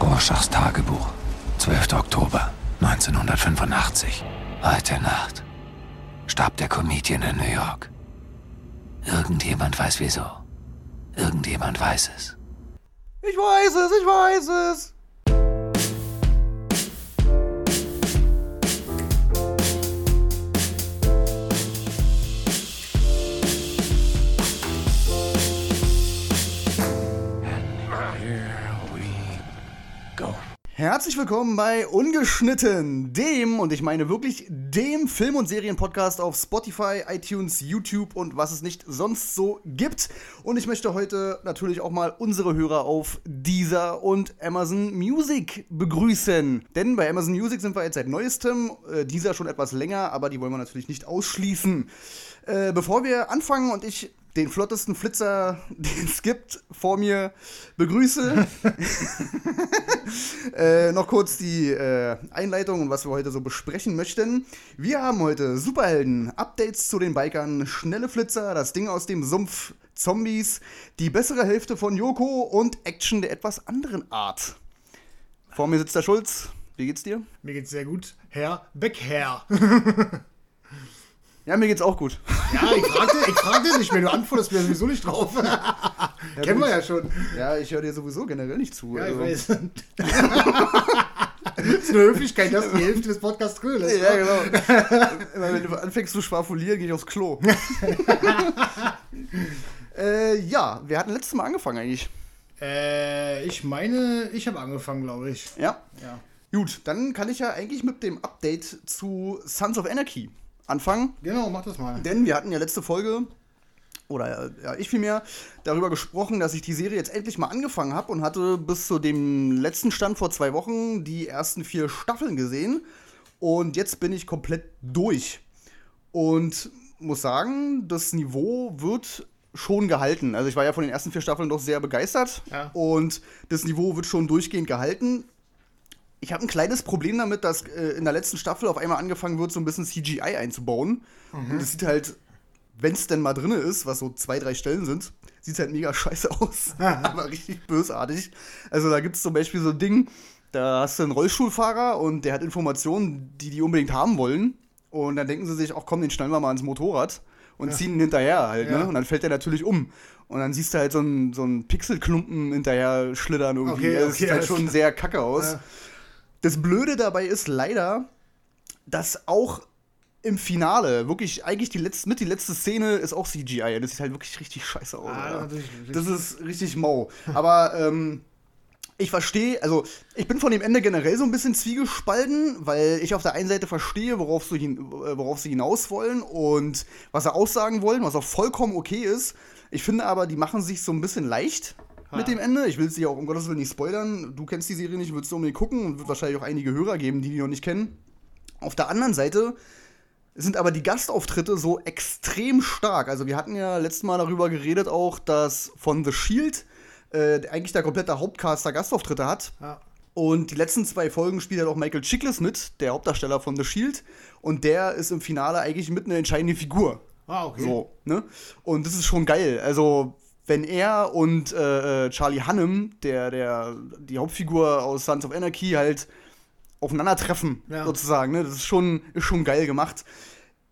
Rorschachs Tagebuch. 12. Oktober 1985. Heute Nacht starb der Comedian in New York. Irgendjemand weiß wieso. Irgendjemand weiß es. Ich weiß es, ich weiß es. Herzlich willkommen bei Ungeschnitten, dem, und ich meine wirklich dem Film- und Serienpodcast auf Spotify, iTunes, YouTube und was es nicht sonst so gibt. Und ich möchte heute natürlich auch mal unsere Hörer auf Deezer und Amazon Music begrüßen. Denn bei Amazon Music sind wir jetzt seit neuestem, äh, Deezer schon etwas länger, aber die wollen wir natürlich nicht ausschließen. Äh, bevor wir anfangen und ich den flottesten Flitzer, den es gibt, vor mir begrüße. äh, noch kurz die äh, Einleitung und was wir heute so besprechen möchten. Wir haben heute Superhelden, Updates zu den Bikern, schnelle Flitzer, das Ding aus dem Sumpf, Zombies, die bessere Hälfte von Yoko und Action der etwas anderen Art. Vor mir sitzt der Schulz. Wie geht's dir? Mir geht's sehr gut. Herr Beckherr. Ja, mir geht's auch gut. Ja, ich fragte, ich fragte nicht mehr. Du antwortest mir sowieso nicht drauf. Ja, Kennen wir ja schon. Ja, ich höre dir sowieso generell nicht zu. Ja, also. ich weiß. das ist eine Höflichkeit, dass die Hälfte des Podcasts grün ist. Ja, genau. Immer wenn du anfängst zu schwafulieren, gehe ich aufs Klo. äh, ja, wir hatten letztes Mal angefangen eigentlich. Äh, ich meine, ich habe angefangen, glaube ich. Ja? Ja. Gut, dann kann ich ja eigentlich mit dem Update zu Sons of Anarchy anfangen. Genau, mach das mal. Denn wir hatten ja letzte Folge, oder ja, ich vielmehr, darüber gesprochen, dass ich die Serie jetzt endlich mal angefangen habe und hatte bis zu dem letzten Stand vor zwei Wochen die ersten vier Staffeln gesehen. Und jetzt bin ich komplett durch. Und muss sagen, das Niveau wird schon gehalten. Also ich war ja von den ersten vier Staffeln doch sehr begeistert. Ja. Und das Niveau wird schon durchgehend gehalten. Ich habe ein kleines Problem damit, dass äh, in der letzten Staffel auf einmal angefangen wird, so ein bisschen CGI einzubauen. Und das sieht halt, wenn es denn mal drin ist, was so zwei, drei Stellen sind, sieht halt mega scheiße aus. Aber richtig bösartig. Also da gibt es zum Beispiel so ein Ding, da hast du einen Rollstuhlfahrer und der hat Informationen, die die unbedingt haben wollen. Und dann denken sie sich, ach komm, den schnallen wir mal ins Motorrad und ziehen ihn hinterher halt, Ja. ne? Und dann fällt der natürlich um. Und dann siehst du halt so einen, so einen Pixelklumpen hinterher schlittern irgendwie. Okay, Also es okay, sieht halt schon klar. sehr kacke aus. Ja. Das Blöde dabei ist leider, dass auch im Finale, wirklich, eigentlich die letzte, mit die letzte Szene ist auch CGI. Und das sieht halt wirklich richtig scheiße aus. Ah. Das ist richtig mau. Aber ähm, ich verstehe, also ich bin von dem Ende generell so ein bisschen zwiegespalten, weil ich auf der einen Seite verstehe, worauf, so hin, äh, worauf sie hinaus wollen und was sie aussagen wollen, was auch vollkommen okay ist. Ich finde aber, die machen sich so ein bisschen leicht mit dem Ende. Ich will sie auch um Gottes Willen nicht spoilern. Du kennst die Serie nicht, willst du unbedingt gucken und wird wahrscheinlich auch einige Hörer geben, die die noch nicht kennen. Auf der anderen Seite sind aber die Gastauftritte so extrem stark. Also wir hatten ja letztes Mal darüber geredet auch, dass von The Shield äh, eigentlich der komplette Hauptcaster Gastauftritte hat. Ja. Und die letzten zwei Folgen spielt halt auch Michael Chiklis mit, der Hauptdarsteller von The Shield. Und der ist im Finale eigentlich mit einer entscheidende Figur. Ah, okay. So, ne? Und das ist schon geil. Also, wenn er und äh, äh, Charlie Hunnam, der, der, die Hauptfigur aus Sons of Anarchy, halt aufeinandertreffen, Ja. sozusagen, ne? Das ist schon, ist schon geil gemacht.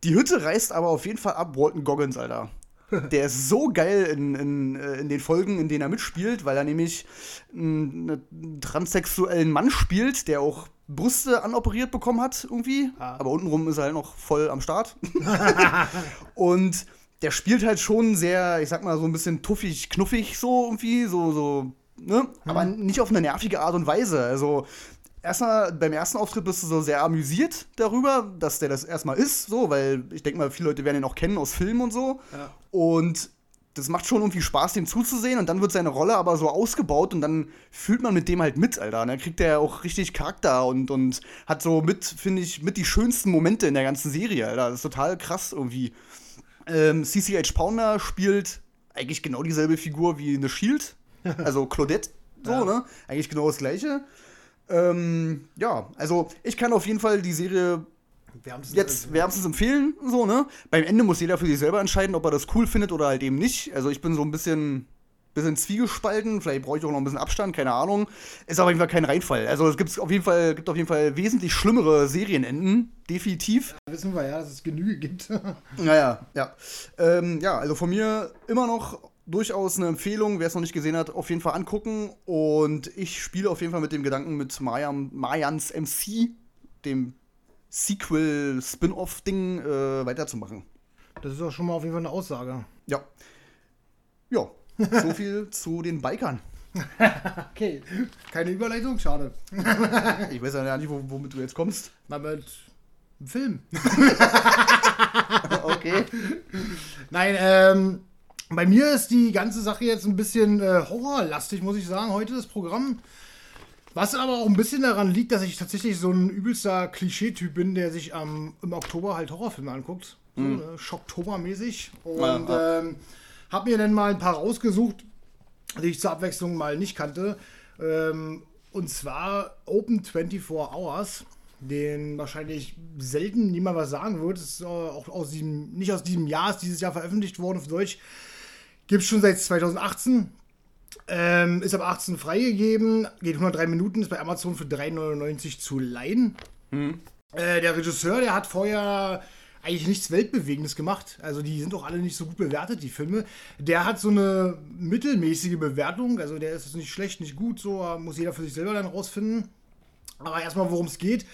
Die Hütte reißt aber auf jeden Fall ab Walton Goggins, Alter. Der ist so geil in, in, äh, in den Folgen, in denen er mitspielt, weil er nämlich einen, einen transsexuellen Mann spielt, der auch Brüste anoperiert bekommen hat, irgendwie. Ah. Aber untenrum ist er halt noch voll am Start. Und der spielt halt schon sehr, ich sag mal, so ein bisschen tuffig, knuffig so irgendwie, so, so, ne? Aber nicht auf eine nervige Art und Weise. Also, erstmal beim ersten Auftritt bist du so sehr amüsiert darüber, dass der das erstmal ist, so, weil ich denke mal, viele Leute werden ihn auch kennen aus Filmen und so. Ja. Und das macht schon irgendwie Spaß, dem zuzusehen und dann wird seine Rolle aber so ausgebaut und dann fühlt man mit dem halt mit, Alter. Und dann kriegt er auch richtig Charakter und, und hat so mit, finde ich, mit die schönsten Momente in der ganzen Serie, Alter. Das ist total krass irgendwie. Ähm, CCH Pounder spielt eigentlich genau dieselbe Figur wie eine Shield, also Claudette, so, Ja. ne? Eigentlich genau das gleiche. Ähm, ja, also ich kann auf jeden Fall die Serie Wärmstens- jetzt wärmstens empfehlen, so, ne? Beim Ende muss jeder für sich selber entscheiden, ob er das cool findet oder halt eben nicht. Also ich bin so ein bisschen bisschen zwiegespalten. Vielleicht brauche ich auch noch ein bisschen Abstand, keine Ahnung. Ist auf jeden Fall kein Reinfall. Also es gibt's auf jeden Fall, gibt auf jeden Fall wesentlich schlimmere Serienenden, definitiv. Wissen wir ja, dass es Genüge gibt. Naja, ja. Ähm, ja, also von mir immer noch durchaus eine Empfehlung. Wer es noch nicht gesehen hat, auf jeden Fall angucken. Und ich spiele auf jeden Fall mit dem Gedanken, mit Mayan, Mayans MC, dem Sequel-Spin-Off-Ding, äh, weiterzumachen. Das ist auch schon mal auf jeden Fall eine Aussage. Ja. Ja, so viel zu den Bikern. Okay. Keine Überleitung, schade. Ich weiß ja nicht, wo, womit du jetzt kommst. Mal mit einem Film. Okay. Nein, ähm, bei mir ist die ganze Sache jetzt ein bisschen äh, horrorlastig, muss ich sagen, heute das Programm. Was aber auch ein bisschen daran liegt, dass ich tatsächlich so ein übelster Klischee-Typ bin, der sich ähm, im Oktober halt Horrorfilme anguckt. So, äh, Schocktober-mäßig. Und Ja, ähm, hab mir dann mal ein paar rausgesucht, die ich zur Abwechslung mal nicht kannte. Ähm, und zwar Open 24 Hours, den wahrscheinlich selten niemand was sagen wird. Das ist äh, auch aus diesem, nicht aus diesem Jahr, ist dieses Jahr veröffentlicht worden auf Deutsch. Gibt es schon seit 2018. Ähm, ist ab 18 freigegeben, geht 103 Minuten, ist bei Amazon für 3,99 zu leihen. Äh, der Regisseur, der hat vorher eigentlich nichts Weltbewegendes gemacht. Also die sind auch alle nicht so gut bewertet, die Filme. Der hat so eine mittelmäßige Bewertung, also der ist nicht schlecht, nicht gut, so muss jeder für sich selber dann rausfinden. Aber erstmal, worum es geht.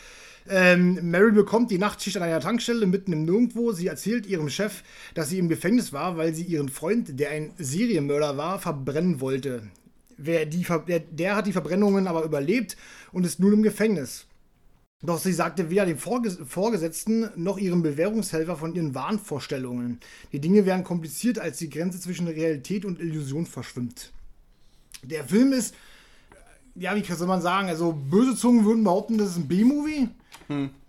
Ähm, Mary bekommt die Nachtschicht an einer Tankstelle mitten im Nirgendwo. Sie erzählt ihrem Chef, dass sie im Gefängnis war, weil sie ihren Freund, der ein Serienmörder war, verbrennen wollte. Wer die, der, der hat die Verbrennungen aber überlebt und ist nun im Gefängnis. Doch sie sagte weder dem Vorges Vorgesetzten noch ihrem Bewährungshelfer von ihren Wahnvorstellungen. Die Dinge wären kompliziert, als die Grenze zwischen Realität und Illusion verschwimmt. Der Film ist, ja, wie soll man sagen, also böse Zungen würden behaupten, das ist ein B-Movie.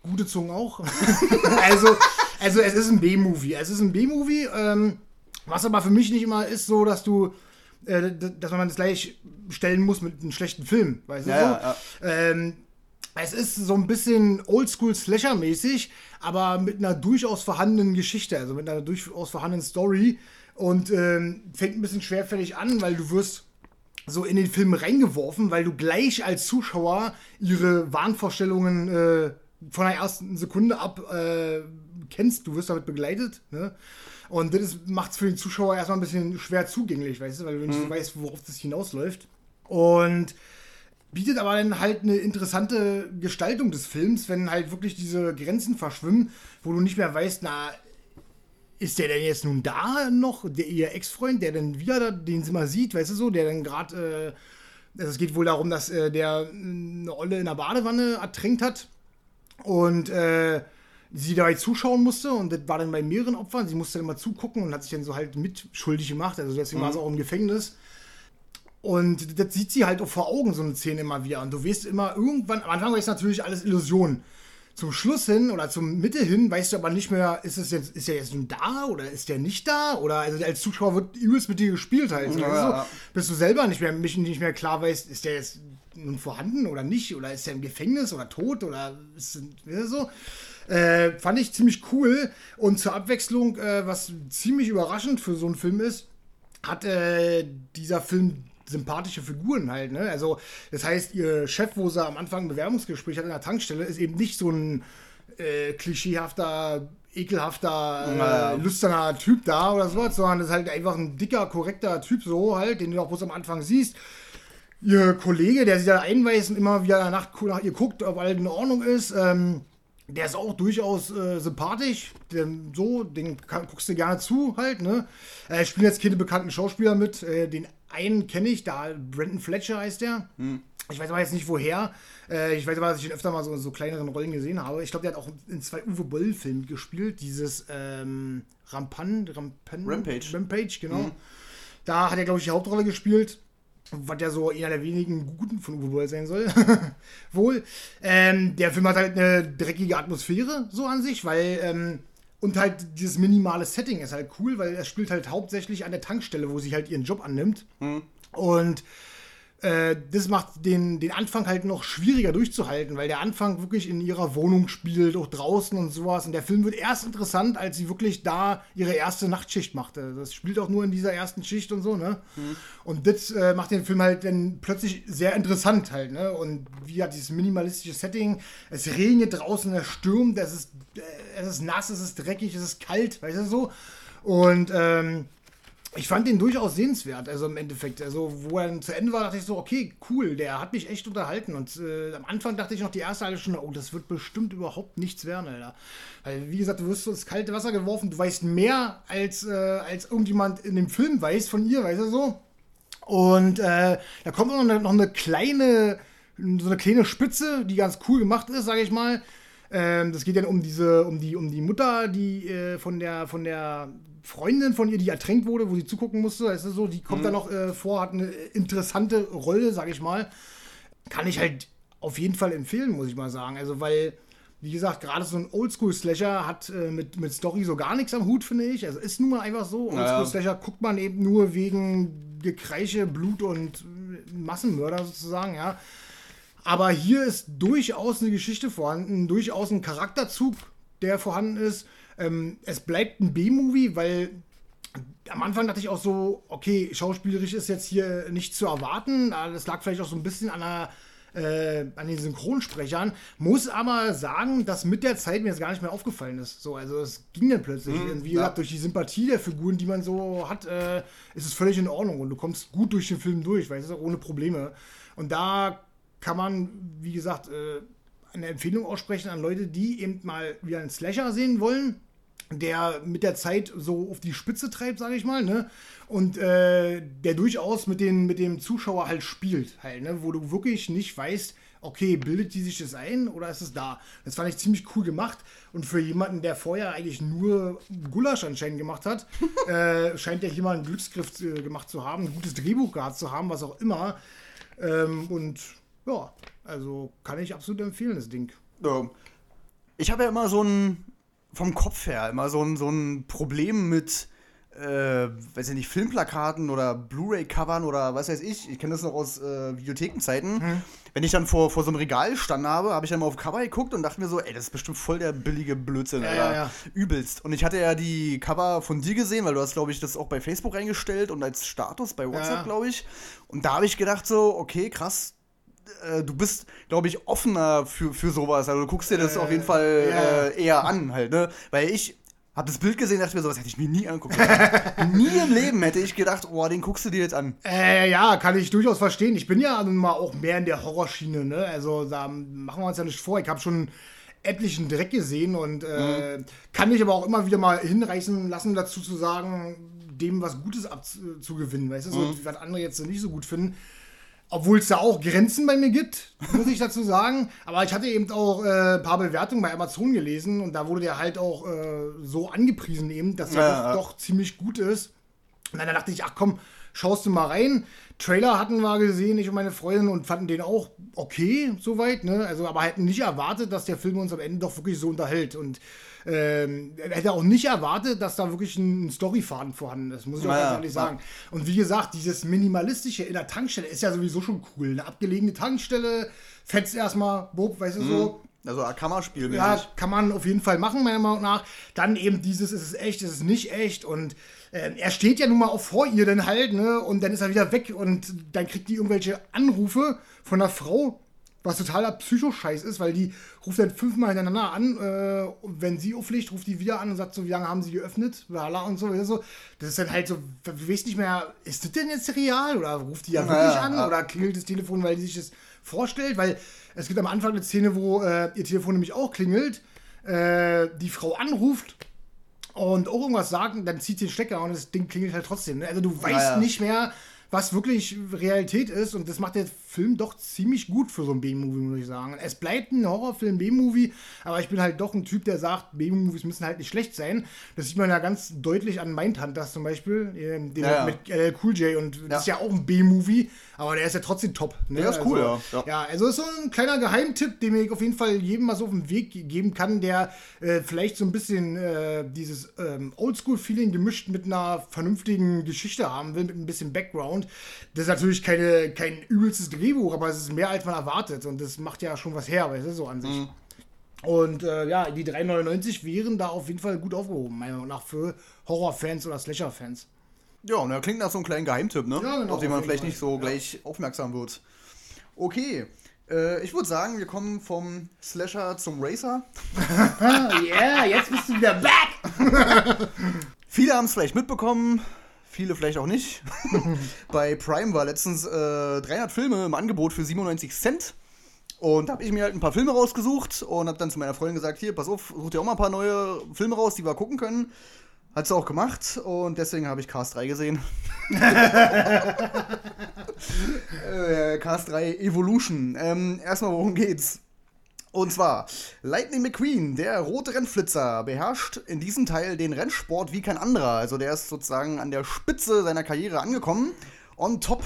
Gute Zungen auch. also, also es ist ein B-Movie. Es ist ein B-Movie, ähm, was aber für mich nicht immer ist so, dass du, äh, dass man das gleich stellen muss mit einem schlechten Film. Weißt du Ja, so? ja, Ähm, es ist so ein bisschen Oldschool-Slasher-mäßig, aber mit einer durchaus vorhandenen Geschichte, also mit einer durchaus vorhandenen Story. Und ähm, fängt ein bisschen schwerfällig an, weil du wirst so in den Film reingeworfen, weil du gleich als Zuschauer ihre Wahnvorstellungen äh, von der ersten Sekunde ab äh, kennst. Du wirst damit begleitet. Ne? Und das macht es für den Zuschauer erstmal ein bisschen schwer zugänglich, weißt du, weil du nicht so weißt, worauf das hinausläuft. Und bietet aber dann halt eine interessante Gestaltung des Films, wenn halt wirklich diese Grenzen verschwimmen, wo du nicht mehr weißt, na, ist der denn jetzt nun da noch, der ihr Ex-Freund, der dann wieder, da, den sie mal sieht, weißt du so, der dann gerade, äh, also es geht wohl darum, dass äh, der eine Olle in der Badewanne ertränkt hat und äh, sie dabei zuschauen musste und das war dann bei mehreren Opfern, sie musste dann mal zugucken und hat sich dann so halt mitschuldig gemacht, also deswegen war sie auch im Gefängnis. Und das sieht sie halt auch vor Augen, so eine Szene immer wieder. Und du weißt immer, irgendwann, am Anfang ist natürlich alles Illusion. Zum Schluss hin oder zum Mitte hin weißt du aber nicht mehr, ist es jetzt, ist er jetzt nun da oder ist der nicht da? Oder also als Zuschauer wird übelst mit dir gespielt halt. Ja, weißt du? ja. Bis du selber nicht mehr, nicht mehr klar weißt, ist der jetzt nun vorhanden oder nicht? Oder ist er im Gefängnis oder tot? Oder ist so? Äh, fand ich ziemlich cool. Und zur Abwechslung, äh, was ziemlich überraschend für so einen Film ist, hat äh, dieser Film sympathische Figuren halt, ne? Also, das heißt, ihr Chef, wo sie am Anfang ein Bewerbungsgespräch hat in der Tankstelle, ist eben nicht so ein äh, klischeehafter, ekelhafter, äh, lüsterner Typ da oder sowas, sondern das ist halt einfach ein dicker, korrekter Typ so halt, den du auch bloß am Anfang siehst. Ihr Kollege, der sie da einweist und immer wieder Nacht nach ihr guckt, ob alles in Ordnung ist, ähm, der ist auch durchaus äh, sympathisch. Der, so, den kann, guckst du gerne zu halt, ne? Äh, spielen jetzt keine bekannten Schauspieler mit. Äh, den einen kenne ich, da Brandon Fletcher heißt der. Ich weiß aber jetzt nicht woher. Äh, ich weiß aber, dass ich ihn öfter mal so in so kleineren Rollen gesehen habe. Ich glaube, der hat auch in zwei Uwe Boll-Filmen gespielt. Dieses ähm, Rampan, Rampan, Rampage. Rampage, genau. Da hat er, glaube ich, die Hauptrolle gespielt. Was ja so einer der wenigen guten von Uwe Boll sein soll. Wohl. Ähm, der Film hat halt eine dreckige Atmosphäre, so an sich, weil. Ähm, und halt dieses minimale Setting ist halt cool, weil er spielt halt hauptsächlich an der Tankstelle, wo sie halt ihren Job annimmt. Und äh, das macht den, den Anfang halt noch schwieriger durchzuhalten, weil der Anfang wirklich in ihrer Wohnung spielt, auch draußen und sowas. Und der Film wird erst interessant, als sie wirklich da ihre erste Nachtschicht machte. Das spielt auch nur in dieser ersten Schicht und so, ne? Mhm. Und das äh, macht den Film halt dann plötzlich sehr interessant halt, ne? Und wie hat dieses minimalistische Setting, es regnet draußen, es stürmt, es ist, äh, es ist nass, es ist dreckig, es ist kalt, weißt du so? Und ähm, ich fand den durchaus sehenswert, also im Endeffekt. Also, wo er zu Ende war, dachte ich so, okay, cool, der hat mich echt unterhalten. Und äh, am Anfang dachte ich noch die erste halbe Stunde, oh, das wird bestimmt überhaupt nichts werden, Alter. Weil, wie gesagt, du wirst so ins kalte Wasser geworfen, du weißt mehr, als, äh, als irgendjemand in dem Film weiß von ihr, weißt du so. Und äh, da kommt noch eine, noch eine kleine, so eine kleine Spitze, die ganz cool gemacht ist, sage ich mal. Ähm, das geht dann um diese, um die, um die Mutter, die äh, von der, von der Freundin von ihr, die ertränkt wurde, wo sie zugucken musste, weißt du so, die kommt mhm. da noch äh, vor, hat eine interessante Rolle, sag ich mal. Kann ich halt auf jeden Fall empfehlen, muss ich mal sagen. Also, weil, wie gesagt, gerade so ein Oldschool-Slasher hat äh, mit, mit Story so gar nichts am Hut, finde ich. Also ist nun mal einfach so. Oldschool-Slasher guckt man eben nur wegen Gekreiche, Blut und Massenmörder sozusagen, ja. Aber hier ist durchaus eine Geschichte vorhanden, durchaus ein Charakterzug, der vorhanden ist. Ähm, es bleibt ein B-Movie, weil am Anfang dachte ich auch so, okay, schauspielerisch ist jetzt hier nicht zu erwarten. Das lag vielleicht auch so ein bisschen an der äh, an den Synchronsprechern. Muss aber sagen, dass mit der Zeit mir das gar nicht mehr aufgefallen ist. So, also es ging dann plötzlich. Mhm, wie gesagt, ja. durch die Sympathie der Figuren, die man so hat, äh, ist es völlig in Ordnung und du kommst gut durch den Film durch, weißt du, ohne Probleme. Und da kann man, wie gesagt, äh, eine Empfehlung aussprechen an Leute, die eben mal wieder einen Slasher sehen wollen der mit der Zeit so auf die Spitze treibt, sage ich mal, ne? Und äh, der durchaus mit, den, mit dem Zuschauer halt spielt, halt, ne? Wo du wirklich nicht weißt, okay, bildet die sich das ein oder ist es da? Das fand ich ziemlich cool gemacht. Und für jemanden, der vorher eigentlich nur Gulasch anscheinend gemacht hat, äh, scheint der hier mal einen Glücksgriff äh, gemacht zu haben, ein gutes Drehbuch gehabt zu haben, was auch immer. Ähm, und ja, also kann ich absolut empfehlen, das Ding. Ja. Ich habe ja immer so ein vom Kopf her immer so ein, so ein Problem mit, äh, weiß ich nicht, Filmplakaten oder Blu-ray-Covern oder was weiß ich. Ich kenne das noch aus äh, Videothekenzeiten. Mhm. Wenn ich dann vor, vor so einem Regal stand habe, habe ich dann mal auf Cover geguckt und dachte mir so, ey, das ist bestimmt voll der billige Blödsinn, ja, ja, ja. Übelst. Und ich hatte ja die Cover von dir gesehen, weil du hast, glaube ich, das auch bei Facebook eingestellt und als Status bei WhatsApp, glaube ich. Und da habe ich gedacht so, okay, krass, äh, du bist, glaube ich, offener für, für sowas. Also du guckst dir das äh, auf jeden Fall ja. äh, eher an, halt, ne? Weil ich habe das Bild gesehen, dachte mir, sowas hätte ich mir nie angucken Nie im Leben hätte ich gedacht, oh, den guckst du dir jetzt an. Äh, ja, kann ich durchaus verstehen. Ich bin ja nun mal auch mehr in der Horrorschiene, ne? Also da machen wir uns ja nicht vor. Ich habe schon etlichen Dreck gesehen und äh, mhm. kann mich aber auch immer wieder mal hinreißen lassen, dazu zu sagen, dem was Gutes abzugewinnen, weißt du, so, mhm. was andere jetzt nicht so gut finden. Obwohl es da auch Grenzen bei mir gibt, muss ich dazu sagen. Aber ich hatte eben auch äh, ein paar Bewertungen bei Amazon gelesen und da wurde der halt auch äh, so angepriesen eben, dass der ja, doch, doch, ziemlich gut ist. Und dann dachte ich, ach komm, schaust du mal rein. Trailer hatten wir gesehen, ich und meine Freundin, und fanden den auch okay, soweit, ne? Also, aber hätten nicht erwartet, dass der Film uns am Ende doch wirklich so unterhält. Und ähm, er hätte auch nicht erwartet, dass da wirklich ein Storyfaden vorhanden ist, muss ich auch ganz ehrlich sagen. Und wie gesagt, dieses Minimalistische in der Tankstelle ist ja sowieso schon cool. Eine abgelegene Tankstelle, fetzt erstmal, bob, weißt du mhm. so. Also Kammerspiel. Ja, kann man auf jeden Fall machen, meiner Meinung nach. Dann eben dieses, ist es echt, ist es nicht echt. Und äh, er steht ja nun mal auch vor ihr dann halt, ne? Und dann ist er wieder weg und dann kriegt die irgendwelche Anrufe von einer Frau, was totaler Psychoscheiß ist, weil die ruft dann fünfmal hintereinander an. Äh, wenn sie auflegt, ruft die wieder an und sagt so, wie lange haben sie geöffnet? Bla und so, so. Das ist dann halt so, du weißt nicht mehr, ist das denn jetzt real? Oder ruft die ja wirklich ja, an? Ja. Oder klingelt das Telefon, weil die sich das vorstellt? Weil es gibt am Anfang eine Szene, wo äh, ihr Telefon nämlich auch klingelt, äh, die Frau anruft und auch irgendwas sagt, dann zieht sie den Stecker und das Ding klingelt halt trotzdem. Ne? Also du weißt nicht mehr, was wirklich Realität ist. Und das macht der Film doch ziemlich gut für so ein B-Movie, muss ich sagen. Es bleibt ein Horrorfilm B-Movie, aber ich bin halt doch ein Typ, der sagt, B-Movies müssen halt nicht schlecht sein. Das sieht man ja ganz deutlich an Mindhunters zum Beispiel, ähm, den ja, mit äh, Cool J. Und ja. das ist ja auch ein B-Movie, aber der ist ja trotzdem top. Ne? Der ist cool, also, ja. ja. also ist so ein kleiner Geheimtipp, den ich auf jeden Fall jedem mal so auf den Weg geben kann, der äh, vielleicht so ein bisschen äh, dieses ähm, Oldschool-Feeling gemischt mit einer vernünftigen Geschichte haben will, mit ein bisschen Background. Das ist natürlich keine, kein übelstes Drehbuch, aber es ist mehr als man erwartet und das macht ja schon was her, weißt du, so an sich. Und äh, ja, die 3,99 wären da auf jeden Fall gut aufgehoben, meiner Meinung nach, für Horrorfans oder Slasher-Fans. Ja, und er klingt nach so einem kleinen Geheimtipp, ne? Ja, genau, Auf den man vielleicht nicht so gleich aufmerksam wird. Okay. Äh, ich würde sagen, wir kommen vom Slasher zum Racer. Yeah, jetzt bist du wieder back! Viele haben es vielleicht mitbekommen, viele vielleicht auch nicht. Bei Prime war letztens äh, 300 Filme im Angebot für 97 Cent. Und da habe ich mir halt ein paar Filme rausgesucht und habe dann zu meiner Freundin gesagt, hier, pass auf, such dir auch mal ein paar neue Filme raus, die wir gucken können. Hat sie auch gemacht und deswegen habe ich Cast 3 gesehen. äh, Cast 3 Evolution. Ähm, erstmal, worum geht's? Und zwar, Lightning McQueen, der rote Rennflitzer, beherrscht in diesem Teil den Rennsport wie kein anderer. Also der ist sozusagen an der Spitze seiner Karriere angekommen, on top.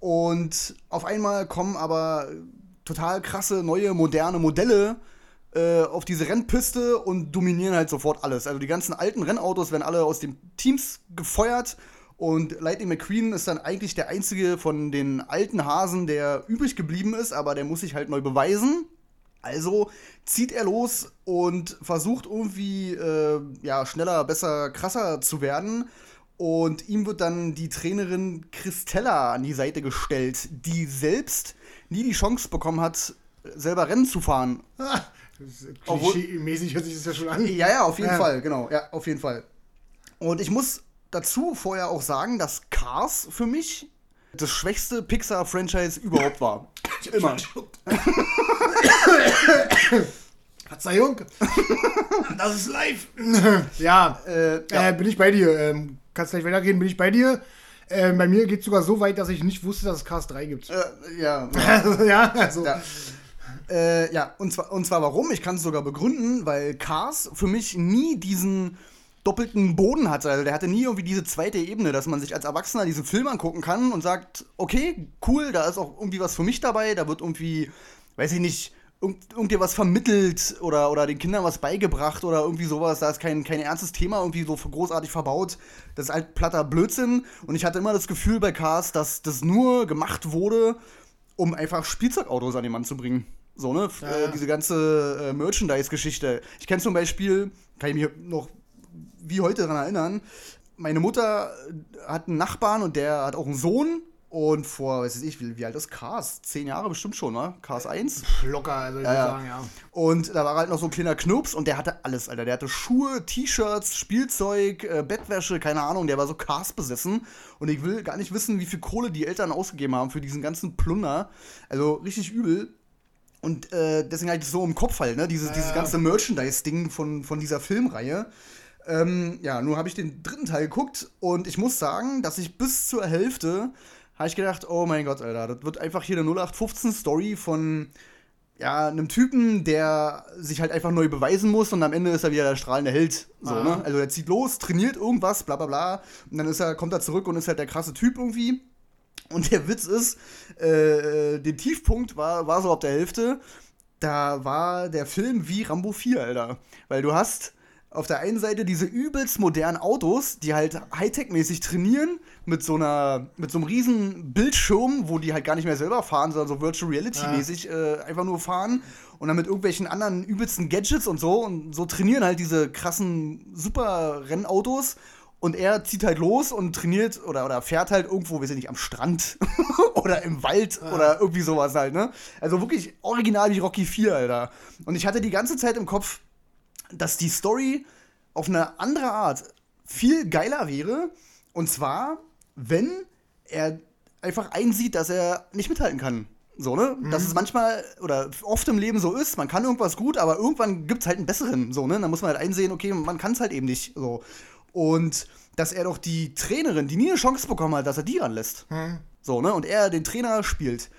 Und auf einmal kommen aber total krasse, neue, moderne Modelle äh, auf diese Rennpiste und dominieren halt sofort alles. Also die ganzen alten Rennautos werden alle aus den Teams gefeuert. Und Lightning McQueen ist dann eigentlich der einzige von den alten Hasen, der übrig geblieben ist, aber der muss sich halt neu beweisen. Also zieht er los und versucht irgendwie äh, ja, schneller, besser, krasser zu werden. Und ihm wird dann die Trainerin Christella an die Seite gestellt, die selbst nie die Chance bekommen hat, selber Rennen zu fahren. Ah, Klischee-mäßig hört sich das ja schon an. Ja, ja, auf jeden Ja. Fall, genau. Ja, auf jeden Fall. Und ich muss dazu vorher auch sagen, dass Cars für mich das schwächste Pixar-Franchise überhaupt war. Immer. Verzeihung. Das ist live. ja, Äh, ja. Äh, bin ich bei dir. Ähm, kannst gleich weitergehen, bin ich bei dir. Äh, bei mir geht es sogar so weit, dass ich nicht wusste, dass es Cars 3 gibt. Äh, ja. ja, also. Ja. Äh, ja, und zwar, und zwar warum? Ich kann es sogar begründen, weil Cars für mich nie diesen doppelten Boden hatte. Also der hatte nie irgendwie diese zweite Ebene, dass man sich als Erwachsener diesen Film angucken kann und sagt, okay, cool, da ist auch irgendwie was für mich dabei, da wird irgendwie, weiß ich nicht, irgend, irgenddir was vermittelt oder, oder den Kindern was beigebracht oder irgendwie sowas. Da ist kein, kein ernstes Thema irgendwie so großartig verbaut. Das ist halt platter Blödsinn. Und ich hatte immer das Gefühl bei Cars, dass das nur gemacht wurde, um einfach Spielzeugautos an den Mann zu bringen. So, ne? Ja, Äh, diese ganze äh, Merchandise-Geschichte. Ich kenne zum Beispiel, kann ich mich noch wie heute daran erinnern, meine Mutter äh, hat einen Nachbarn und der hat auch einen Sohn. Und vor, weiß ich, wie, wie alt ist Cars? Zehn Jahre bestimmt schon, ne? Cars 1. Locker, also ich würde ja. sagen, ja. Und da war halt noch so ein kleiner Knirps und der hatte alles, Alter. Der hatte Schuhe, T-Shirts, Spielzeug, äh, Bettwäsche, keine Ahnung. Der war so Cars besessen. Und ich will gar nicht wissen, wie viel Kohle die Eltern ausgegeben haben für diesen ganzen Plunder. Also richtig übel. Und äh, deswegen das so im Kopf halt, ne? Dieses, dieses ganze Merchandise-Ding von, von dieser Filmreihe. Ähm, ja, nur habe ich den dritten Teil geguckt und ich muss sagen, dass ich bis zur Hälfte habe ich gedacht, oh mein Gott, Alter, das wird einfach hier eine 0815-Story von ja, einem Typen, der sich halt einfach neu beweisen muss und am Ende ist er wieder der strahlende Held. So, Ah. ne? Also er zieht los, trainiert irgendwas, bla bla bla. Und dann ist er, kommt er zurück und ist halt der krasse Typ irgendwie. Und der Witz ist, äh, äh, der Tiefpunkt war, war so ab der Hälfte, da war der Film wie Rambo 4, Alter. Weil du hast auf der einen Seite diese übelst modernen Autos, die halt Hightech-mäßig trainieren, mit so einer, mit so einem riesen Bildschirm, wo die halt gar nicht mehr selber fahren, sondern so Virtual Reality-mäßig äh, einfach nur fahren und dann mit irgendwelchen anderen übelsten Gadgets und so und so trainieren halt diese krassen Super-Rennautos und er zieht halt los und trainiert oder, oder fährt halt irgendwo, weiß ich nicht, am Strand oder im Wald oder irgendwie sowas halt, ne? Also wirklich original wie Rocky 4, Alter. Und ich hatte die ganze Zeit im Kopf, dass die Story auf eine andere Art viel geiler wäre. Und zwar, wenn er einfach einsieht, dass er nicht mithalten kann. So, ne? Dass es manchmal oder oft im Leben so ist, man kann irgendwas gut, aber irgendwann gibt es halt einen besseren. So, ne? Dann muss man halt einsehen, okay, man kann es halt eben nicht. So. Und dass er doch die Trainerin, die nie eine Chance bekommen hat, dass er die ranlässt. So, ne? Und er den Trainer spielt.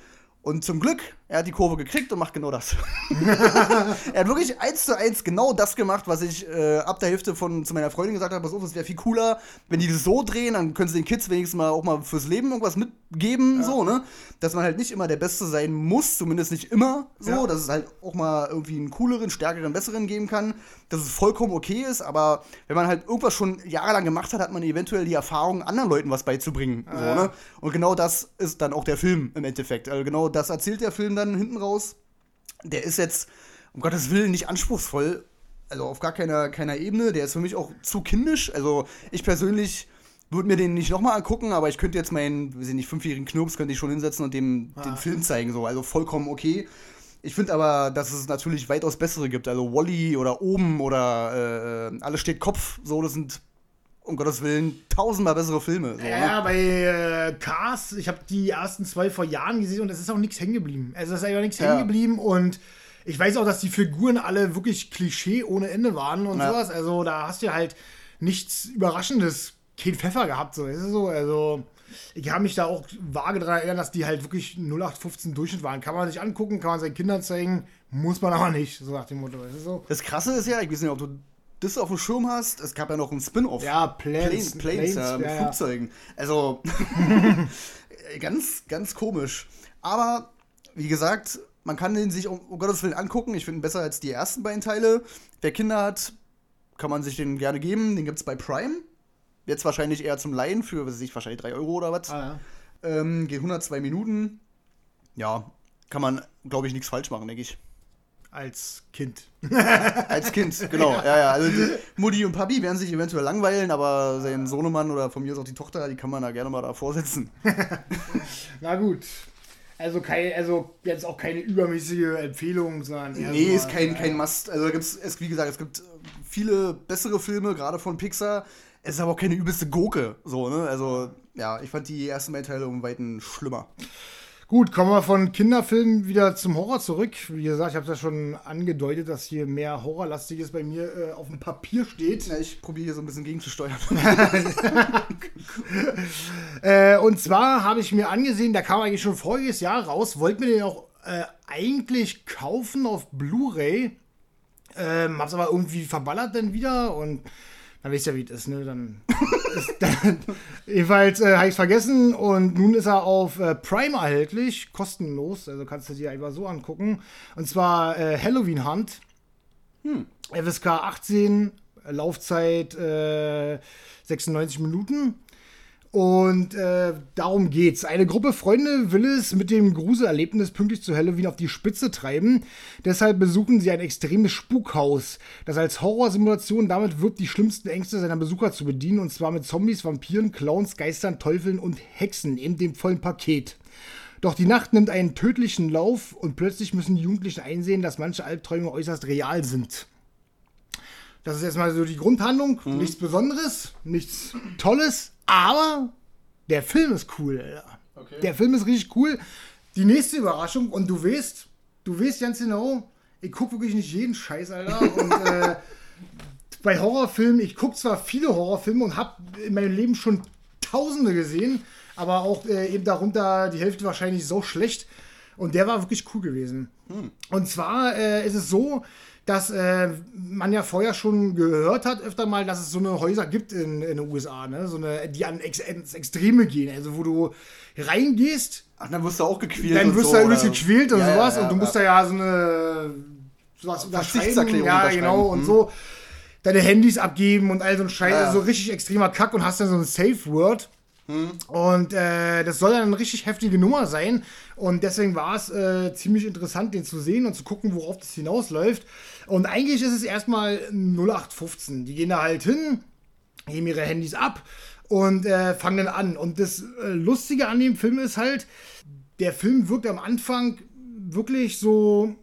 Und zum Glück Er hat die Kurve gekriegt und macht genau das. er hat wirklich eins zu eins genau das gemacht, was ich äh, ab der Hälfte von zu meiner Freundin gesagt habe. Pass auf, es wäre viel cooler, wenn die das so drehen, dann können sie den Kids wenigstens mal auch mal fürs Leben irgendwas mitgeben, so, ne? Dass man halt nicht immer der Beste sein muss, zumindest nicht immer so, Ja. dass es halt auch mal irgendwie einen cooleren, stärkeren, besseren geben kann, dass es vollkommen okay ist, aber wenn man halt irgendwas schon jahrelang gemacht hat, hat man eventuell die Erfahrung, anderen Leuten was beizubringen, so, Ja. ne? Und genau das ist dann auch der Film im Endeffekt. Also genau das erzählt der Film dann hinten raus. Der ist jetzt, um Gottes Willen, nicht anspruchsvoll. Also auf gar keiner, keiner Ebene. Der ist für mich auch zu kindisch. Also ich persönlich würde mir den nicht nochmal angucken, aber ich könnte jetzt meinen, weiß ich nicht, fünfjährigen Knirps könnte ich schon hinsetzen und dem den Film zeigen. So. Also vollkommen okay. Ich finde aber, dass es natürlich weitaus bessere gibt. Also Wally oder Oben oder äh, Alles steht Kopf. So, das sind um Gottes Willen tausendmal bessere Filme. So, ne? Ja, bei äh, Cars, ich habe die ersten zwei vor Jahren gesehen und es ist auch nichts hängen geblieben. Also es ist einfach nichts Ja. hängen geblieben und ich weiß auch, dass die Figuren alle wirklich Klischee ohne Ende waren und Ja. sowas. Also da hast du halt nichts Überraschendes, kein Pfeffer gehabt, so ist es so. Also ich kann mich da auch vage daran erinnern, dass die halt wirklich 0815 Durchschnitt waren. Kann man sich angucken, kann man seinen Kindern zeigen, muss man aber nicht, so nach dem Motto. Es so? Das Krasse ist ja, ich weiß nicht, ob du das auf dem Schirm hast, es gab ja noch einen Spin-off. Ja, Planes, Planes, Planes, ja, mit ja. Flugzeugen. Also, ganz, ganz komisch. Aber, wie gesagt, man kann den sich um, um Gottes Willen angucken. Ich finde ihn besser als die ersten beiden Teile. Wer Kinder hat, kann man sich den gerne geben. Den gibt es bei Prime. Jetzt wahrscheinlich eher zum Leihen für, was weiß ich, wahrscheinlich 3 Euro oder was. Ah, ja. Ähm, geht 102 Minuten. Ja, kann man, glaube ich, nichts falsch machen, denke ich. Als Kind. Als Kind, genau. ja. ja, Also die Mutti und Papi werden sich eventuell langweilen, aber sein Sohnemann oder von mir aus auch die Tochter, die kann man da gerne mal davor setzen. Na gut. Also, kein, also jetzt auch keine übermäßige Empfehlung, sondern eher Nee, ist kein, kein Must. Also da gibt's, es, wie gesagt, es gibt viele bessere Filme, gerade von Pixar. Es ist aber auch keine übelste Gurke, so, ne? Also, ja, ich fand die ersten beiden Teile um Weiten schlimmer. Gut, kommen wir von Kinderfilmen wieder zum Horror zurück. Wie gesagt, ich habe es ja schon angedeutet, dass hier mehr Horrorlastiges bei mir äh, auf dem Papier steht. Ja, ich probiere hier so ein bisschen gegenzusteuern. Äh, und zwar habe ich mir angesehen, der kam eigentlich schon voriges Jahr raus, wollte mir den auch äh, eigentlich kaufen auf Blu-ray. Ähm, hab's aber irgendwie verballert dann wieder und dann wisst ihr, wie es ist, ne? Dann ist dann, jedenfalls äh, habe ich vergessen und nun ist er auf äh, Prime erhältlich, kostenlos, also kannst du dir einfach so angucken. Und zwar äh, Halloween Hunt. FSK 18, Laufzeit äh, 96 Minuten. Und äh, darum geht's. Eine Gruppe Freunde will es mit dem Gruselerlebnis pünktlich zu Halloween auf die Spitze treiben. Deshalb besuchen sie ein extremes Spukhaus, das als Horrorsimulation damit wirbt, die schlimmsten Ängste seiner Besucher zu bedienen. Und zwar mit Zombies, Vampiren, Clowns, Geistern, Teufeln und Hexen in dem vollen Paket. Doch die Nacht nimmt einen tödlichen Lauf und plötzlich müssen die Jugendlichen einsehen, dass manche Albträume äußerst real sind. Das ist erstmal so die Grundhandlung. Nichts Besonderes, nichts Tolles, aber der Film ist cool, Alter. Der Film ist richtig cool. Die nächste Überraschung, und du weißt, du weißt ganz genau, ich gucke wirklich nicht jeden Scheiß, Alter. Und äh, bei Horrorfilmen, ich gucke zwar viele Horrorfilme und habe in meinem Leben schon Tausende gesehen, aber auch äh, eben darunter die Hälfte wahrscheinlich so schlecht. Und der war wirklich cool gewesen. Und zwar äh, ist es so, dass äh, man ja vorher schon gehört hat, öfter mal, dass es so eine Häuser gibt in, in den USA, ne? so eine, die an Ex ins Extreme gehen. Also wo du reingehst, Ach, dann wirst du auch gequält. dann wirst so, du übelst oder? gequält und Ja, ja, sowas ja, und du musst ja. da ja so eine sowas unterschreiben. Ja, genau, und Mhm. so deine Handys abgeben und all so ein Scheiß, Ja, ja. also so richtig extremer Kack und hast dann so ein Safe Word. Mhm. Und äh, das soll dann eine richtig heftige Nummer sein. Und deswegen war es äh, ziemlich interessant, den zu sehen und zu gucken, worauf das hinausläuft. Und eigentlich ist es erstmal 0815. Die gehen da halt hin, geben ihre Handys ab und äh, fangen dann an. Und das äh, Lustige an dem Film ist halt, der Film wirkt am Anfang wirklich so,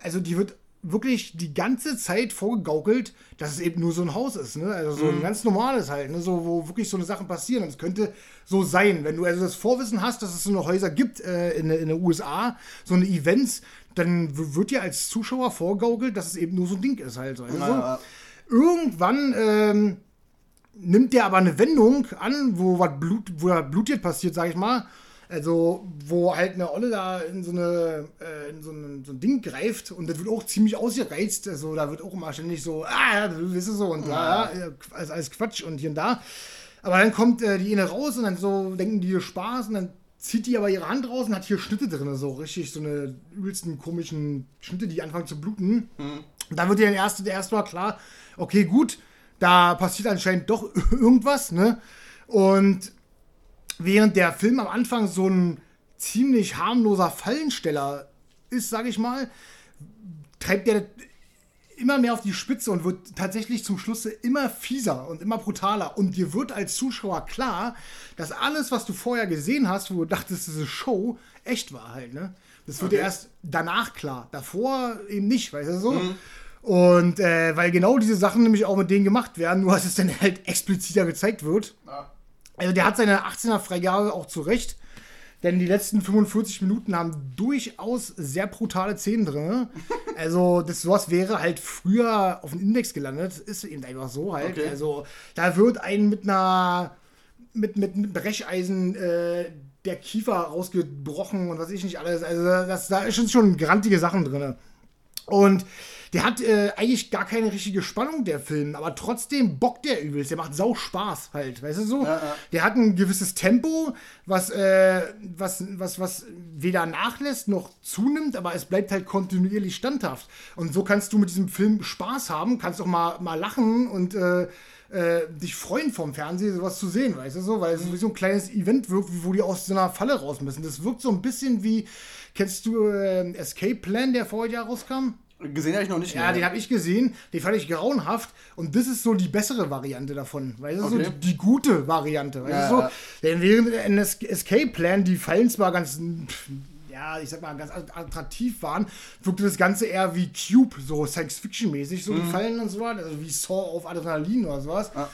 also die wird wirklich die ganze Zeit vorgegaukelt, dass es eben nur so ein Haus ist, ne? Also so ein ganz normales halt, ne? So, wo wirklich so eine Sachen passieren. Und es könnte so sein, wenn du also das Vorwissen hast, dass es so eine Häuser gibt äh, in, in den USA, so eine Events, dann wird dir als Zuschauer vorgaukelt, dass es eben nur so ein Ding ist halt. Also, Ja, ja. Irgendwann ähm, nimmt der aber eine Wendung an, wo was Blut, wo da blutiert passiert, sag ich mal. Also, wo halt eine Olle da in so, eine, äh, in so, ein, so ein Ding greift und das wird auch ziemlich ausgereizt. Also, da wird auch immer ständig so, ah, du weißt so, und ja, ja alles, alles Quatsch und hier und da. Aber dann kommt äh, die eine raus und dann so denken die Spaß und dann zieht die aber ihre Hand raus und hat hier Schnitte drin, so richtig so eine übelsten komischen Schnitte, die anfangen zu bluten. Mhm. Und dann wird dir dann erst, erst mal klar, okay, gut, da passiert anscheinend doch irgendwas, ne? Und während der Film am Anfang so ein ziemlich harmloser Fallensteller ist, sag ich mal, treibt der immer mehr auf die Spitze und wird tatsächlich zum Schluss immer fieser und immer brutaler. Und dir wird als Zuschauer klar, dass alles, was du vorher gesehen hast, wo du dachtest, diese Show echt war halt, ne? Das wird okay. dir erst danach klar. Davor eben nicht, weißt du so? Mhm. Und äh, weil genau diese Sachen nämlich auch mit denen gemacht werden, nur dass es dann halt expliziter gezeigt wird. Ja. Also der hat seine 18er Freigabe auch zurecht. Denn die letzten 45 Minuten haben durchaus sehr brutale Szenen drin. Also, das sowas wäre halt früher auf dem Index gelandet. Ist eben einfach so halt. Okay. Also, da wird ein mit einer. mit, mit Brecheisen äh, der Kiefer rausgebrochen und was ich nicht alles. Also, das, da sind schon grantige Sachen drin. Und der hat äh, eigentlich gar keine richtige Spannung, der Film, aber trotzdem bockt der übelst. Der macht sau Spaß halt, weißt du so? Ja, ja. Der hat ein gewisses Tempo, was, äh, was, was, was weder nachlässt noch zunimmt, aber es bleibt halt kontinuierlich standhaft. Und so kannst du mit diesem Film Spaß haben, kannst auch mal, mal lachen und äh, äh, dich freuen vom Fernsehen, sowas zu sehen, weißt du so? Weil es wie so ein kleines Event wirkt, wo die aus so einer Falle raus müssen. Das wirkt so ein bisschen wie, kennst du äh, Escape Plan, der vorher Jahr rauskam? Gesehen habe ich noch nicht. Ja, mehr. den habe ich gesehen. Den fand ich grauenhaft. Und das ist so die bessere Variante davon. Weißt du, okay. so die, die, gute Variante. Weißt ja, du, so? Denn während Escape Plan, die Fallen zwar ganz, ja, ich sag mal, ganz attraktiv waren, wirkte das Ganze eher wie Cube, so Science-Fiction-mäßig, so mhm. die Fallen und so was. Also wie Saw auf Adrenalin oder sowas. Ja.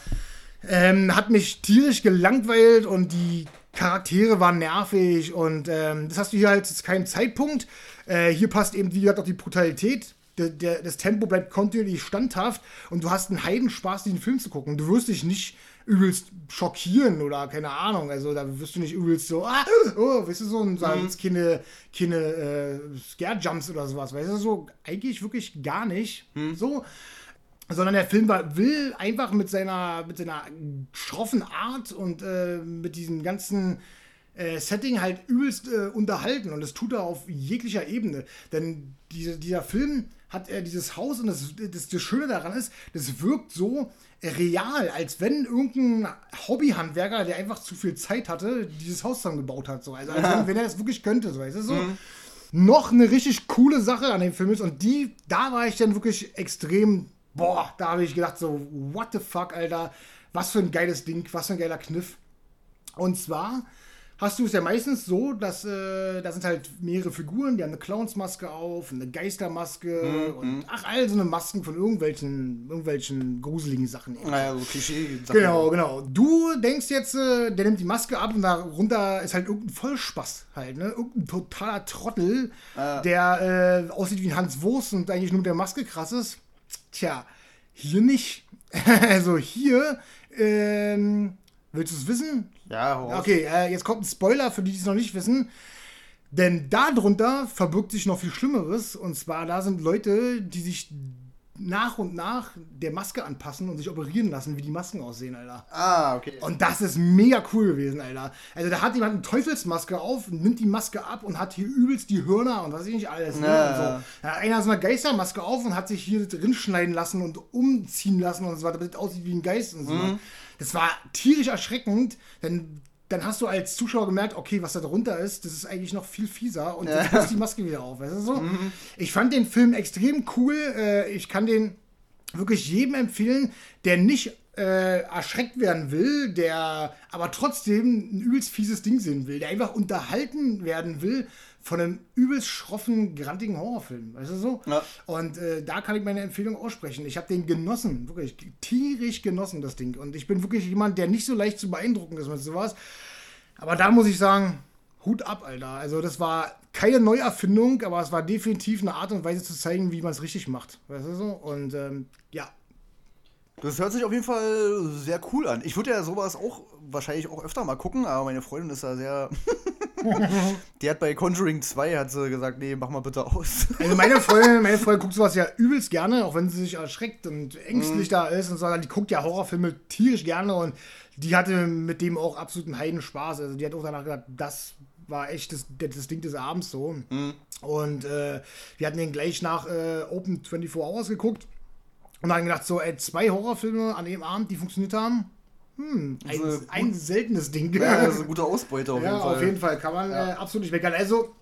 Ähm, hat mich tierisch gelangweilt und die Charaktere waren nervig und ähm, das hast du hier halt jetzt keinen Zeitpunkt. Äh, hier passt eben, wie gesagt, auch die Brutalität das Tempo bleibt kontinuierlich standhaft und du hast einen Heidenspaß, diesen Film zu gucken. Du wirst dich nicht übelst schockieren oder keine Ahnung. Also da wirst du nicht übelst so, ah, oh, weißt du, so, sagen mhm. keine, keine äh, Scare-Jumps oder sowas. Weißt du, so eigentlich wirklich gar nicht. Mhm. So. Sondern der Film war, will einfach mit seiner, mit seiner schroffen Art und äh, mit diesem ganzen äh, Setting halt übelst äh, unterhalten. Und das tut er auf jeglicher Ebene. Denn diese, dieser Film hat er dieses Haus und das, das, das Schöne daran ist, das wirkt so real, als wenn irgendein Hobbyhandwerker, der einfach zu viel Zeit hatte, dieses Haus zusammengebaut hat. So. Also, als wenn, wenn er das wirklich könnte, so. Weißt du, so. Mhm. Noch eine richtig coole Sache an dem Film ist und die, da war ich dann wirklich extrem, boah, da habe ich gedacht so, what the fuck, Alter, was für ein geiles Ding, was für ein geiler Kniff. Und zwar hast du es ja meistens so, dass äh, da sind halt mehrere Figuren, die haben eine Clownsmaske auf, eine Geistermaske mhm. und mhm. ach, all so eine Masken von irgendwelchen, irgendwelchen gruseligen Sachen. Naja, so Klischee. -Sachen. Genau, genau. Du denkst jetzt, äh, der nimmt die Maske ab und darunter ist halt irgendein Vollspaß halt, ne? Irgendein totaler Trottel, ah. der äh, aussieht wie ein Hans Wurst und eigentlich nur mit der Maske krass ist. Tja, hier nicht. also hier, ähm, willst du es wissen? Ja, Horst. Okay, äh, jetzt kommt ein Spoiler für die, die es noch nicht wissen. Denn darunter verbirgt sich noch viel Schlimmeres. Und zwar, da sind Leute, die sich nach und nach der Maske anpassen und sich operieren lassen, wie die Masken aussehen, Alter. Ah, okay. Und das ist mega cool gewesen, Alter. Also da hat jemand eine Teufelsmaske auf, nimmt die Maske ab und hat hier übelst die Hörner und was weiß ich nicht alles. Ne? Ja. So. Da hat einer so eine Geistermaske auf und hat sich hier drin schneiden lassen und umziehen lassen und so weiter, damit es aussieht wie ein Geist und so. Mhm. Das war tierisch erschreckend, denn dann hast du als Zuschauer gemerkt, okay, was da drunter ist, das ist eigentlich noch viel fieser und jetzt ist die Maske wieder auf. Weißt du so? Mhm. Ich fand den Film extrem cool. Äh, ich kann den wirklich jedem empfehlen, der nicht äh, erschreckt werden will, der aber trotzdem ein übelst fieses Ding sehen will, der einfach unterhalten werden will von einem übelst schroffen, grantigen Horrorfilm. Weißt du so? Ja. Und äh, da kann ich meine Empfehlung aussprechen. Ich habe den genossen, wirklich tierisch genossen, das Ding. Und ich bin wirklich jemand, der nicht so leicht zu beeindrucken ist mit sowas. Aber da muss ich sagen, Hut ab, Alter. Also das war keine Neuerfindung, aber es war definitiv eine Art und Weise zu zeigen, wie man es richtig macht. Weißt du so? Und ähm, ja, das hört sich auf jeden Fall sehr cool an. Ich würde ja sowas auch wahrscheinlich auch öfter mal gucken, aber meine Freundin ist da sehr Die hat bei Conjuring 2 hat sie gesagt, nee, mach mal bitte aus. Also meine Freundin, meine Freundin guckt sowas ja übelst gerne, auch wenn sie sich erschreckt und ängstlich da ist und so. Die guckt ja Horrorfilme tierisch gerne und die hatte mit dem auch absoluten Heidenspaß. Also die hat auch danach gesagt, das war echt das, das Ding des Abends so. Und äh, wir hatten den gleich nach äh, Open 24 Hours geguckt und haben gedacht, so, ey, zwei Horrorfilme an dem Abend, die funktioniert haben. Hm, ein, Also, ein seltenes Ding. Ja, das ist eine gute Ausbeute auf Ja, jeden Fall. auf jeden Fall. Kann man äh, absolut nicht meckern. Also,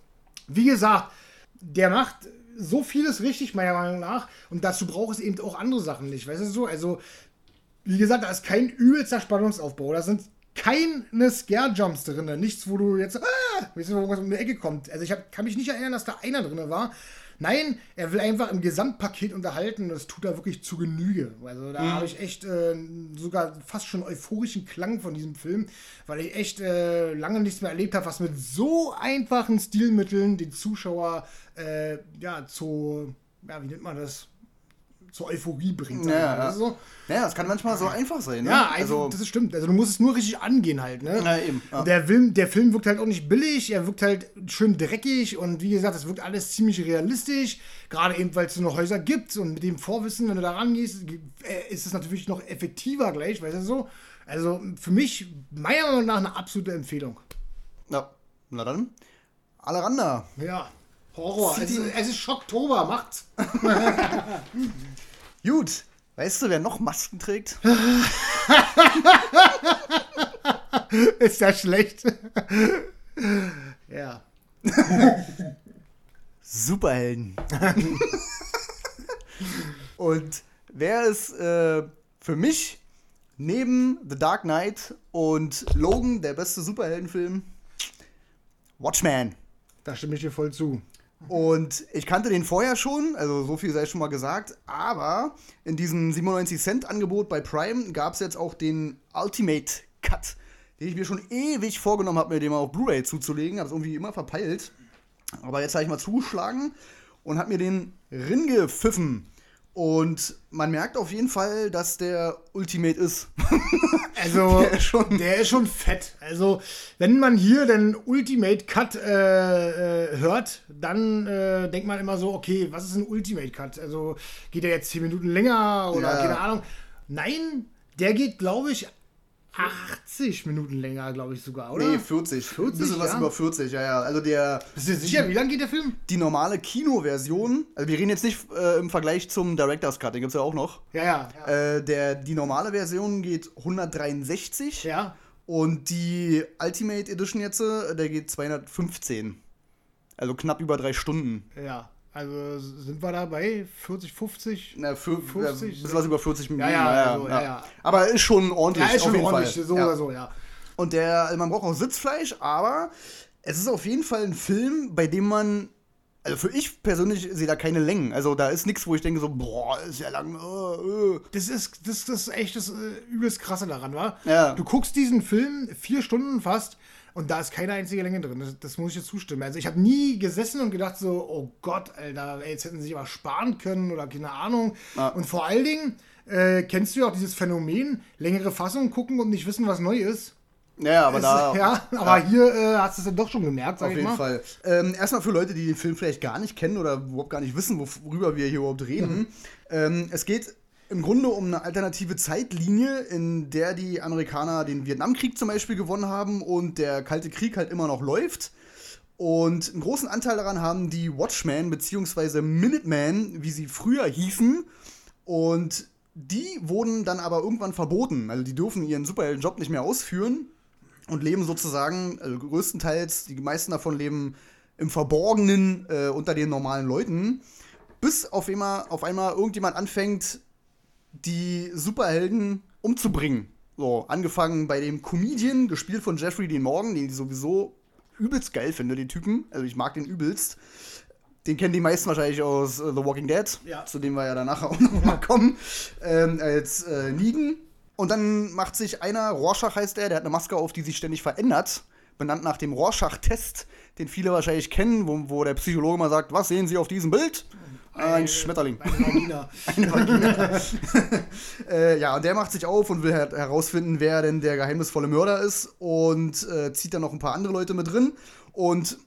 wie gesagt, der macht so vieles richtig, meiner Meinung nach. Und dazu braucht es eben auch andere Sachen nicht. Weißt du so? Also, wie gesagt, da ist kein übelster Spannungsaufbau. Da sind keine Scare-Jumps drin. Nichts, wo du jetzt, ah, weißt du, wo irgendwas um die Ecke kommt. Also, ich hab, kann mich nicht erinnern, dass da einer drin war. Nein, er will einfach im Gesamtpaket unterhalten und das tut er wirklich zu Genüge. Also da habe ich echt äh, sogar fast schon euphorischen Klang von diesem Film, weil ich echt äh, lange nichts mehr erlebt habe, was mit so einfachen Stilmitteln den Zuschauer äh, ja zu, ja, wie nennt man das? Zur Euphorie bringt. Ja, mal. ja. So, Ja, das kann manchmal so einfach sein. Ne? ja, also, das ist stimmt. Also du musst es nur richtig angehen halt, ne? Ja, eben, ja. Der, Film, der Film wirkt halt auch nicht billig, er wirkt halt schön dreckig und wie gesagt, es wirkt alles ziemlich realistisch. Gerade eben, weil es so noch Häuser gibt und mit dem Vorwissen, wenn du da rangehst, äh, ist es natürlich noch effektiver gleich, weißt du so? Also für mich, meiner Meinung nach, eine absolute Empfehlung. ja. Na dann. Alaranda. Ja. Horror. Es ist, es ist Schocktober, macht's. Gut. Weißt du, wer noch Masken trägt? Ist ja schlecht. ja. Superhelden. Und wer ist äh, für mich neben The Dark Knight und Logan der beste Superheldenfilm? Watchmen. Da stimme ich dir voll zu. Und ich kannte den vorher schon, also so viel sei schon mal gesagt, aber in diesem 97 Cent Angebot bei Prime gab es jetzt auch den Ultimate Cut, den ich mir schon ewig vorgenommen habe, mir den mal auf Blu-ray zuzulegen, habe es irgendwie immer verpeilt. Aber jetzt habe ich mal zugeschlagen und habe mir den Rin gepfiffen. Und man merkt auf jeden Fall, dass der Ultimate ist. Also, Der ist schon- der ist schon fett. Also, wenn man hier den Ultimate Cut äh, äh, hört, dann äh, denkt man immer so, okay, was ist ein Ultimate Cut? Also, geht der jetzt 10 Minuten länger oder Ja. keine Ahnung? Nein, der geht, glaube ich, 80 Minuten länger, glaube ich sogar, oder? Nee, 40. 40, Ein bisschen was ja. über 40, ja, ja. Also der, Bist du sicher, wie lang geht der Film? die normale Kinoversion, also wir reden jetzt nicht äh, im Vergleich zum Director's Cut, den gibt es ja auch noch. Ja, ja. Ja. Äh, der, die normale Version geht 163 ja. und die Ultimate Edition jetzt, äh, der geht 215. Also knapp über drei Stunden. ja. Also, sind wir da bei 40, 50? Na, für, 50, äh, bisschen was über 40 Minuten. Ja, ja, also, ja, ja. Aber ist schon ordentlich, Ja, ist schon ordentlich, Fall. so ja. oder so, ja. Und der, also man braucht auch Sitzfleisch, aber es ist auf jeden Fall ein Film, bei dem man, also für ich persönlich sehe da keine Längen. Also da ist nichts, wo ich denke so, boah, ist ja lang. Äh, äh. Das ist, das, das ist echt das äh, übelst krasse daran, war. Ja. Du guckst diesen Film vier Stunden fast und da ist keine einzige Länge drin. Das, das muss ich dir zustimmen. Also ich habe nie gesessen und gedacht so, oh Gott, Alter, ey, jetzt hätten sie sich aber sparen können oder keine Ahnung. Ja. Und vor allen Dingen äh, kennst du ja auch dieses Phänomen, längere Fassungen gucken und nicht wissen, was neu ist. Ja, aber Es- da. ja, aber hier äh, hast du es dann doch schon gemerkt, sag Auf jeden mal. Fall. Ähm, erstmal für Leute, die den Film vielleicht gar nicht kennen oder überhaupt gar nicht wissen, worüber wir hier überhaupt reden. Ähm, es geht im Grunde um eine alternative Zeitlinie, in der die Amerikaner den Vietnamkrieg zum Beispiel gewonnen haben und der Kalte Krieg halt immer noch läuft. Und einen großen Anteil daran haben die Watchmen bzw. Minutemen, wie sie früher hießen. Und die wurden dann aber irgendwann verboten. Also die dürfen ihren Superheldenjob nicht mehr ausführen und leben sozusagen, also größtenteils, die meisten davon leben im Verborgenen äh, unter den normalen Leuten, bis auf einmal, auf einmal irgendjemand anfängt, die Superhelden umzubringen. So, angefangen bei dem Comedian, gespielt von Jeffrey Dean Morgan, den ich sowieso übelst geil finde, den Typen. Also ich mag den übelst. Den kennen die meisten wahrscheinlich aus äh, The Walking Dead, Ja. zu dem wir ja danach auch noch mal kommen, ähm, als äh, Negan. Und dann macht sich einer, Rorschach heißt er, der hat eine Maske auf, die sich ständig verändert, benannt nach dem Rorschach-Test, den viele wahrscheinlich kennen, wo, wo der Psychologe mal sagt, was sehen Sie auf diesem Bild? Ein Schmetterling. Eine Vagina. Eine Vagina. äh, ja, und der macht sich auf und will her herausfinden, wer denn der geheimnisvolle Mörder ist und äh, zieht dann noch ein paar andere Leute mit drin. Und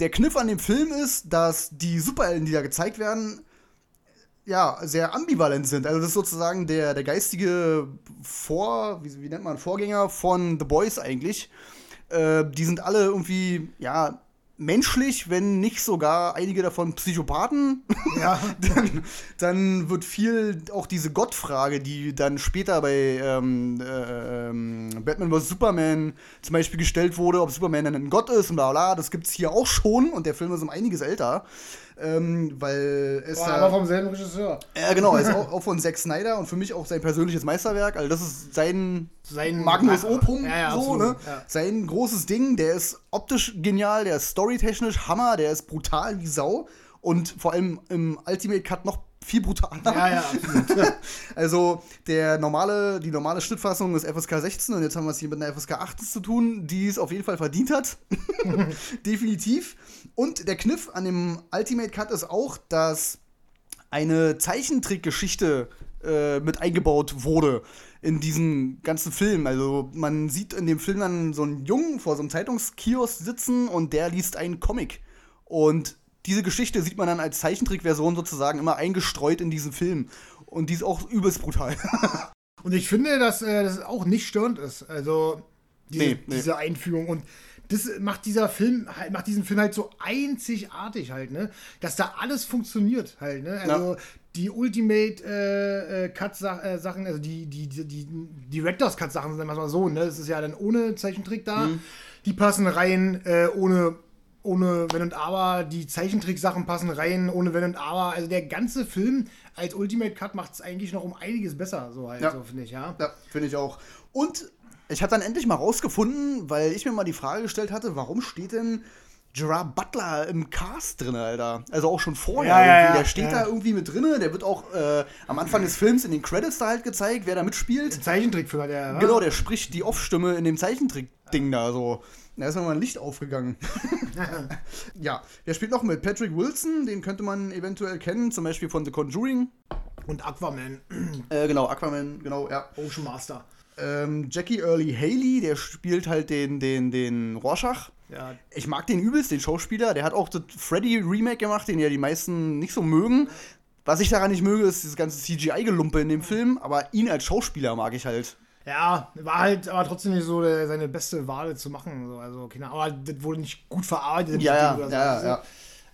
der Kniff an dem Film ist, dass die Superhelden, die da gezeigt werden, ja, sehr ambivalent sind. Also das ist sozusagen der, der geistige Vor, wie, wie nennt man, Vorgänger von The Boys eigentlich. Äh, die sind alle irgendwie, ja, menschlich, wenn nicht sogar einige davon Psychopathen. Ja. dann, dann wird viel auch diese Gottfrage, die dann später bei ähm, äh, ähm, Batman vs. Superman zum Beispiel gestellt wurde, ob Superman dann ein Gott ist und bla bla, das gibt's hier auch schon und der Film ist um einiges älter. Ähm, weil es Boah, da- aber vom selben Regisseur. ja, genau, ist auch, auch von Zack Snyder und für mich auch sein persönliches Meisterwerk. Also, das ist sein, Sein- Magnus Opum, ja, ja, so, absolut, ne? ja. Sein großes Ding, der ist optisch genial, der ist storytechnisch Hammer, der ist brutal wie Sau und vor allem im Ultimate Cut noch viel brutaler. Ja, ja, absolut. Also der normale, die normale Schnittfassung ist FSK 16 und jetzt haben wir es hier mit einer FSK 18 zu tun, die es auf jeden Fall verdient hat. Definitiv. Und der Kniff an dem Ultimate Cut ist auch, dass eine Zeichentrickgeschichte äh, mit eingebaut wurde in diesen ganzen Film. Also man sieht in dem Film dann so einen Jungen vor so einem Zeitungskiosk sitzen und der liest einen Comic. Und diese Geschichte sieht man dann als Zeichentrickversion sozusagen immer eingestreut in diesen Film. Und die ist auch übelst brutal. Und ich finde, dass äh, das auch nicht störend ist. Also diese, Nee, nee. diese Einführung. Und das macht dieser Film halt, macht diesen Film halt so einzigartig halt, ne? Dass da alles funktioniert halt, ne? Also Ja. die Ultimate äh, äh, Cut äh, Sachen, also die die die, die Directors Cut Sachen, sagen wir mal so, ne? Das ist ja dann ohne Zeichentrick da. Mhm. Die passen rein äh, ohne ohne Wenn und Aber, die Zeichentrick-Sachen passen rein, ohne Wenn und Aber. Also der ganze Film als Ultimate Cut macht es eigentlich noch um einiges besser, so halt, Ja. so finde ich, ja. Ja, finde ich auch. Und ich habe dann endlich mal rausgefunden, weil ich mir mal die Frage gestellt hatte, warum steht denn Gerard Butler im Cast drin, Alter? Also auch schon vorher. Ja, ja, irgendwie. ja, der steht da irgendwie mit drin. Der wird auch äh, am Anfang des Films in den Credits da halt gezeigt, wer da mitspielt. Zeichentrickfilm hat er. Genau, der spricht die Off-Stimme in dem Zeichentrick-Ding da so. Da ist nochmal ein Licht aufgegangen. ja, wer spielt noch mit? Patrick Wilson, den könnte man eventuell kennen, zum Beispiel von The Conjuring. Und Aquaman, Äh, genau, Aquaman, genau, ja. Ocean Master. Ähm, Jackie Early Haley, der spielt halt den, den, den Rorschach. Ja, Ich mag den übelst, den Schauspieler. Der hat auch das Freddy-Remake gemacht, den ja die meisten nicht so mögen. Was ich daran nicht möge, ist dieses ganze CGI-Gelumpe in dem Film, aber ihn als Schauspieler mag ich halt. Ja, war halt aber trotzdem nicht so der, seine beste Wahl zu machen. So. Also, keine Ahnung, aber das wurde nicht gut verarbeitet. Ja, ja, so. ja, ja.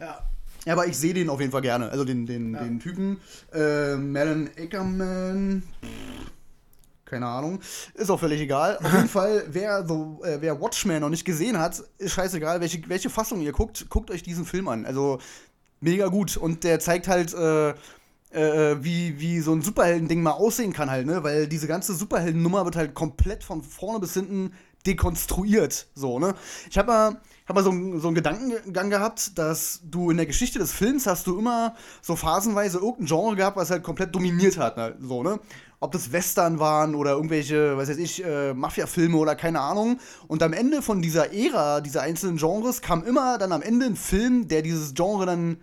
ja. Ja, aber ich sehe den auf jeden Fall gerne. Also den, den, Ja. den Typen. Äh, Melon Ackerman. Keine Ahnung. Ist auch völlig egal. Auf jeden Fall, wer, so, äh, wer Watchmen noch nicht gesehen hat, ist scheißegal, welche, welche Fassung ihr guckt, guckt euch diesen Film an. Also mega gut. Und der zeigt halt, äh, äh, wie, wie so ein Superhelden-Ding mal aussehen kann halt, ne? Weil diese ganze Superhelden-Nummer wird halt komplett von vorne bis hinten dekonstruiert. So, ne? Ich habe mal, hab mal so, so einen Gedankengang gehabt, dass du in der Geschichte des Films hast du immer so phasenweise irgendein Genre gehabt, was halt komplett dominiert hat, ne? So, ne? Ob das Western waren oder irgendwelche, weiß ich, äh, Mafia-Filme oder keine Ahnung. Und am Ende von dieser Ära, dieser einzelnen Genres, kam immer dann am Ende ein Film, der dieses Genre dann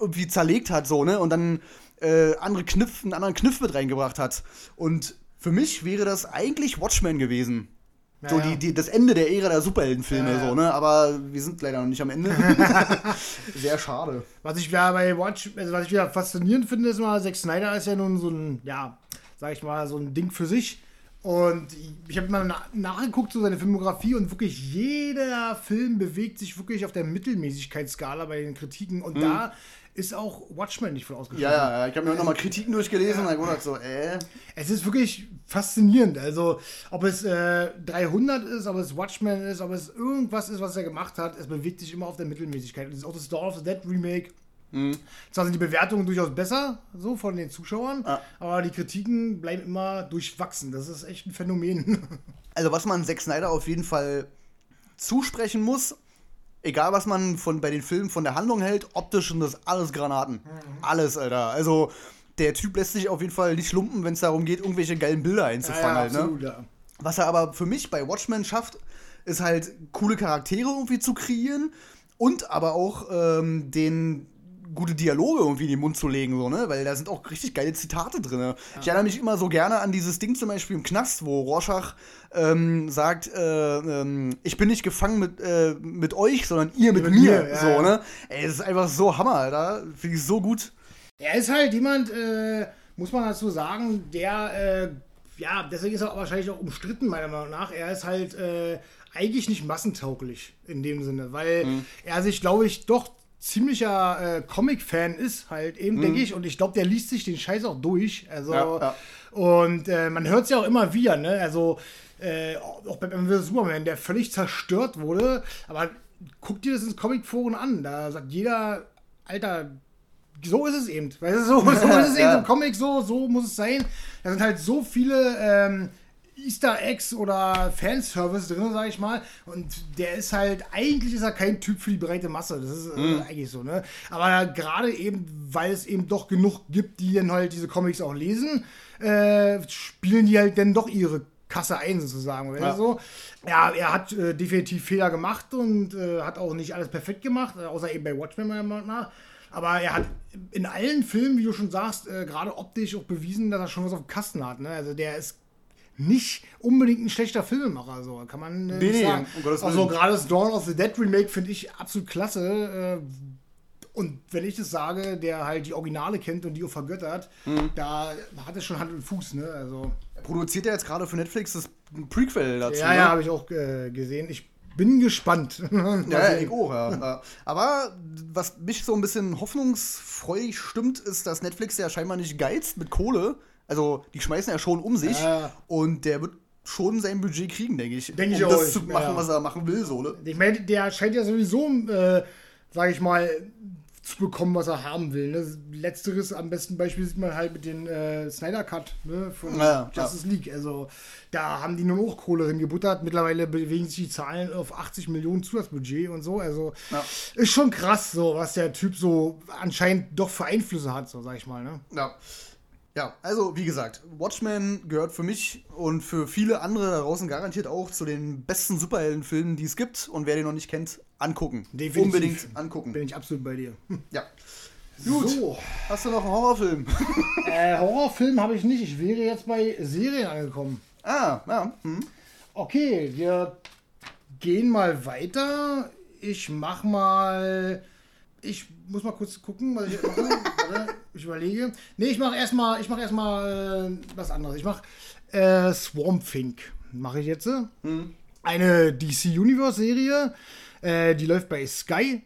irgendwie zerlegt hat, so, ne? Und dann äh, andere Kniff, einen anderen Kniff mit reingebracht hat. Und für mich wäre das eigentlich Watchmen gewesen. so Ja, ja. Die, die, das Ende der Ära der Superheldenfilme, Ja, so, ne? Aber wir sind leider noch nicht am Ende. Sehr schade. Was ich ja bei Watch, also was ich wieder faszinierend finde, ist mal, Zack Snyder ist ja nun so ein, ja, sag ich mal, so ein Ding für sich. Und ich habe mal na nachgeguckt, so seine Filmografie, und wirklich jeder Film bewegt sich wirklich auf der Mittelmäßigkeitsskala bei den Kritiken. Und da ist auch Watchmen nicht von ausgeschlossen. Ja, ja, ja. Ich habe mir noch mal Kritiken durchgelesen und dann wurde so, äh. Es ist wirklich faszinierend. Also, ob es äh, 300 ist, ob es Watchmen ist, ob es irgendwas ist, was er gemacht hat, es bewegt sich immer auf der Mittelmäßigkeit. Und das ist auch das Dawn of the Dead Remake. Zwar sind die Bewertungen durchaus besser, so von den Zuschauern, Ja. aber die Kritiken bleiben immer durchwachsen. Das ist echt ein Phänomen. Also, was man Zack Snyder auf jeden Fall zusprechen muss, egal was man von, bei den Filmen von der Handlung hält, optisch sind das alles Granaten. Alles, Alter. Also, der Typ lässt sich auf jeden Fall nicht lumpen, wenn es darum geht, irgendwelche geilen Bilder einzufangen. halt, ne? ja. Was er aber für mich bei Watchmen schafft, ist halt coole Charaktere irgendwie zu kreieren und aber auch ähm, den gute Dialoge irgendwie in den Mund zu legen, so, ne? Weil da sind auch richtig geile Zitate drin. Ich erinnere mich immer so gerne an dieses Ding zum Beispiel im Knast, wo Rorschach ähm, sagt, äh, ähm, ich bin nicht gefangen mit, äh, mit euch, sondern ihr mit, mit mir. mir, ja, so, ja. ne? Ey, das ist einfach so Hammer, Alter. Finde ich so gut. Er ist halt jemand, äh, muss man dazu sagen, der, äh, ja, deswegen ist er auch wahrscheinlich auch umstritten, meiner Meinung nach. Er ist halt äh, eigentlich nicht massentauglich in dem Sinne, weil Mhm. er sich, glaube ich, doch ziemlicher äh, Comic-Fan ist, halt eben, denke ich. Und ich glaube, der liest sich den Scheiß auch durch. Also, Mhm. Ja, ja. und äh, man hört es ja auch immer wieder, ne? Also, äh, auch bei vs. Superman, der völlig zerstört wurde. Aber guck dir das ins Comic-Foren an. Da sagt jeder, Alter, so ist es eben. Weißt du, so, so ist es eben Ja. im Comic, so, so muss es sein. Da sind halt so viele ähm, Easter Eggs oder Fanservice drin, sag ich mal. Und der ist halt, eigentlich ist er kein Typ für die breite Masse. Das ist äh, Mhm. eigentlich so, ne? Aber gerade eben, weil es eben doch genug gibt, die dann halt diese Comics auch lesen, äh, spielen die halt dann doch ihre Kasse ein, sozusagen. Ja. So. Ja, er hat äh, definitiv Fehler gemacht und äh, hat auch nicht alles perfekt gemacht, äh, außer eben bei Watchmen meiner Meinung nach. Aber er hat in allen Filmen, wie du schon sagst, äh, gerade optisch auch bewiesen, dass er schon was auf dem Kasten hat. Ne? Also der ist nicht unbedingt ein schlechter Filmemacher, so kann man äh, Nee, nicht nee, sagen. um also gerade das Dawn of the Dead Remake finde ich absolut klasse. Äh, und wenn ich das sage, der halt die Originale kennt und die auch vergöttert, Mhm. da hat es schon Hand und Fuß, ne? Also Produziert er jetzt gerade für Netflix das Prequel dazu? ja, ne? ja, habe ich auch äh, gesehen. Ich bin gespannt. Ja, ich auch, ja. Aber was mich so ein bisschen hoffnungsfreudig stimmt, ist, dass Netflix ja scheinbar nicht geizt mit Kohle. Also, die schmeißen ja schon um sich. Ja. Und der wird schon sein Budget kriegen, denke ich. Denk ich um auch. das zu machen, Ja. was er machen will, so, ne? Ich meine, der scheint ja sowieso, äh, sage ich mal, zu bekommen, was er haben will. Ne? Letzteres am besten Beispiel sieht man halt mit den äh, Snyder Cut ne? von Ja, ja. Justice League. Also da haben die nur noch Kohle reingebuttert. Mittlerweile bewegen sich die Zahlen auf 80 Millionen Zusatzbudget und so. Also Ja. ist schon krass, so was der Typ so anscheinend doch für Einflüsse hat, so sag ich mal. Ne? Ja. Ja, also wie gesagt, Watchmen gehört für mich und für viele andere da draußen garantiert auch zu den besten Superheldenfilmen, die es gibt. Und wer den noch nicht kennt, angucken. Definitiv. Unbedingt angucken. Bin ich absolut bei dir. Ja. Gut. So. Hast du noch einen Horrorfilm? Äh, Horrorfilm habe ich nicht. Ich wäre jetzt bei Serien angekommen. ah, ja. Hm. Okay, wir gehen mal weiter. Ich mach mal. Ich muss mal kurz gucken, was ich mache. Warte, ich überlege. Nee, ich mache erstmal, ich mache erstmal äh, was anderes. Ich mache äh, Swamp Thing. Mache ich jetzt. Eine DC Universe Serie. Äh, die läuft bei Sky.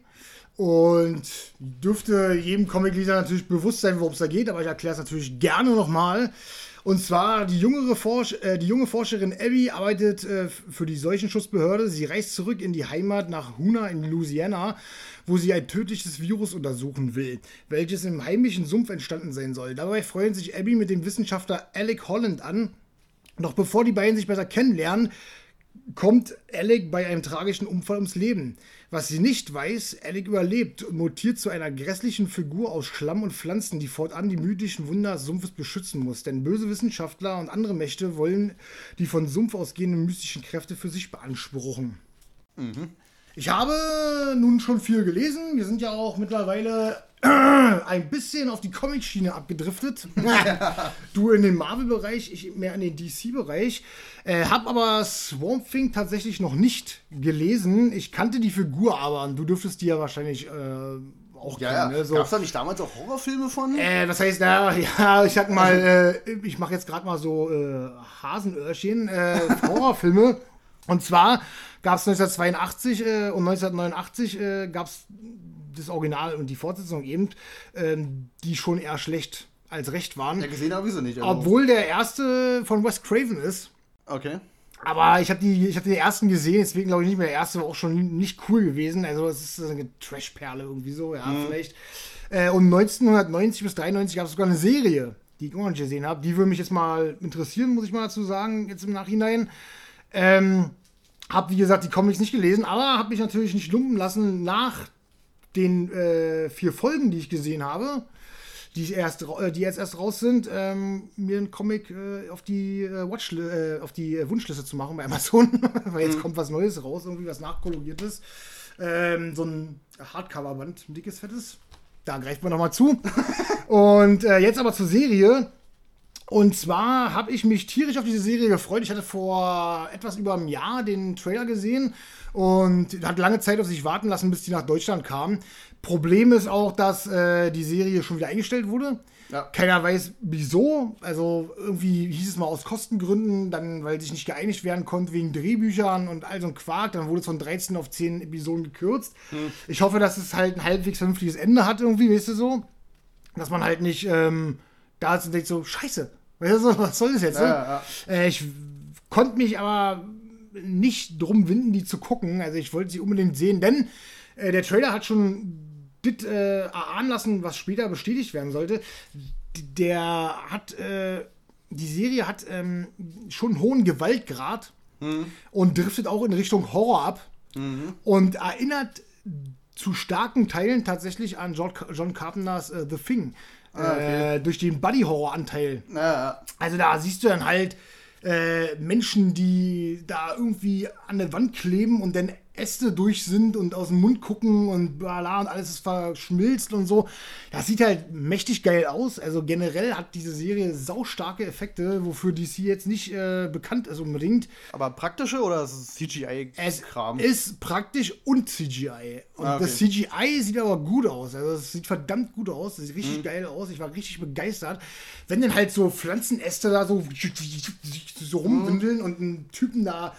Und dürfte jedem Comic-Leser natürlich bewusst sein, worum es da geht, aber ich erkläre es natürlich gerne nochmal. Und zwar die, jüngere Forsch äh, die junge Forscherin Abby arbeitet äh, für die Seuchenschutzbehörde. Sie reist zurück in die Heimat nach Huna in Louisiana, wo sie ein tödliches Virus untersuchen will, welches im heimischen Sumpf entstanden sein soll. Dabei freuen sich Abby mit dem Wissenschaftler Alec Holland an. Doch bevor die beiden sich besser kennenlernen, kommt Alec bei einem tragischen Unfall ums Leben. Was sie nicht weiß, Alec überlebt und mutiert zu einer grässlichen Figur aus Schlamm und Pflanzen, die fortan die mythischen Wunder des Sumpfes beschützen muss. Denn böse Wissenschaftler und andere Mächte wollen die von Sumpf ausgehenden mystischen Kräfte für sich beanspruchen. Ich habe nun schon viel gelesen. Wir sind ja auch mittlerweile ein bisschen auf die Comic-Schiene abgedriftet. du in den Marvel-Bereich, ich mehr in den DC-Bereich. Äh, hab aber Swamp Thing tatsächlich noch nicht gelesen. Ich kannte die Figur aber und du dürftest die ja wahrscheinlich äh, auch Ja, ja. kennen. Ne? So. Gab's da nicht damals auch Horrorfilme von? Äh, was heißt da? Ja, ich sag mal, äh, ich mache jetzt gerade mal so äh, Hasenöhrchen, äh, Horrorfilme. Und zwar gab es 1982 äh, und 1989 äh, gab es das Original und die Fortsetzung eben, ähm, die schon eher schlecht als recht waren. Ja, gesehen habe ich sie nicht. also. Obwohl der erste von Wes Craven ist. Okay. Aber ich habe hab den ersten gesehen, deswegen glaube ich nicht mehr. Der erste war auch schon nicht cool gewesen. Also es ist eine Trashperle irgendwie so, ja, vielleicht. Äh, und 1990 bis 93 gab es sogar eine Serie, die ich auch noch nicht gesehen habe. Die würde mich jetzt mal interessieren, muss ich mal dazu sagen, jetzt im Nachhinein. Ähm, hab, wie gesagt, die Comics nicht gelesen, aber habe mich natürlich nicht lumpen lassen nach den äh, vier Folgen, die ich gesehen habe, die, erst, ra- äh, die jetzt erst raus sind, ähm, mir einen Comic äh, auf die äh, Watch äh, auf die äh, Wunschliste zu machen bei Amazon, weil jetzt kommt was Neues raus, irgendwie was nachkoloriertes. Ähm, so ein Hardcover-Band, ein dickes, fettes. Da greift man nochmal zu. und jetzt aber zur Serie. Und zwar habe ich mich tierisch auf diese Serie gefreut. Ich hatte vor etwas über einem Jahr den Trailer gesehen und hat lange Zeit auf sich warten lassen, bis die nach Deutschland kam. Problem ist auch, dass äh, die Serie schon wieder eingestellt wurde. Ja. Keiner weiß wieso. Also irgendwie hieß es mal aus Kostengründen, dann weil sich nicht geeinigt werden konnte wegen Drehbüchern und all so ein Quark. Dann wurde es von 13 auf 10 Episoden gekürzt. Ich hoffe, dass es halt ein halbwegs vernünftiges Ende hat irgendwie, weißt du so. Dass man halt nicht ähm, da ist und denkt so, scheiße, was soll das jetzt? Ne? Ja, Äh, ich konnte mich aber nicht drum winden, die zu gucken. Also ich wollte sie unbedingt sehen, denn äh, der Trailer hat schon dit äh, erahnen lassen, was später bestätigt werden sollte. Der hat, äh, die Serie hat ähm, schon einen hohen Gewaltgrad und driftet auch in Richtung Horror ab und erinnert zu starken Teilen tatsächlich an John, Carpenters The Thing. Äh, durch den Buddy-Horror-Anteil. Ja. Also da siehst du dann halt äh, Menschen, die da irgendwie an der Wand kleben und dann Äste durch sind und aus dem Mund gucken und bla und alles ist verschmilzt und so. Das sieht halt mächtig geil aus. Also generell hat diese Serie saustarke Effekte, wofür DC jetzt nicht äh, bekannt ist unbedingt. Aber praktische oder ist es Es CGI-Kram? ist praktisch und CGI. Und Ah, okay. das CGI sieht aber gut aus. Also es sieht verdammt gut aus. Das sieht Mhm. richtig geil aus. Ich war richtig begeistert. Wenn dann halt so Pflanzenäste da so, so rumwindeln und einen Typen da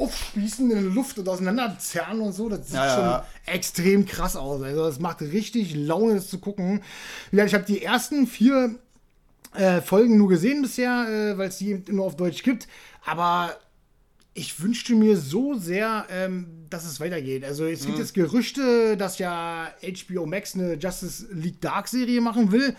aufspießen in der Luft und auseinanderzerren und so, das sieht Ja, schon ja. extrem krass aus. Also es macht richtig Laune, das zu gucken. Ja, ich habe die ersten vier äh, Folgen nur gesehen bisher, äh, weil es die nur auf Deutsch gibt. Aber ich wünschte mir so sehr, ähm, dass es weitergeht. Also es Mhm. gibt jetzt Gerüchte, dass ja HBO Max eine Justice League Dark Serie machen will.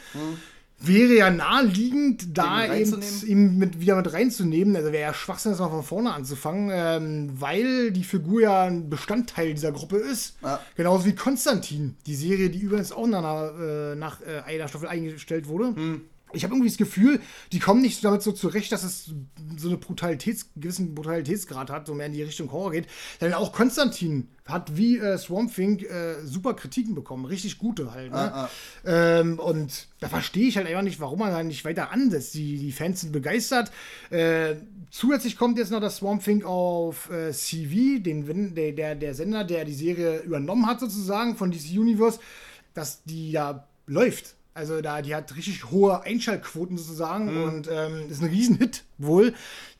Wäre ja naheliegend, da eben ihn mit, wieder mit reinzunehmen. Also wäre ja Schwachsinn, das mal von vorne anzufangen, ähm, weil die Figur ja ein Bestandteil dieser Gruppe ist. Ja. Genauso wie Konstantin, die Serie, die übrigens auch nach, einer, äh, nach äh, einer Staffel eingestellt wurde. Ich habe irgendwie das Gefühl, die kommen nicht damit so zurecht, dass es so eine Brutalitäts, gewissen Brutalitätsgrad hat, so mehr in die Richtung Horror geht. Denn auch Konstantin hat wie äh, Swamp Thing äh, super Kritiken bekommen, richtig gute halt. Ne? Ah, Ähm, und da verstehe ich halt einfach nicht, warum man da nicht weiter ansetzt. Die, die Fans sind begeistert. Äh, zusätzlich kommt jetzt noch das Swamp Thing auf äh, CV, den, der, der, der Sender, der die Serie übernommen hat, sozusagen von DC Universe, dass die ja läuft. Also da, die hat richtig hohe Einschaltquoten sozusagen und ähm, ist ein Riesenhit wohl.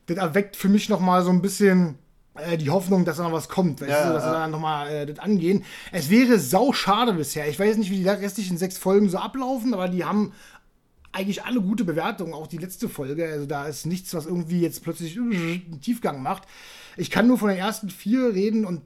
Das erweckt für mich noch mal so ein bisschen äh, die Hoffnung, dass da noch was kommt, weißt Ja, du, dass ja. wir da noch mal äh, das angehen. Es wäre sau schade bisher. Ich weiß nicht, wie die restlichen sechs Folgen so ablaufen, aber die haben eigentlich alle gute Bewertungen, auch die letzte Folge. Also da ist nichts, was irgendwie jetzt plötzlich einen Tiefgang macht. Ich kann nur von den ersten vier reden und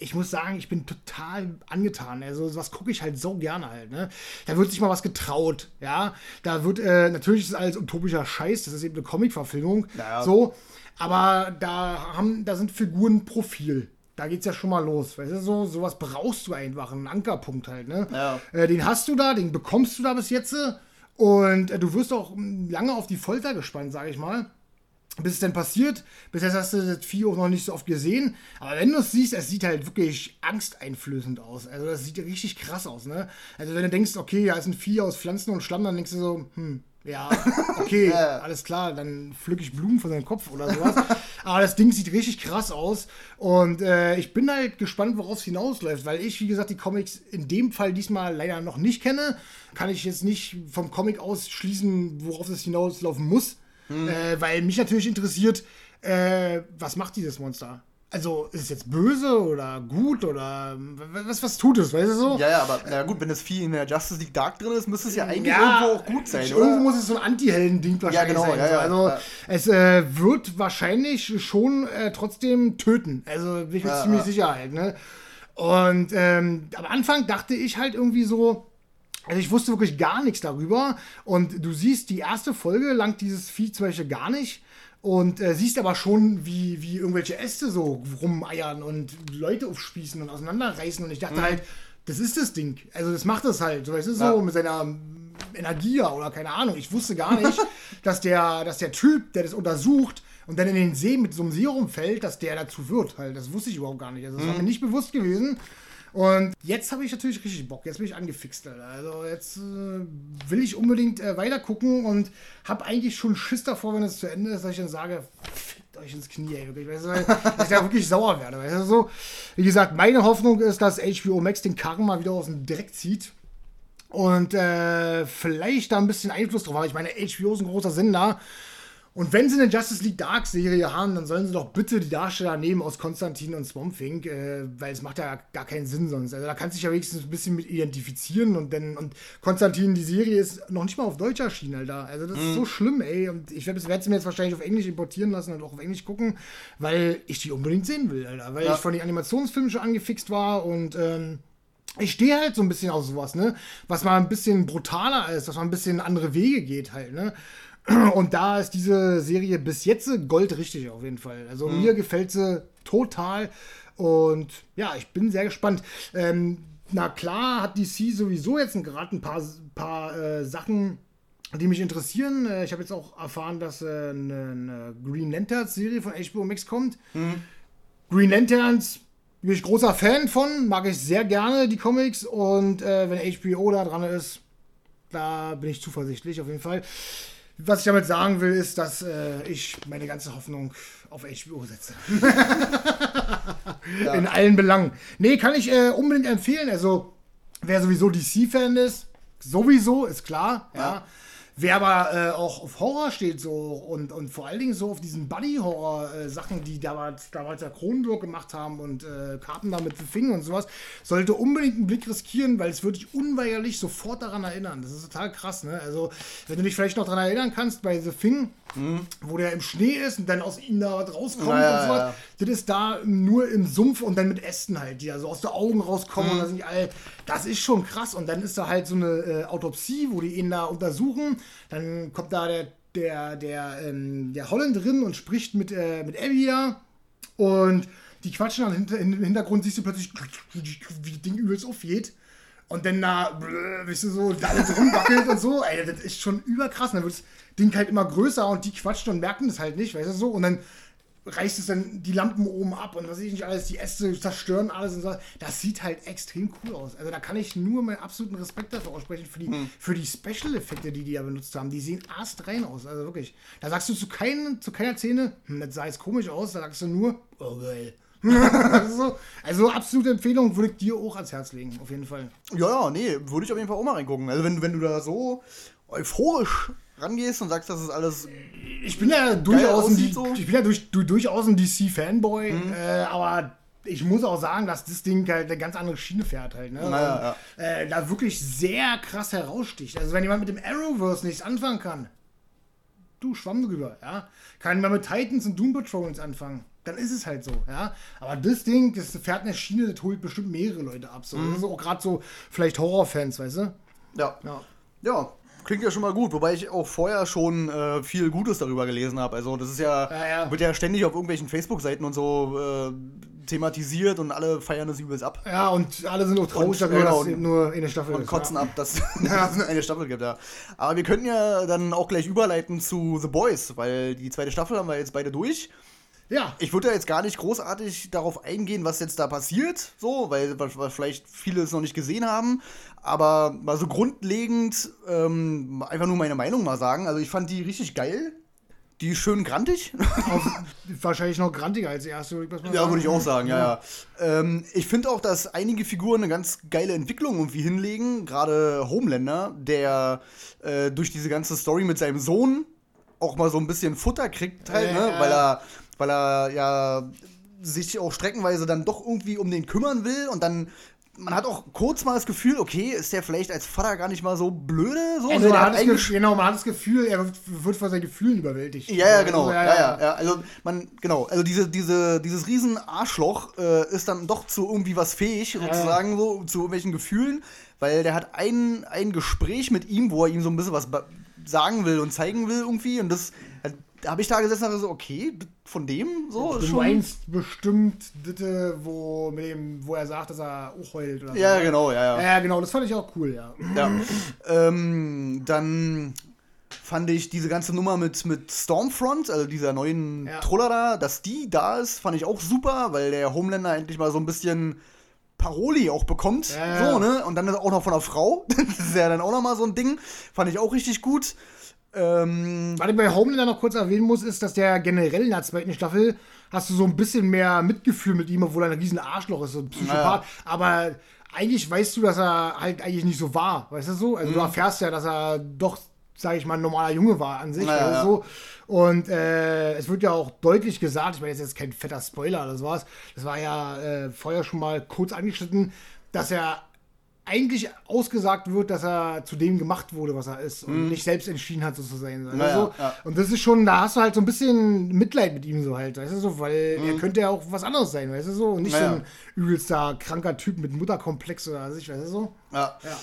ich muss sagen, ich bin total angetan. Also sowas gucke ich halt so gerne halt. Ne? Da wird sich mal was getraut, ja. Da wird äh, natürlich ist alles utopischer Scheiß. Das ist eben eine Comic-Verfilmung, Naja. so. Aber da haben, da sind Figuren Profil. Da geht's ja schon mal los. Weißt du, so sowas brauchst du einfach, einen Ankerpunkt halt. Ne? Ja. Äh, den hast du da, den bekommst du da bis jetzt. Und äh, du wirst auch mh, lange auf die Folter gespannt, sage ich mal bis es denn passiert. Bis jetzt hast du das Vieh auch noch nicht so oft gesehen. Aber wenn du es siehst, es sieht halt wirklich angsteinflößend aus. Also das sieht richtig krass aus, ne? Also wenn du denkst, okay, da ist ein Vieh aus Pflanzen und Schlamm, dann denkst du so, hm, ja, okay, alles klar, dann pflück ich Blumen von seinem Kopf oder sowas. Aber das Ding sieht richtig krass aus. Und äh, ich bin halt gespannt, worauf es hinausläuft, weil ich, wie gesagt, die Comics in dem Fall diesmal leider noch nicht kenne. Kann ich jetzt nicht vom Comic ausschließen, worauf es hinauslaufen muss. Äh, weil mich natürlich interessiert, äh, was macht dieses Monster? Also, ist es jetzt böse oder gut oder was, was tut es, weißt du so? Ja, ja, aber na gut, wenn das Vieh in der Justice League Dark drin ist, müsste es ja eigentlich Ja, irgendwo auch gut sein, Irgendwo oder? muss es so ein Anti-Helden-Ding wahrscheinlich genau, sein. ja, ja, also, ja. es äh, wird wahrscheinlich schon äh, trotzdem töten. Also, bin ich mir Ja, ziemlich ja. sicher halt, ne? Und ähm, am Anfang dachte ich halt irgendwie so, also ich wusste wirklich gar nichts darüber. Und du siehst, die erste Folge langt dieses Vieh zum Beispiel gar nicht. Und äh, siehst aber schon, wie, wie irgendwelche Äste so rumeiern und Leute aufspießen und auseinanderreißen. Und ich dachte halt, das ist das Ding. Also das macht es halt. So, es ist so Ja. mit seiner Energie oder keine Ahnung. Ich wusste gar nicht, dass der, dass der Typ, der das untersucht und dann in den See mit so einem Serum fällt, dass der dazu wird. Halt. Das wusste ich überhaupt gar nicht. Also das war mir nicht bewusst gewesen. Und jetzt habe ich natürlich richtig Bock. Jetzt bin ich angefixt, Alter. Also jetzt äh, will ich unbedingt äh, weiter gucken und habe eigentlich schon Schiss davor, wenn es zu Ende ist, dass ich dann sage, fickt euch ins Knie, ey. Wirklich, weißt du, dass ich da wirklich sauer werde. Weißt du, so. Wie gesagt, meine Hoffnung ist, dass HBO Max den Karren mal wieder aus dem Dreck zieht und äh, vielleicht da ein bisschen Einfluss drauf haben. Ich meine, HBO ist ein großer Sender. Und wenn sie eine Justice League Dark Serie haben, dann sollen sie doch bitte die Darsteller nehmen aus Konstantin und Swamp Thing, äh, weil es macht ja gar keinen Sinn sonst. Also da kannst du dich ja wenigstens ein bisschen mit identifizieren und dann und Konstantin, die Serie ist noch nicht mal auf Deutsch erschienen, Alter. Also das ist so schlimm, ey. Und ich werde es mir jetzt wahrscheinlich auf Englisch importieren lassen und auch auf Englisch gucken, weil ich die unbedingt sehen will, Alter. Weil Ja. ich von den Animationsfilmen schon angefixt war und ähm, ich stehe halt so ein bisschen auf sowas, ne? Was mal ein bisschen brutaler ist, was mal ein bisschen andere Wege geht halt, ne? Und da ist diese Serie bis jetzt goldrichtig auf jeden Fall. Also mir gefällt sie total. Und ja, ich bin sehr gespannt. Ähm, na klar hat DC sowieso jetzt gerade ein paar, paar äh, Sachen, die mich interessieren. Äh, ich habe jetzt auch erfahren, dass äh, eine, eine Green Lanterns Serie von HBO Max kommt. Green Lanterns bin ich großer Fan von, mag ich sehr gerne die Comics und äh, wenn HBO da dran ist, da bin ich zuversichtlich auf jeden Fall. Was ich damit sagen will, ist, dass äh, ich meine ganze Hoffnung auf HBO setze. In allen Belangen. Nee, kann ich äh, unbedingt empfehlen. Also, wer sowieso DC-Fan ist, sowieso, ist klar. Ja. Wer aber äh, auch auf Horror steht so und, und vor allen Dingen so auf diesen Buddy-Horror-Sachen, die damals, damals der Kronenburg gemacht haben und äh, Karten damit befingen und sowas, sollte unbedingt einen Blick riskieren, weil es wird dich unweigerlich sofort daran erinnern. Das ist total krass, ne? Also, wenn du dich vielleicht noch daran erinnern kannst, bei The Thing, wo der im Schnee ist und dann aus ihm da rauskommt Ja, ja, und sowas, ja. das ist da nur im Sumpf und dann mit Ästen halt, die da so aus den Augen rauskommen Mhm. und da sind die all, das ist schon krass. Und dann ist da halt so eine äh, Autopsie, wo die ihn da untersuchen. Dann kommt da der, der, der, ähm, der Holland drin und spricht mit, äh, mit Abby da. Und die quatschen dann hinter, im Hintergrund, siehst du plötzlich, wie das Ding übelst aufgeht. Und dann da, weißt du, so, da alles rumwackelt und so. Ey, das ist schon überkrass. Und dann wird das Ding halt immer größer und die quatschen und merken das halt nicht, weißt du so. Und dann reißt es dann die Lampen oben ab und was ich nicht alles, die Äste zerstören alles und so. Das sieht halt extrem cool aus. Also da kann ich nur meinen absoluten Respekt dafür aussprechen, für die, für die Special-Effekte, die die da benutzt haben. Die sehen astrein aus, also wirklich. Da sagst du zu, keinen, zu keiner Szene, hm, das sah jetzt komisch aus, da sagst du nur, oh geil. also, also absolute Empfehlung würde ich dir auch ans Herz legen, auf jeden Fall. Ja, ja, nee, würde ich auf jeden Fall auch mal reingucken. Also wenn, wenn du da so euphorisch rangehst und sagst, das ist alles. Ich bin ja durchaus ein, so. ich bin ja durch, du, durchaus ein DC-Fanboy, äh, aber ich muss auch sagen, dass das Ding halt eine ganz andere Schiene fährt halt, ne? Naja, Und, äh, da wirklich sehr krass heraussticht. Also wenn jemand mit dem Arrowverse nichts anfangen kann, du schwamm drüber, ja. Kann man mit Titans und Doom Patrol nichts anfangen. Dann ist es halt so, ja. Aber das Ding, das fährt eine Schiene, das holt bestimmt mehrere Leute ab. So. Das ist auch gerade so vielleicht Horrorfans, weißt du? Ja. Ja. Ja, klingt ja schon mal gut, wobei ich auch vorher schon äh, viel Gutes darüber gelesen habe. Also das ist ja, Ja, ja. wird ja ständig auf irgendwelchen Facebook-Seiten und so äh, thematisiert und alle feiern das übelst ab. Ja, und alle sind auch traurig Und- darüber, genau, dass es nur eine Staffel Und ist. kotzen ja. ab, dass es nur eine Staffel gibt, ja. Aber wir können ja dann auch gleich überleiten zu The Boys, weil die zweite Staffel haben wir jetzt beide durch. Ja, Ich würde ja jetzt gar nicht großartig darauf eingehen, was jetzt da passiert, so, weil, weil weil vielleicht viele es noch nicht gesehen haben. Aber mal so grundlegend ähm, einfach nur meine Meinung mal sagen. Also ich fand die richtig geil. Die ist schön grantig. auf, wahrscheinlich noch grantiger als die erste, würde ich mal ja, sagen. würde ich auch sagen, ja, ja. Ähm, ich finde auch, dass einige Figuren eine ganz geile Entwicklung irgendwie hinlegen. Gerade Homelander, der äh, durch diese ganze Story mit seinem Sohn auch mal so ein bisschen Futter kriegt, halt, Ja, ne? weil er, weil er ja sich auch streckenweise dann doch irgendwie um den kümmern will und dann man hat auch kurz mal das Gefühl, okay, ist der vielleicht als Vater gar nicht mal so blöde, so, Also der man, Gefühl, genau, man hat das Gefühl, er wird, von seinen Gefühlen überwältigt. Ja, ja, genau. Also, ja, ja, ja. Also man, genau. Also diese, diese, dieses riesen Arschloch äh, ist dann doch zu irgendwie was fähig, sozusagen so zu irgendwelchen Gefühlen, weil der hat ein, ein Gespräch mit ihm, wo er ihm so ein bisschen was sagen will und zeigen will irgendwie und das da habe ich da gesessen und so, okay, von dem so Du schon. meinst bestimmt äh, wo, mit dem, wo er sagt, dass er auch heult oder so. Ja, genau, ja, ja. Ja, genau, das fand ich auch cool, ja. Ja. ähm, dann fand ich diese ganze Nummer mit, mit Stormfront, also dieser neuen Ja. Truller da, dass die da ist, fand ich auch super, weil der Homelander endlich mal so ein bisschen Paroli auch bekommt. Ja. So, ne? Und dann auch noch von einer Frau. das ist ja dann auch noch mal so ein Ding. Fand ich auch richtig gut. Ähm, Was ich bei Homelander noch kurz erwähnen muss, ist, dass der generell in der zweiten Staffel hast du so ein bisschen mehr Mitgefühl mit ihm, obwohl er ein riesen Arschloch ist, so ein Psychopath. Aber eigentlich weißt du, dass er halt eigentlich nicht so war, weißt du so? Also du erfährst ja, dass er doch, sag ich mal, ein normaler Junge war an sich. Ja, also ja. so. Und äh, es wird ja auch deutlich gesagt, ich meine, jetzt ist kein fetter Spoiler oder sowas, das war ja äh, vorher schon mal kurz angeschnitten, dass er eigentlich ausgesagt wird, dass er zu dem gemacht wurde, was er ist und nicht selbst entschieden hat, so zu sein. Also, Mhm. ja. Und das ist schon, da hast du halt so ein bisschen Mitleid mit ihm so halt, weißt du so, weil er könnte ja auch was anderes sein, weißt du so, und nicht Mhm. Ja, so ein übelster kranker Typ mit Mutterkomplex oder was weiß ich, weißt du so. ja. Ja.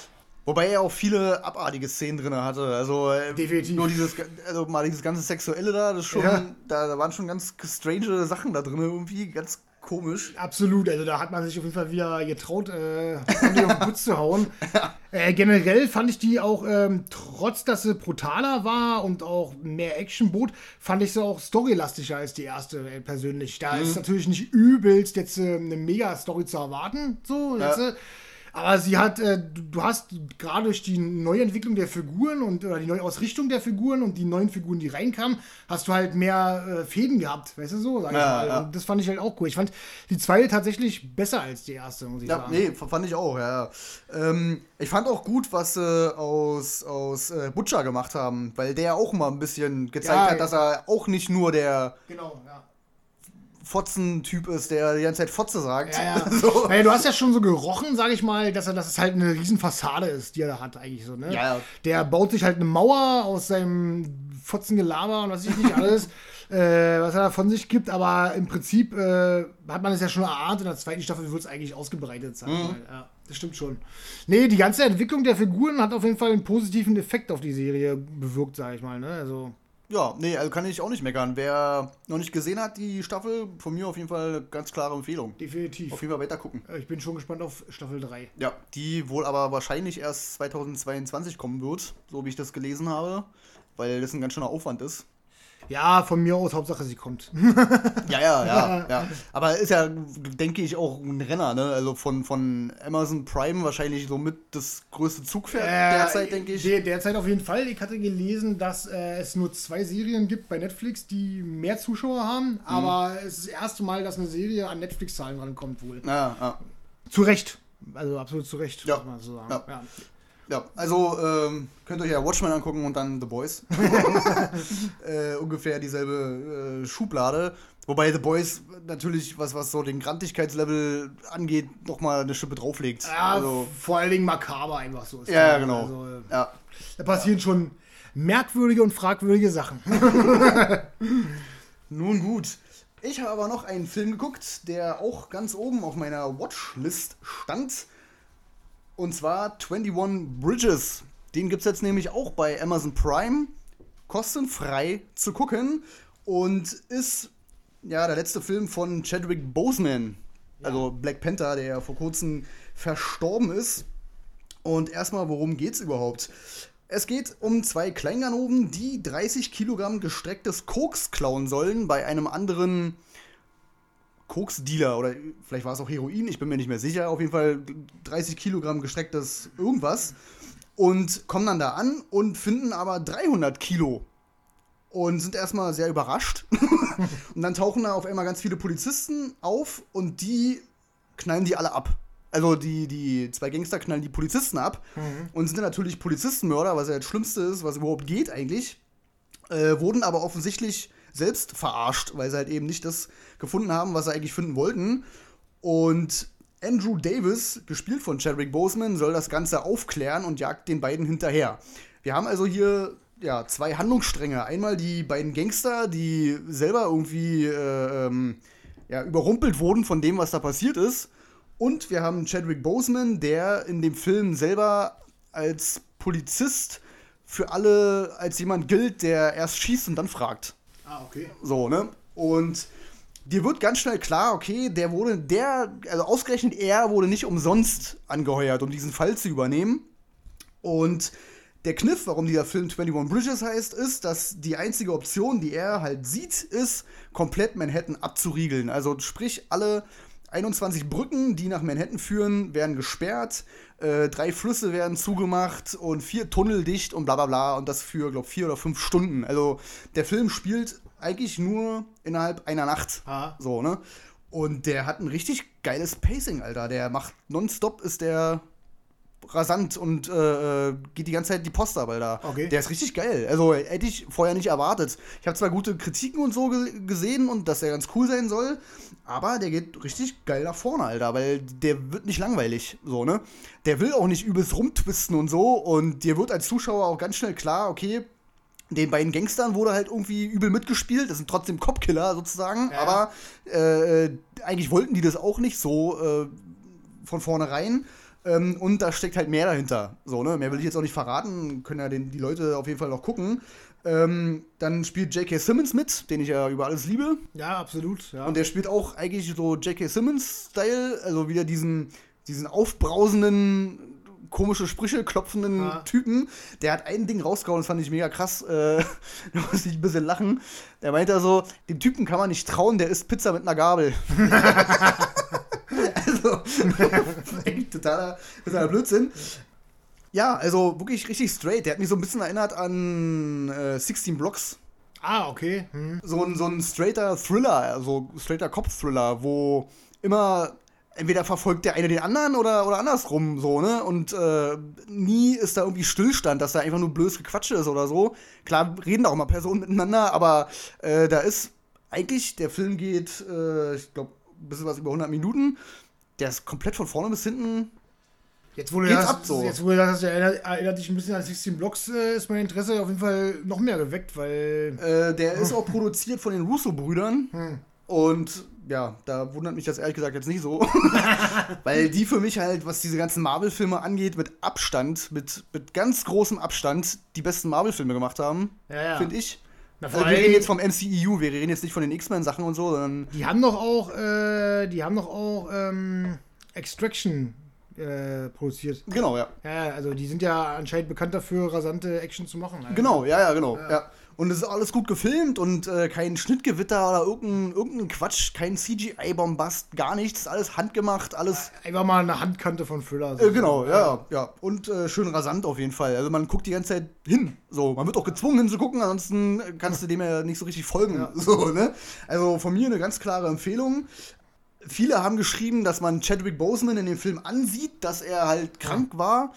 Wobei er auch viele abartige Szenen drin hatte. Also äh, Definitiv. nur dieses, also mal dieses ganze Sexuelle da, das schon, Ja. da, da waren schon ganz strange Sachen da drin irgendwie, ganz komisch. Absolut, also da hat man sich auf jeden Fall wieder getraut, äh, die auf den Putz zu hauen. Äh, generell fand ich die auch, ähm, trotz dass sie brutaler war und auch mehr Action bot, fand ich sie auch storylastiger als die erste äh, persönlich. Da ist natürlich nicht übelst jetzt äh, eine Mega-Story zu erwarten, so, jetzt, äh, aber sie hat, äh, du, hast gerade durch die Neuentwicklung der Figuren und oder die Neuausrichtung der Figuren und die neuen Figuren, die reinkamen, hast du halt mehr äh, Fäden gehabt, weißt du so, sag ich Ja, mal. ja. Und das fand ich halt auch cool. Ich fand die zweite tatsächlich besser als die erste, muss ich Ja, sagen. nee, fand ich auch, ja. Ähm, ich fand auch gut, was sie aus, aus äh, Butcher gemacht haben, weil der auch mal ein bisschen gezeigt Ja, hat, dass er auch nicht nur der Genau, ja. Fotzen-Typ ist, der die ganze Zeit Fotze sagt. Ja, ja. so. Naja, du hast ja schon so gerochen, sag ich mal, dass er, dass es halt eine riesen Fassade ist, die er da hat, eigentlich so, ne? Ja, ja. Der baut sich halt eine Mauer aus seinem Fotzengelaber und was weiß ich nicht alles, äh, was er da von sich gibt, aber im Prinzip äh, hat man es ja schon erahnt, in der zweiten Staffel wird es eigentlich ausgebreitet, ich mal. Ja, das stimmt schon. Nee, die ganze Entwicklung der Figuren hat auf jeden Fall einen positiven Effekt auf die Serie bewirkt, sag ich mal, ne? Also. Ja, nee, also kann ich auch nicht meckern. Wer noch nicht gesehen hat, die Staffel, von mir auf jeden Fall eine ganz klare Empfehlung. Definitiv. Auf jeden Fall weiter gucken. Ich bin schon gespannt auf Staffel 3. Ja, die wohl aber wahrscheinlich erst 2022 kommen wird, so wie ich das gelesen habe, weil das ein ganz schöner Aufwand ist. Ja, von mir aus, Hauptsache sie kommt. Ja, ja, ja, ja. Aber ist ja, denke ich, auch ein Renner, ne? Also von, von Amazon Prime wahrscheinlich somit das größte Zugpferd derzeit, denke ich. Der, derzeit auf jeden Fall. Ich hatte gelesen, dass äh, es nur zwei Serien gibt bei Netflix, die mehr Zuschauer Mhm. haben. Aber es ist das erste Mal, dass eine Serie an Netflix-Zahlen rankommt wohl. Ja, ja. Zu Recht. Also absolut zu Recht, Ja. muss man so sagen. Ja. Ja. Ja, also ähm, könnt ihr euch ja Watchmen angucken und dann The Boys. äh, ungefähr dieselbe äh, Schublade. Wobei The Boys natürlich, was, was so den Grantigkeitslevel angeht, nochmal eine Schippe drauflegt. Ja, also, vor allen Dingen makaber einfach so. Ist ja, ja, das. genau. Also, ja. da passieren schon merkwürdige und fragwürdige Sachen. Nun gut. Ich habe aber noch einen Film geguckt, der auch ganz oben auf meiner Watchlist stand. Und zwar 21 Bridges. Den gibt es jetzt nämlich auch bei Amazon Prime. Kostenfrei zu gucken. Und ist ja der letzte Film von Chadwick Boseman. Also Black Panther, der ja vor kurzem verstorben ist. Und erstmal, worum geht's überhaupt? Es geht um zwei Kleinganoven, die 30 Kilogramm gestrecktes Koks klauen sollen bei einem anderen Koks-Dealer oder vielleicht war es auch Heroin, ich bin mir nicht mehr sicher. Auf jeden Fall 30 Kilogramm gestrecktes irgendwas und kommen dann da an und finden aber 300 Kilo und sind erstmal sehr überrascht. und dann tauchen da auf einmal ganz viele Polizisten auf und die knallen die alle ab. Also die, die zwei Gangster knallen die Polizisten ab und sind dann natürlich Polizistenmörder, was ja das Schlimmste ist, was überhaupt geht eigentlich. Äh, wurden aber offensichtlich selbst verarscht, weil sie halt eben nicht das gefunden haben, was sie eigentlich finden wollten. Und Andrew Davis, gespielt von Chadwick Boseman, soll das Ganze aufklären und jagt den beiden hinterher. Wir haben also hier ja, zwei Handlungsstränge. Einmal die beiden Gangster, die selber irgendwie äh, ähm, ja, überrumpelt wurden von dem, was da passiert ist. Und wir haben Chadwick Boseman, der in dem Film selber als Polizist für alle als jemand gilt, der erst schießt und dann fragt. Ah, okay. So, ne? Und dir wird ganz schnell klar, okay, der wurde, der, also ausgerechnet er wurde nicht umsonst angeheuert, um diesen Fall zu übernehmen. Und der Kniff, warum dieser Film 21 Bridges heißt, ist, dass die einzige Option, die er halt sieht, ist, komplett Manhattan abzuriegeln. Also sprich, alle 21 Brücken, die nach Manhattan führen, werden gesperrt. Äh, drei Flüsse werden zugemacht und vier Tunnel dicht und bla bla bla. Und das für, glaube vier oder fünf Stunden. Also der Film spielt eigentlich nur innerhalb einer Nacht. Ah. So, ne? Und der hat ein richtig geiles Pacing, Alter. Der macht nonstop, ist der rasant und äh, äh, geht die ganze Zeit die Post ab, Alter. Okay. Der ist richtig geil. Also hätte ich vorher nicht erwartet. Ich habe zwar gute Kritiken und so ge gesehen und dass er ganz cool sein soll, aber der geht richtig geil nach vorne, Alter, weil der wird nicht langweilig, so, ne? Der will auch nicht übelst rumtwisten und so und dir wird als Zuschauer auch ganz schnell klar, okay, den beiden Gangstern wurde halt irgendwie übel mitgespielt. Das sind trotzdem Copkiller sozusagen. Ja. Aber äh, eigentlich wollten die das auch nicht so äh, von vornherein. Ähm, und da steckt halt mehr dahinter. So, ne? Mehr will ich jetzt auch nicht verraten. Können ja den, die Leute auf jeden Fall noch gucken. Ähm, dann spielt J.K. Simmons mit, den ich ja über alles liebe. Ja, absolut. Ja. Und der spielt auch eigentlich so J.K. Simmons-Style, also wieder diesen, diesen aufbrausenden, komische Sprüche klopfenden Ja. Typen. Der hat ein Ding rausgehauen, das fand ich mega krass. Äh, da musste ich ein bisschen lachen. Der meinte so, dem Typen kann man nicht trauen, der isst Pizza mit einer Gabel. also, echt totaler, totaler Blödsinn. Ja, also wirklich richtig straight. Der hat mich so ein bisschen erinnert an äh, 16 Blocks ah, okay. Hm. so ein, so ein straighter Thriller, also straighter Kopf-Thriller, wo immer entweder verfolgt der eine den anderen oder, oder andersrum so, ne? Und äh, nie ist da irgendwie Stillstand, dass da einfach nur blödes Gequatsche ist oder so. Klar reden da auch mal Personen miteinander, aber äh, da ist eigentlich, der Film geht, äh, ich glaube, ein bisschen was über 100 Minuten. Der ist komplett von vorne bis hinten. Jetzt wurde das, ab so. jetzt wurde das erinnert, erinnert dich ein bisschen an 16 Blocks, äh, ist mein Interesse auf jeden Fall noch mehr geweckt, weil Äh, der ist auch produziert von den Russo-Brüdern. Hm. Und ja, da wundert mich das ehrlich gesagt jetzt nicht so. Weil die für mich halt, was diese ganzen Marvel-Filme angeht, mit Abstand, mit, mit ganz großem Abstand die besten Marvel-Filme gemacht haben. Ja, ja. Finde ich. Na, Also wir reden jetzt vom MCEU, wir reden jetzt nicht von den X-Men-Sachen und so, sondern. die haben doch auch, äh, die haben doch auch ähm, Extraction äh, produziert. Genau, ja. Ja, also die sind ja anscheinend bekannt dafür, rasante Action zu machen. Also. Genau, ja, ja, genau. Ja. Und es ist alles gut gefilmt und äh, kein Schnittgewitter oder irgendein, irgendein Quatsch, kein CGI-Bombast, gar nichts, alles handgemacht, alles. Einfach mal eine Handkante von Thriller. so. Äh, genau, ja, ja, ja. Und äh, schön rasant auf jeden Fall. Also man guckt die ganze Zeit hin. So, man wird auch gezwungen hinzugucken, ansonsten kannst du dem ja nicht so richtig folgen. So, ne? Also von mir eine ganz klare Empfehlung. Viele haben geschrieben, dass man Chadwick Boseman in dem Film ansieht, dass er halt krank war.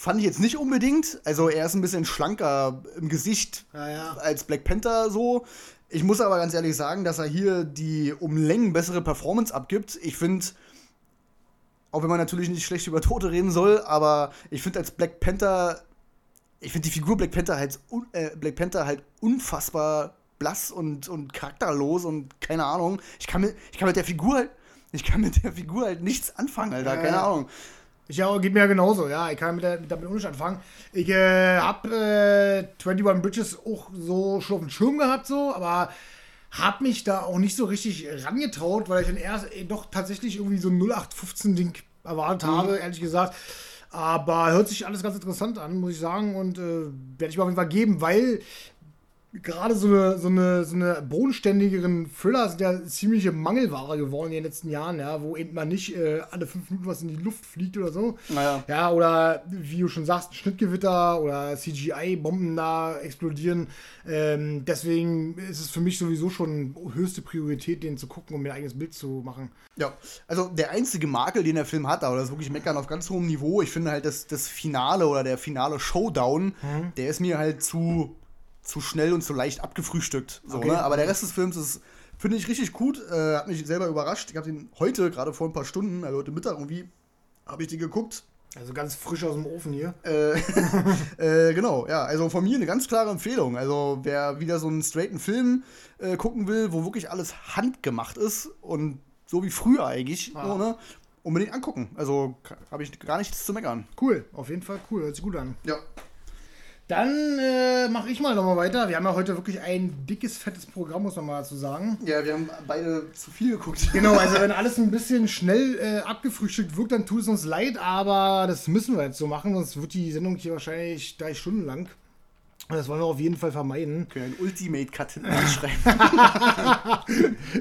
Fand ich jetzt nicht unbedingt. Also er ist ein bisschen schlanker im Gesicht Ja, ja. als Black Panther so. Ich muss aber ganz ehrlich sagen, dass er hier die um Längen bessere Performance abgibt. Ich finde, auch wenn man natürlich nicht schlecht über Tote reden soll, aber ich finde als Black Panther, ich finde die Figur Black Panther halt, äh, Black Panther halt unfassbar blass und, und charakterlos und keine Ahnung. Ich kann mit, ich kann mit der Figur halt, ich kann mit der Figur halt nichts anfangen, Alter, Ja, keine. Ahnung. Ich ja, geht mir ja genauso, ja. Ich kann mit der, damit auch nicht anfangen. Ich äh, hab äh, 21 Bridges auch so schon auf dem Schirm gehabt, so, aber hab mich da auch nicht so richtig rangetraut, weil ich dann erst äh, doch tatsächlich irgendwie so ein 0815-Ding erwartet habe, ehrlich gesagt. Aber hört sich alles ganz interessant an, muss ich sagen, und äh, werde ich mir auf jeden Fall geben, weil gerade so eine, so eine, so eine bodenständigeren Thriller sind ja ziemliche Mangelware geworden in den letzten Jahren, ja, wo eben mal nicht äh, alle fünf Minuten was in die Luft fliegt oder so. Naja. Ja, oder wie du schon sagst, Schnittgewitter oder CGI-Bomben da explodieren. Ähm, deswegen ist es für mich sowieso schon höchste Priorität, den zu gucken, um mir ein eigenes Bild zu machen. Ja, also der einzige Makel, den der Film hat, aber das ist wirklich Meckern auf ganz hohem Niveau. Ich finde halt, das, das Finale oder der finale Showdown, der ist mir halt zu, zu schnell und zu leicht abgefrühstückt. So, Okay. ne? Aber der Rest des Films ist, finde ich, richtig gut. Äh, hat mich selber überrascht. Ich habe den heute, gerade vor ein paar Stunden, also heute Mittag irgendwie, habe ich den geguckt. Also ganz frisch aus dem Ofen hier. Äh, äh, genau, ja, also von mir eine ganz klare Empfehlung. Also wer wieder so einen straighten Film äh, gucken will, wo wirklich alles handgemacht ist und so wie früher eigentlich, Ah. so, ne, unbedingt angucken. Also habe ich gar nichts zu meckern. Cool, auf jeden Fall cool, hört sich gut an. Ja. Dann äh, mache ich mal nochmal weiter. Wir haben ja heute wirklich ein dickes, fettes Programm, muss man mal dazu sagen. Ja, wir haben beide zu viel geguckt. Genau, also wenn alles ein bisschen schnell äh, abgefrühstückt wirkt, dann tut es uns leid, aber das müssen wir jetzt so machen, sonst wird die Sendung hier wahrscheinlich drei Stunden lang. Und das wollen wir auf jeden Fall vermeiden. Wir können einen Ultimate Cut hinten anschreiben.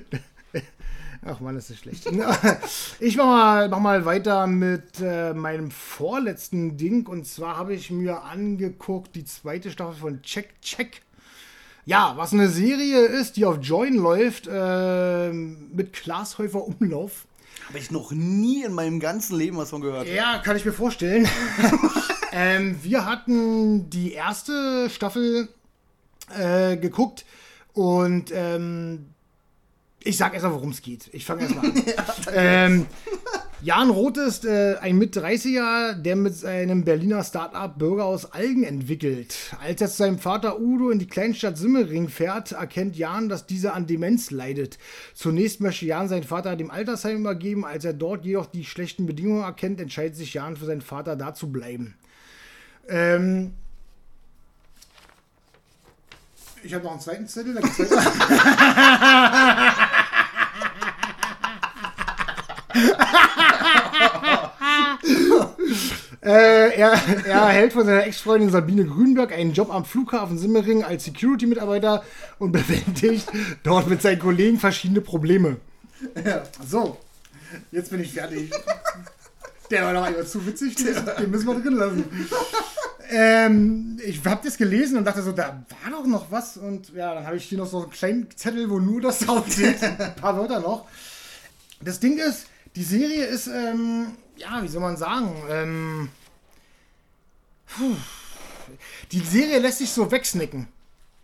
Ach man, ist das schlecht. Ich mach mal, mach mal weiter mit äh, meinem vorletzten Ding. Und zwar habe ich mir angeguckt die zweite Staffel von Check Check. Ja, was eine Serie ist, die auf Join läuft, äh, mit Klaas Häufer Umlauf. Habe ich noch nie in meinem ganzen Leben was von gehört. Ja, kann ich mir vorstellen. ähm, wir hatten die erste Staffel äh, geguckt und ähm, ich sag erstmal, worum es geht. Ich fange erstmal an. ähm, Jan Roth ist äh, ein Mit-30er, der mit seinem Berliner Start-up Bürger aus Algen entwickelt. Als er zu seinem Vater Udo in die Kleinstadt Simmering fährt, erkennt Jan, dass dieser an Demenz leidet. Zunächst möchte Jan seinen Vater dem Altersheim übergeben. Als er dort jedoch die schlechten Bedingungen erkennt, entscheidet sich Jan für seinen Vater da zu bleiben. Ähm, ich habe noch einen zweiten Zettel. Äh, er, er erhält von seiner Ex-Freundin Sabine Grünberg einen Job am Flughafen Simmering als Security-Mitarbeiter und bewältigt dort mit seinen Kollegen verschiedene Probleme. Ja. So, jetzt bin ich fertig. Der war doch einfach zu witzig, den müssen wir drin lassen. Ähm, ich habe das gelesen und dachte so, da war doch noch was. Und ja, dann habe ich hier noch so einen kleinen Zettel, wo nur das draufsteht. Ein paar Wörter noch. Das Ding ist, die Serie ist, ähm, ja, wie soll man sagen, ähm, die Serie lässt sich so wegsnicken.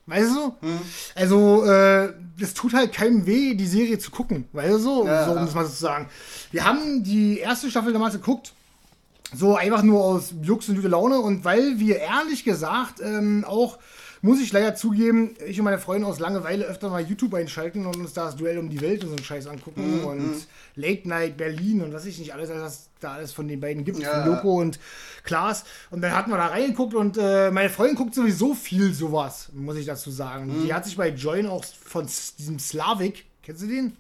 Weißt du? Hm. Also, äh, es tut halt keinem weh, die Serie zu gucken. Weißt du so? Ja, so um das mal so zu sagen. Wir haben die erste Staffel damals geguckt. So einfach nur aus Jux und gute Laune. Und weil wir ehrlich gesagt ähm, auch muss ich leider zugeben, ich und meine Freunde aus Langeweile öfter mal YouTube einschalten und uns da das Duell um die Welt und so einen Scheiß angucken mhm. und mhm. Late Night Berlin und was ich nicht alles, was da alles von den beiden gibt, ja. von Loco und Klaas. Und dann hatten wir da reingeguckt und äh, meine Freundin guckt sowieso viel sowas, muss ich dazu sagen. Mhm. Die hat sich bei Join auch von diesem Slavik, kennst du den?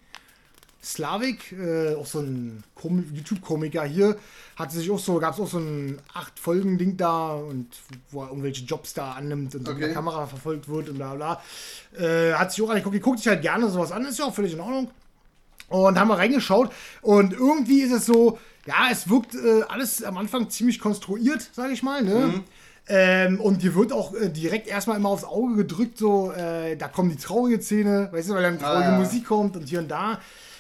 Slavik, äh, auch so ein YouTube-Komiker hier, hatte sich auch so, gab es auch so ein acht Folgen Ding da und wo er irgendwelche Jobs da annimmt und okay. mit der Kamera verfolgt wird und bla bla. Äh, hat sich auch angeguckt, die guckt sich halt gerne sowas an, ist ja auch völlig in Ordnung. Und haben wir reingeschaut und irgendwie ist es so, ja, es wirkt äh, alles am Anfang ziemlich konstruiert, sage ich mal, ne? Mhm. Ähm, und dir wird auch äh, direkt erstmal immer aufs Auge gedrückt, so, äh, da kommt die traurige Szene, weißt du, weil dann traurige ah, ja. Musik kommt und hier und da.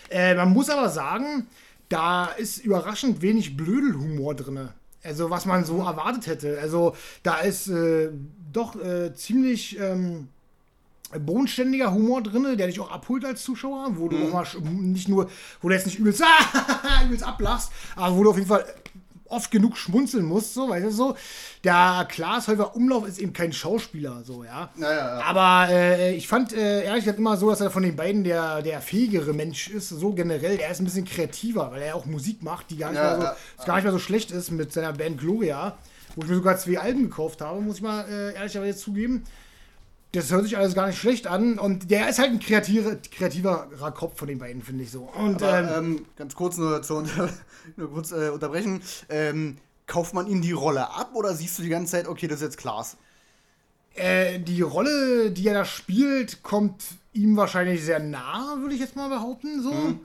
Äh, man muss aber sagen, da ist überraschend wenig Blödelhumor drin. Also, was man so erwartet hätte. Also, da ist äh, doch äh, ziemlich ähm, bodenständiger Humor drin, der dich auch abholt als Zuschauer, wo du mhm. auch mal nicht nur, wo du jetzt nicht übelst, übelst ablachst, aber wo du auf jeden Fall oft genug schmunzeln muss, so, weißt du, so. Der Klaas Häufer Umlauf ist eben kein Schauspieler, so, ja. ja, ja, ja. Aber äh, ich fand äh, ehrlich gesagt immer so, dass er von den beiden der, der fähigere Mensch ist, so generell. Er ist ein bisschen kreativer, weil er auch Musik macht, die gar nicht, mehr, so, gar nicht mehr so schlecht ist mit seiner Band Gloria, wo ich mir sogar zwei Alben gekauft habe, muss ich mal äh, ehrlicherweise zugeben das hört sich alles gar nicht schlecht an. Und der ist halt ein kreativer, kreativerer Kopf von den beiden, finde ich so. Und Aber, ähm, ähm, ganz kurz nur, zu unter, nur kurz äh, unterbrechen. Ähm, kauft man ihm die Rolle ab oder siehst du die ganze Zeit, okay, das ist jetzt Klaas? Äh, die Rolle, die er da spielt, kommt ihm wahrscheinlich sehr nah, würde ich jetzt mal behaupten. So. Mhm.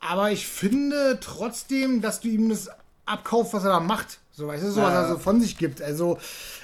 Aber ich finde trotzdem, dass du ihm das abkaufst, was er da macht. So, weißt du, so, was er so von sich gibt. Also,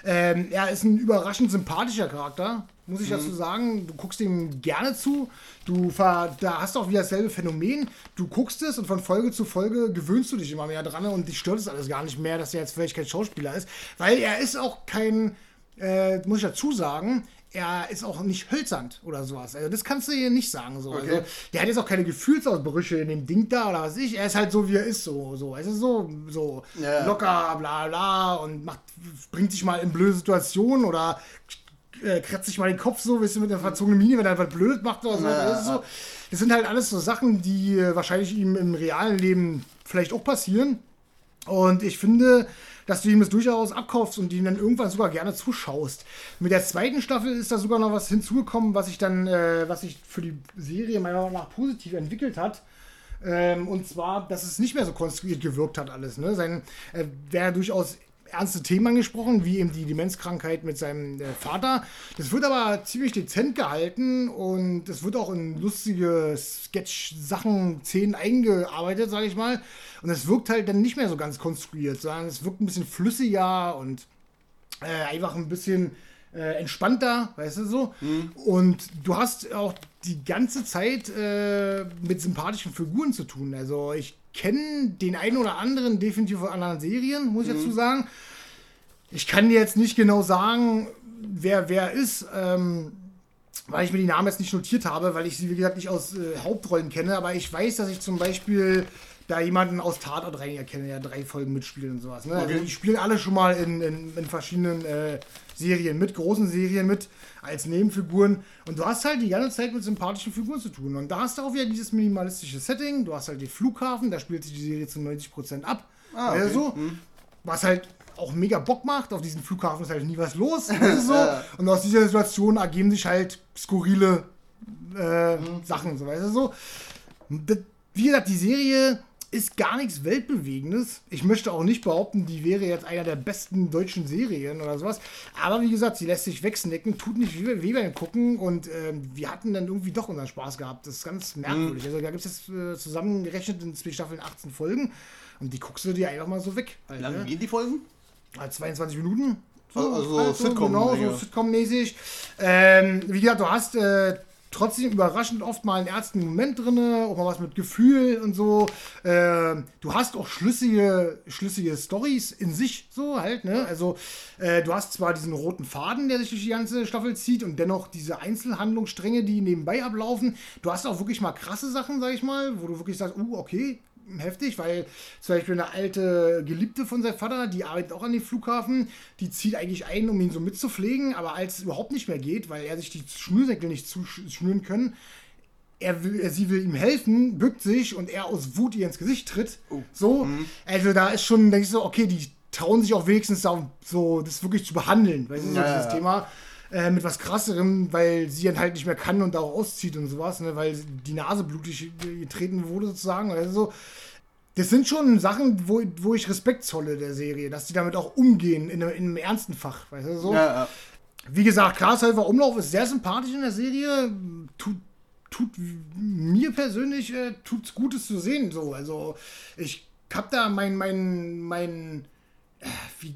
ähm, er ist ein überraschend sympathischer Charakter muss ich mhm. dazu sagen. Du guckst ihm gerne zu. Du da hast auch wieder dasselbe Phänomen. Du guckst es und von Folge zu Folge gewöhnst du dich immer mehr dran und dich stört es alles gar nicht mehr, dass er jetzt vielleicht kein Schauspieler ist. Weil er ist auch kein, äh, muss ich dazu sagen, er ist auch nicht hölzernd oder sowas. Also das kannst du hier nicht sagen. So. Okay. Also, der hat jetzt auch keine Gefühlsausbrüche in dem Ding da oder was ich. Er ist halt so, wie er ist, so, so, weißt du, so, so ja. locker, bla bla und macht, bringt sich mal in blöde Situationen oder äh, kratzt sich mal den Kopf so, du, mit der verzogenen Miene, wenn er was blöd macht oder so. Ja. Das, so. das sind halt alles so Sachen, die äh, wahrscheinlich ihm im realen Leben vielleicht auch passieren. Und ich finde, dass du ihm das durchaus abkaufst und ihm dann irgendwann sogar gerne zuschaust. Mit der zweiten Staffel ist da sogar noch was hinzugekommen, was sich dann, äh, was sich für die Serie meiner Meinung nach positiv entwickelt hat. Ähm, und zwar, dass es nicht mehr so konstruiert gewirkt hat alles. Ne? Sein, äh, wer durchaus ernste Themen angesprochen, wie eben die Demenzkrankheit mit seinem äh, Vater. Das wird aber ziemlich dezent gehalten und es wird auch in lustige Sketch-Sachen, Szenen eingearbeitet, sage ich mal. Und es wirkt halt dann nicht mehr so ganz konstruiert, sondern es wirkt ein bisschen flüssiger und äh, einfach ein bisschen äh, entspannter, weißt du so. Mhm. Und du hast auch die ganze Zeit äh, mit sympathischen Figuren zu tun. Also ich kenne den einen oder anderen definitiv von anderen Serien, muss ich Mhm. dazu sagen. Ich kann dir jetzt nicht genau sagen, wer wer ist, ähm, weil ich mir die Namen jetzt nicht notiert habe, weil ich sie, wie gesagt, nicht aus äh, Hauptrollen kenne. Aber ich weiß, dass ich zum Beispiel da jemanden aus Tatort rein erkenne, der drei Folgen mitspielt und sowas. Ne? Also Okay. die spielen alle schon mal in, in, in verschiedenen äh, Serien mit, großen Serien mit, als Nebenfiguren. Und du hast halt die ganze Zeit mit sympathischen Figuren zu tun. Und da hast du auch wieder dieses minimalistische Setting. Du hast halt den Flughafen, da spielt sich die Serie zu 90% ab. Ah, du okay. so? Was halt auch mega Bock macht. Auf diesem Flughafen ist halt nie was los. So. Und aus dieser Situation ergeben sich halt skurrile äh, Sachen, so weißt du so. Das, wie gesagt, die Serie ist gar nichts Weltbewegendes. Ich möchte auch nicht behaupten, die wäre jetzt einer der besten deutschen Serien oder sowas. Aber wie gesagt, sie lässt sich wegsnacken, tut nicht weh, beim Gucken und ähm, wir hatten dann irgendwie doch unseren Spaß gehabt. Das ist ganz merkwürdig. Also da gibt es jetzt äh, zusammengerechnet in zwei Staffeln 18 Folgen und die guckst du dir einfach mal so weg. Wie lange ne? gehen die Folgen? Halt 22 Minuten. Also halt Sitcom, Genau, so Sitcom-mäßig. Ähm, wie gesagt, du hast äh, trotzdem überraschend oft mal einen ernsten Moment drin, auch mal was mit Gefühl und so. Ähm, du hast auch schlüssige, schlüssige Stories in sich, so halt, ne? Also, äh, du hast zwar diesen roten Faden, der sich durch die ganze Staffel zieht und dennoch diese Einzelhandlungsstränge, die nebenbei ablaufen. Du hast auch wirklich mal krasse Sachen, sag ich mal, wo du wirklich sagst, uh, okay, heftig, weil zum Beispiel eine alte Geliebte von seinem Vater, die arbeitet auch an dem Flughafen, die zieht eigentlich ein, um ihn so mitzupflegen, aber als es überhaupt nicht mehr geht, weil er sich die Schnürsenkel nicht zuschnüren können, er will, er, sie will ihm helfen, bückt sich und er aus Wut ihr ins Gesicht tritt. So, also da ist schon, denke ich so, okay, die trauen sich auch wenigstens da so, das wirklich zu behandeln, du, so Ja, dieses ja. Thema. Äh, mit was krasserem, weil sie dann halt nicht mehr kann und da auch auszieht und sowas, ne, weil die Nase blutig getreten wurde sozusagen. Also so. Das sind schon Sachen, wo, wo ich Respekt zolle der Serie, dass die damit auch umgehen in, einem- in einem ernsten Fach, weißt du so. Ja, ja. Wie gesagt, Glashäufer Umlauf ist sehr sympathisch in der Serie. Tut, tut mir persönlich äh, tut's Gutes zu sehen. So. Also ich hab da mein, mein, mein.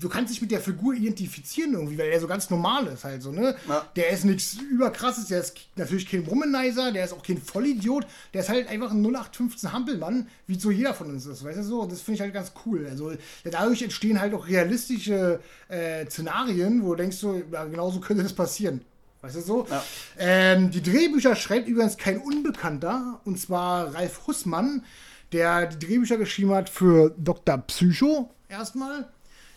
Du kannst dich mit der Figur identifizieren irgendwie, weil er so ganz normal ist halt so, ne? Ja. Der ist nichts überkrasses, der ist natürlich kein Womanizer, der ist auch kein Vollidiot, der ist halt einfach ein 0815 Hampelmann, wie so jeder von uns ist, weißt du so? Und das finde ich halt ganz cool. Also dadurch entstehen halt auch realistische äh, Szenarien, wo du denkst so, ja, genauso könnte das passieren. Weißt du so? Ja. Ähm, die Drehbücher schreibt übrigens kein Unbekannter, und zwar Ralf Hussmann, der die Drehbücher geschrieben hat für Dr. Psycho erstmal,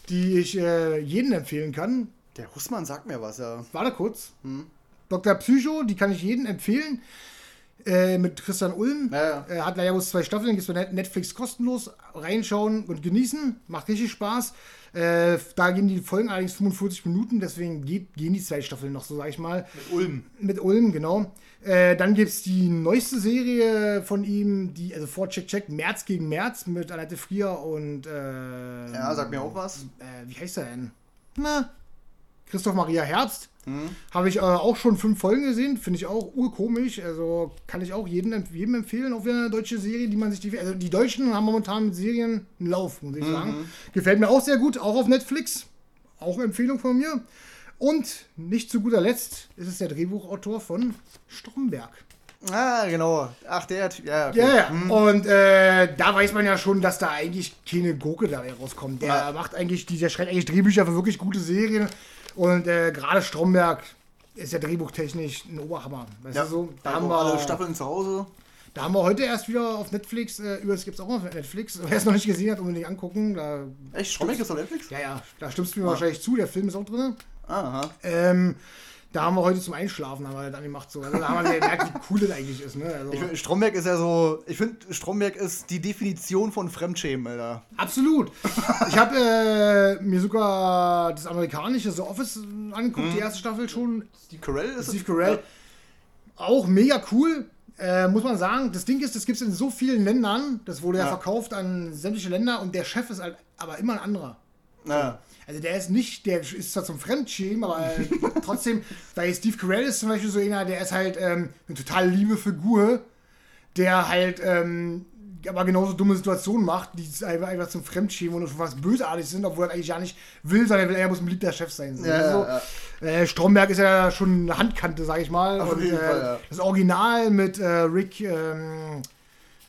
die ich äh, jedem empfehlen kann. Der Hussmann sagt mir was, ja. Warte kurz. Dr. Psycho, die kann ich jedem empfehlen. Äh, mit Christian Ulm. Ja, ja. Er hat leider bloß zwei Staffeln, gibt es bei Net- Netflix kostenlos. Reinschauen und genießen. Macht richtig Spaß. Äh, da gehen die Folgen allerdings 45 Minuten, deswegen geht, gehen die zwei Staffeln noch, so sag ich mal. Ulm. Mit Ulm, genau. Äh, dann gibt es die neueste Serie von ihm, die, also vor Check Check, März gegen März mit Annette Frier und äh, Ja, sag mir auch was. äh, wie heißt er denn? Na, Christoph Maria Herbst. Habe ich äh, auch schon fünf Folgen gesehen, finde ich auch urkomisch. Also kann ich auch jedem, jedem empfehlen, auch wieder eine deutsche Serie, die man sich die. Also die Deutschen haben momentan mit Serien einen Lauf, muss ich sagen. Gefällt mir auch sehr gut, auch auf Netflix. Auch eine Empfehlung von mir. Und nicht zu guter Letzt ist es der Drehbuchautor von Stromberg. Ah, genau. Ach, der Typ. Ja, okay. Ja, ja. Und äh, da weiß man ja schon, dass da eigentlich keine Gurke dabei rauskommt. Der Ja. macht eigentlich, der schreibt eigentlich Drehbücher für wirklich gute Serien. Und äh, gerade Stromberg ist ja drehbuchtechnisch ein Oberhammer. Weißt Ja, du so? Da haben, haben alle wir, Staffeln zu Hause. da haben wir heute erst wieder auf Netflix, äh, übrigens gibt es auch auf Netflix. Wer es noch nicht gesehen hat, unbedingt angucken. Da, Echt? Stromberg ist auf Netflix? ja, ja, da stimmst du mir wahrscheinlich zu, der Film ist auch drin. Aha. Ähm, da haben wir heute zum Einschlafen haben wir das angemacht. So. Also, da haben wir gemerkt, wie cool das eigentlich ist. Ne? Also, Ich Stromberg ist ja so. Ich finde, Stromberg ist die Definition von Fremdschämen, Alter. Absolut. Ich habe äh, mir sogar das amerikanische The Office angeguckt, die erste Staffel schon. Steve Carell ist Steve Carell. Auch mega cool. Äh, muss man sagen, das Ding ist, das gibt es in so vielen Ländern. Das wurde ja, Ja. verkauft an sämtliche Länder und der Chef ist halt aber immer ein anderer. Ja. Also der ist nicht, der ist zwar zum Fremdschämen, aber trotzdem, weil Steve Carell ist zum Beispiel so einer, der ist halt ähm, eine total liebe Figur, der halt ähm, aber genauso dumme Situationen macht, die einfach, zum Fremdschämen und schon fast bösartig sind, obwohl er eigentlich ja nicht will, sondern er will, er muss ein beliebter Chef sein. So. Ja, Also, ja, Äh, Stromberg ist ja schon eine Handkante, sag ich mal. Auf und jeden äh, Fall, das Original mit äh, Rick, ähm,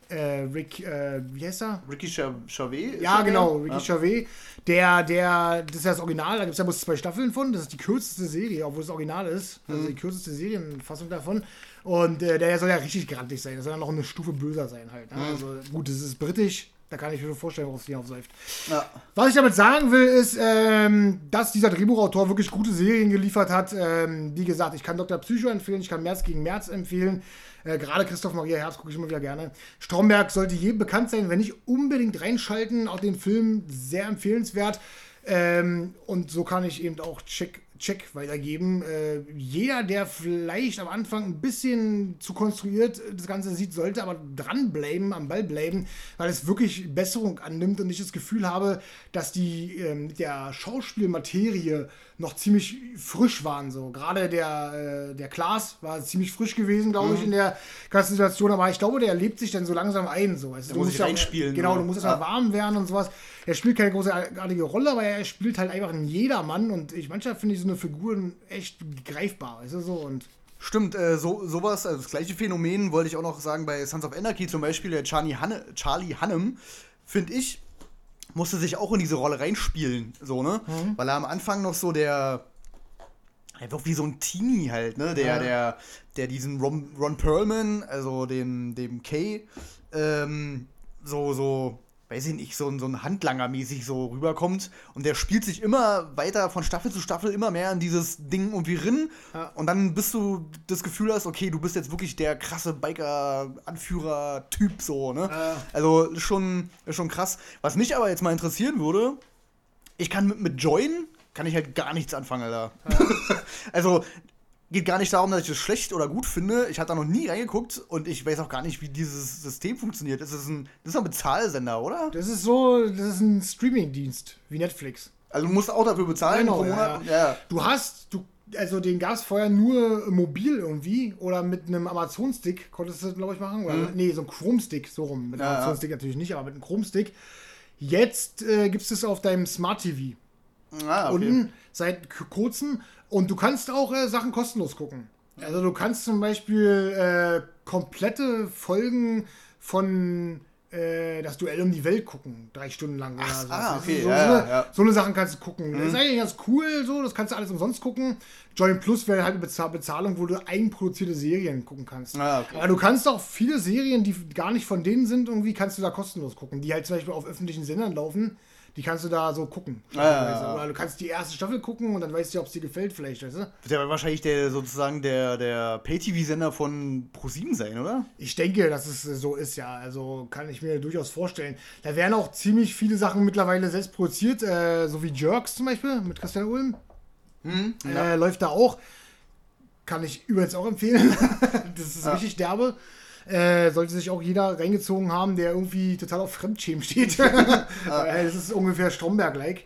äh, Rick, äh, wie heißt er? Ricky Chavez? ist Ja, genau? Ricky Ja. Chavez. Der, der, das ist ja das Original, da gibt es ja bloß zwei Staffeln von. Das ist die kürzeste Serie, obwohl es Original ist. Also Mhm. die kürzeste Serienfassung davon. Und äh, der soll ja richtig grantig sein. Der soll ja noch eine Stufe böser sein halt. Mhm. Ne? Also gut, das ist britisch. Da kann ich mir vorstellen, worauf es hinausläuft. Ja. Was ich damit sagen will, ist, ähm, dass dieser Drehbuchautor wirklich gute Serien geliefert hat. Ähm, wie gesagt, ich kann Dr. Psycho empfehlen, ich kann März gegen März empfehlen. Äh, Gerade Christoph Maria Herz gucke ich immer wieder gerne. Stromberg sollte jedem bekannt sein, wenn nicht unbedingt reinschalten. Auch den Film sehr empfehlenswert. Ähm, und so kann ich eben auch Check, Check weitergeben. Äh, jeder, der vielleicht am Anfang ein bisschen zu konstruiert das Ganze sieht, sollte aber dranbleiben, am Ball bleiben, weil es wirklich Besserung annimmt und ich das Gefühl habe, dass die ähm, der Schauspielmaterie noch ziemlich frisch waren. So. Gerade der, äh, der Klaas war ziemlich frisch gewesen, glaube ich, in der ganzen Situation, aber ich glaube, der lebt sich dann so langsam ein. So. Also, du muss musst ja reinspielen, Genau, oder? du musst erstmal Ja. warm werden und sowas. Er spielt keine großartige Rolle, aber er spielt halt einfach einen Jedermann und ich manchmal finde ich so eine Figur echt greifbar, weißt du so und Stimmt, äh, so, sowas, also das gleiche Phänomen wollte ich auch noch sagen bei Sons of Anarchy zum Beispiel, der Charlie, Hanne, Charlie Hannem, finde ich, musste sich auch in diese Rolle reinspielen, so, ne? Weil er am Anfang noch so der, er wird wie so ein Teenie halt, ne? Der, Ja. der, der diesen Ron, Ron Perlman, also dem, dem Kay, ähm, so, so, weiß ich nicht, so, ein- so ein Handlanger-mäßig so rüberkommt. Und der spielt sich immer weiter von Staffel zu Staffel immer mehr in dieses Ding irgendwie rin. Ja. Und dann bist du das Gefühl hast, okay, du bist jetzt wirklich der krasse Biker-Anführer-Typ so, ne? Ja. Also ist schon, schon krass. Was mich aber jetzt mal interessieren würde, ich kann mit, mit Join, kann ich halt gar nichts anfangen, Alter. also, geht gar nicht darum, dass ich das schlecht oder gut finde. Ich hatte da noch nie reingeguckt und ich weiß auch gar nicht, wie dieses System funktioniert. Das ist ein, das ist ein Bezahlsender, oder? das ist so, das ist ein Streaming-Dienst wie Netflix. Also du musst auch dafür bezahlen Genau, pro ja, Monat. ja. Ja. Du hast, du, also den gab es vorher nur mobil irgendwie oder mit einem Amazon-Stick konntest du das, glaube ich, machen. Oder, Nee, so ein Chrome-Stick, so rum. Mit Mhm. Ja. Amazon-Stick natürlich nicht, aber mit einem Chrome-Stick. Jetzt äh, gibt es das auf deinem Smart TV. Ah, okay. unten seit kurzem. Und du kannst auch äh, Sachen kostenlos gucken. Also du kannst zum Beispiel äh, komplette Folgen von äh, das Duell um die Welt gucken, drei Stunden lang oder so. ah, okay, so, ja, so, eine, ja. Mhm. so eine Sachen kannst du gucken. Das ist eigentlich ganz cool, so, das kannst du alles umsonst gucken. Join Plus wäre halt eine Bezahl Bezahlung, wo du eigenproduzierte Serien gucken kannst. Ah, okay. Aber du kannst auch viele Serien, die gar nicht von denen sind, irgendwie kannst du da kostenlos gucken, die halt zum Beispiel auf öffentlichen Sendern laufen. Die kannst du da so gucken. Ah, ja, ja. Oder du kannst die erste Staffel gucken und dann weißt du, ob es dir gefällt, vielleicht, weißt du? Das wird ja wahrscheinlich der sozusagen der, der Pay-TV-Sender von Pro7 sein, oder? Ich denke, dass es so ist, ja. Also kann ich mir durchaus vorstellen. Da werden auch ziemlich viele Sachen mittlerweile selbst produziert, äh, so wie Jerks zum Beispiel mit Christian Ulm. Äh, läuft da auch. Kann ich übrigens auch empfehlen. das ist richtig derbe. Äh, sollte sich auch jeder reingezogen haben, der irgendwie total auf Fremdschämen steht. Weil das ist ungefähr Stromberg-like.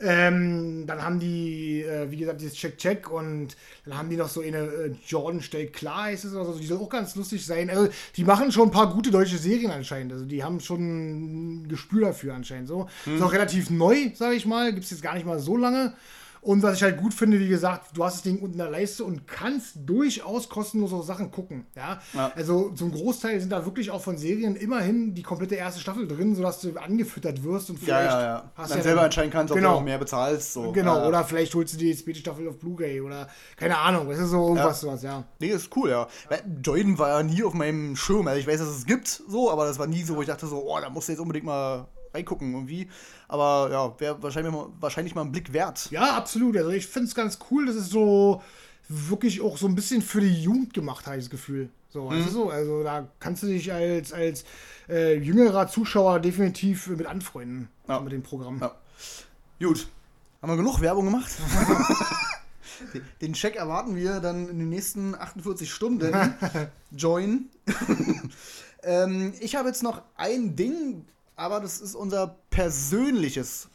Ähm, dann haben die, äh, wie gesagt, dieses Check-Check und dann haben die noch so eine äh, Jordan stellt klar, heißt es oder so. Die soll auch ganz lustig sein. Also, die machen schon ein paar gute deutsche Serien anscheinend. Also, die haben schon ein Gespür dafür anscheinend so. Ist auch relativ neu, sage ich mal. Gibt es jetzt gar nicht mal so lange. Und was ich halt gut finde, wie gesagt, du hast das Ding unten in der Leiste und kannst durchaus kostenlose Sachen gucken. Ja? Ja. Also zum Großteil sind da wirklich auch von Serien immerhin die komplette erste Staffel drin, sodass du angefüttert wirst und vielleicht ja, ja. hast Dann ja selber entscheiden kannst, ob Genau. du auch mehr bezahlst. So. Genau, oder vielleicht holst du die zweite Staffel auf Blu-ray oder keine Ahnung, das ist so irgendwas sowas, ja. Nee, ist cool, ja. Jordan war ja nie auf meinem Schirm. Also ich weiß, dass es gibt, so, aber das war nie so, wo ich dachte so, oh, da musst du jetzt unbedingt mal reingucken irgendwie. Aber ja, wäre wahrscheinlich mal, wahrscheinlich mal ein Blick wert. Ja, absolut. Also ich finde es ganz cool, das ist so wirklich auch so ein bisschen für die Jugend gemacht, habe ich das Gefühl. So, also, so, also da kannst du dich als, als äh, jüngerer Zuschauer definitiv mit anfreunden Ja. mit dem Programm. Ja. Gut. Haben wir genug Werbung gemacht? Den Check erwarten wir dann in den nächsten 48 Stunden. Join. ähm, ich habe jetzt noch ein Ding, aber das ist unser persönliches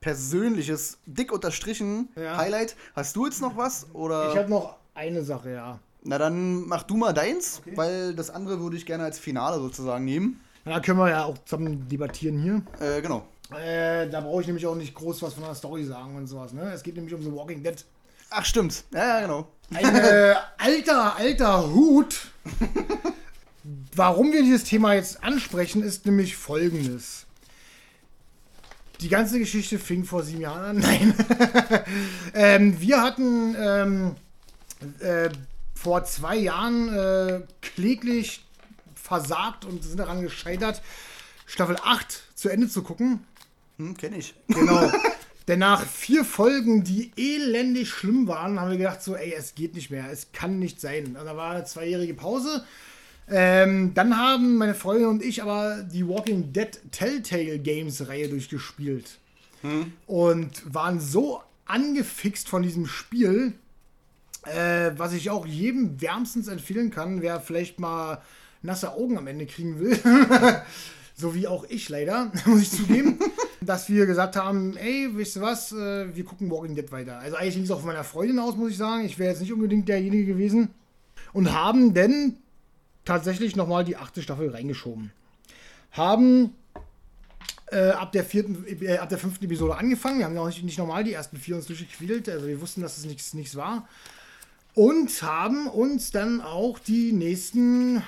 persönliches, dick unterstrichen Ja. Highlight. Hast du jetzt noch was? Oder? Ich habe noch eine Sache, ja. Na dann mach du mal deins, Okay. weil das andere würde ich gerne als Finale sozusagen nehmen. Da können wir ja auch zusammen debattieren hier. Äh, genau. Äh, da brauche ich nämlich auch nicht groß was von der Story sagen und sowas. Ne? Es geht nämlich um The Walking Dead. Ach, stimmt. Ja, ja, genau. Ein äh, alter, alter Hut. Warum wir dieses Thema jetzt ansprechen, ist nämlich folgendes. Die ganze Geschichte fing vor sieben Jahren an. Nein. ähm, wir hatten ähm, äh, vor zwei Jahren äh, kläglich versagt und sind daran gescheitert, Staffel 8 zu Ende zu gucken. Hm, kenn ich. Genau. Denn nach vier Folgen, die elendig schlimm waren, haben wir gedacht, so, ey, es geht nicht mehr, es kann nicht sein. Und da war eine zweijährige Pause. Ähm, dann haben meine Freundin und ich aber die Walking Dead Telltale Games Reihe durchgespielt. Und waren so angefixt von diesem Spiel, äh, was ich auch jedem wärmstens empfehlen kann, wer vielleicht mal nasse Augen am Ende kriegen will. so wie auch ich leider, muss ich zugeben. dass wir gesagt haben, ey, wisst ihr was, äh, wir gucken Walking Dead weiter. Also eigentlich ging es auch von meiner Freundin aus, muss ich sagen. Ich wäre jetzt nicht unbedingt derjenige gewesen. Und haben denn tatsächlich nochmal die achte Staffel reingeschoben. Haben äh, ab, der vierten, äh, ab der fünften Episode angefangen. Wir haben ja auch nicht, nicht normal die ersten vier uns durchgequält. Also wir wussten, dass es nichts, nichts war. Und haben uns dann auch die nächsten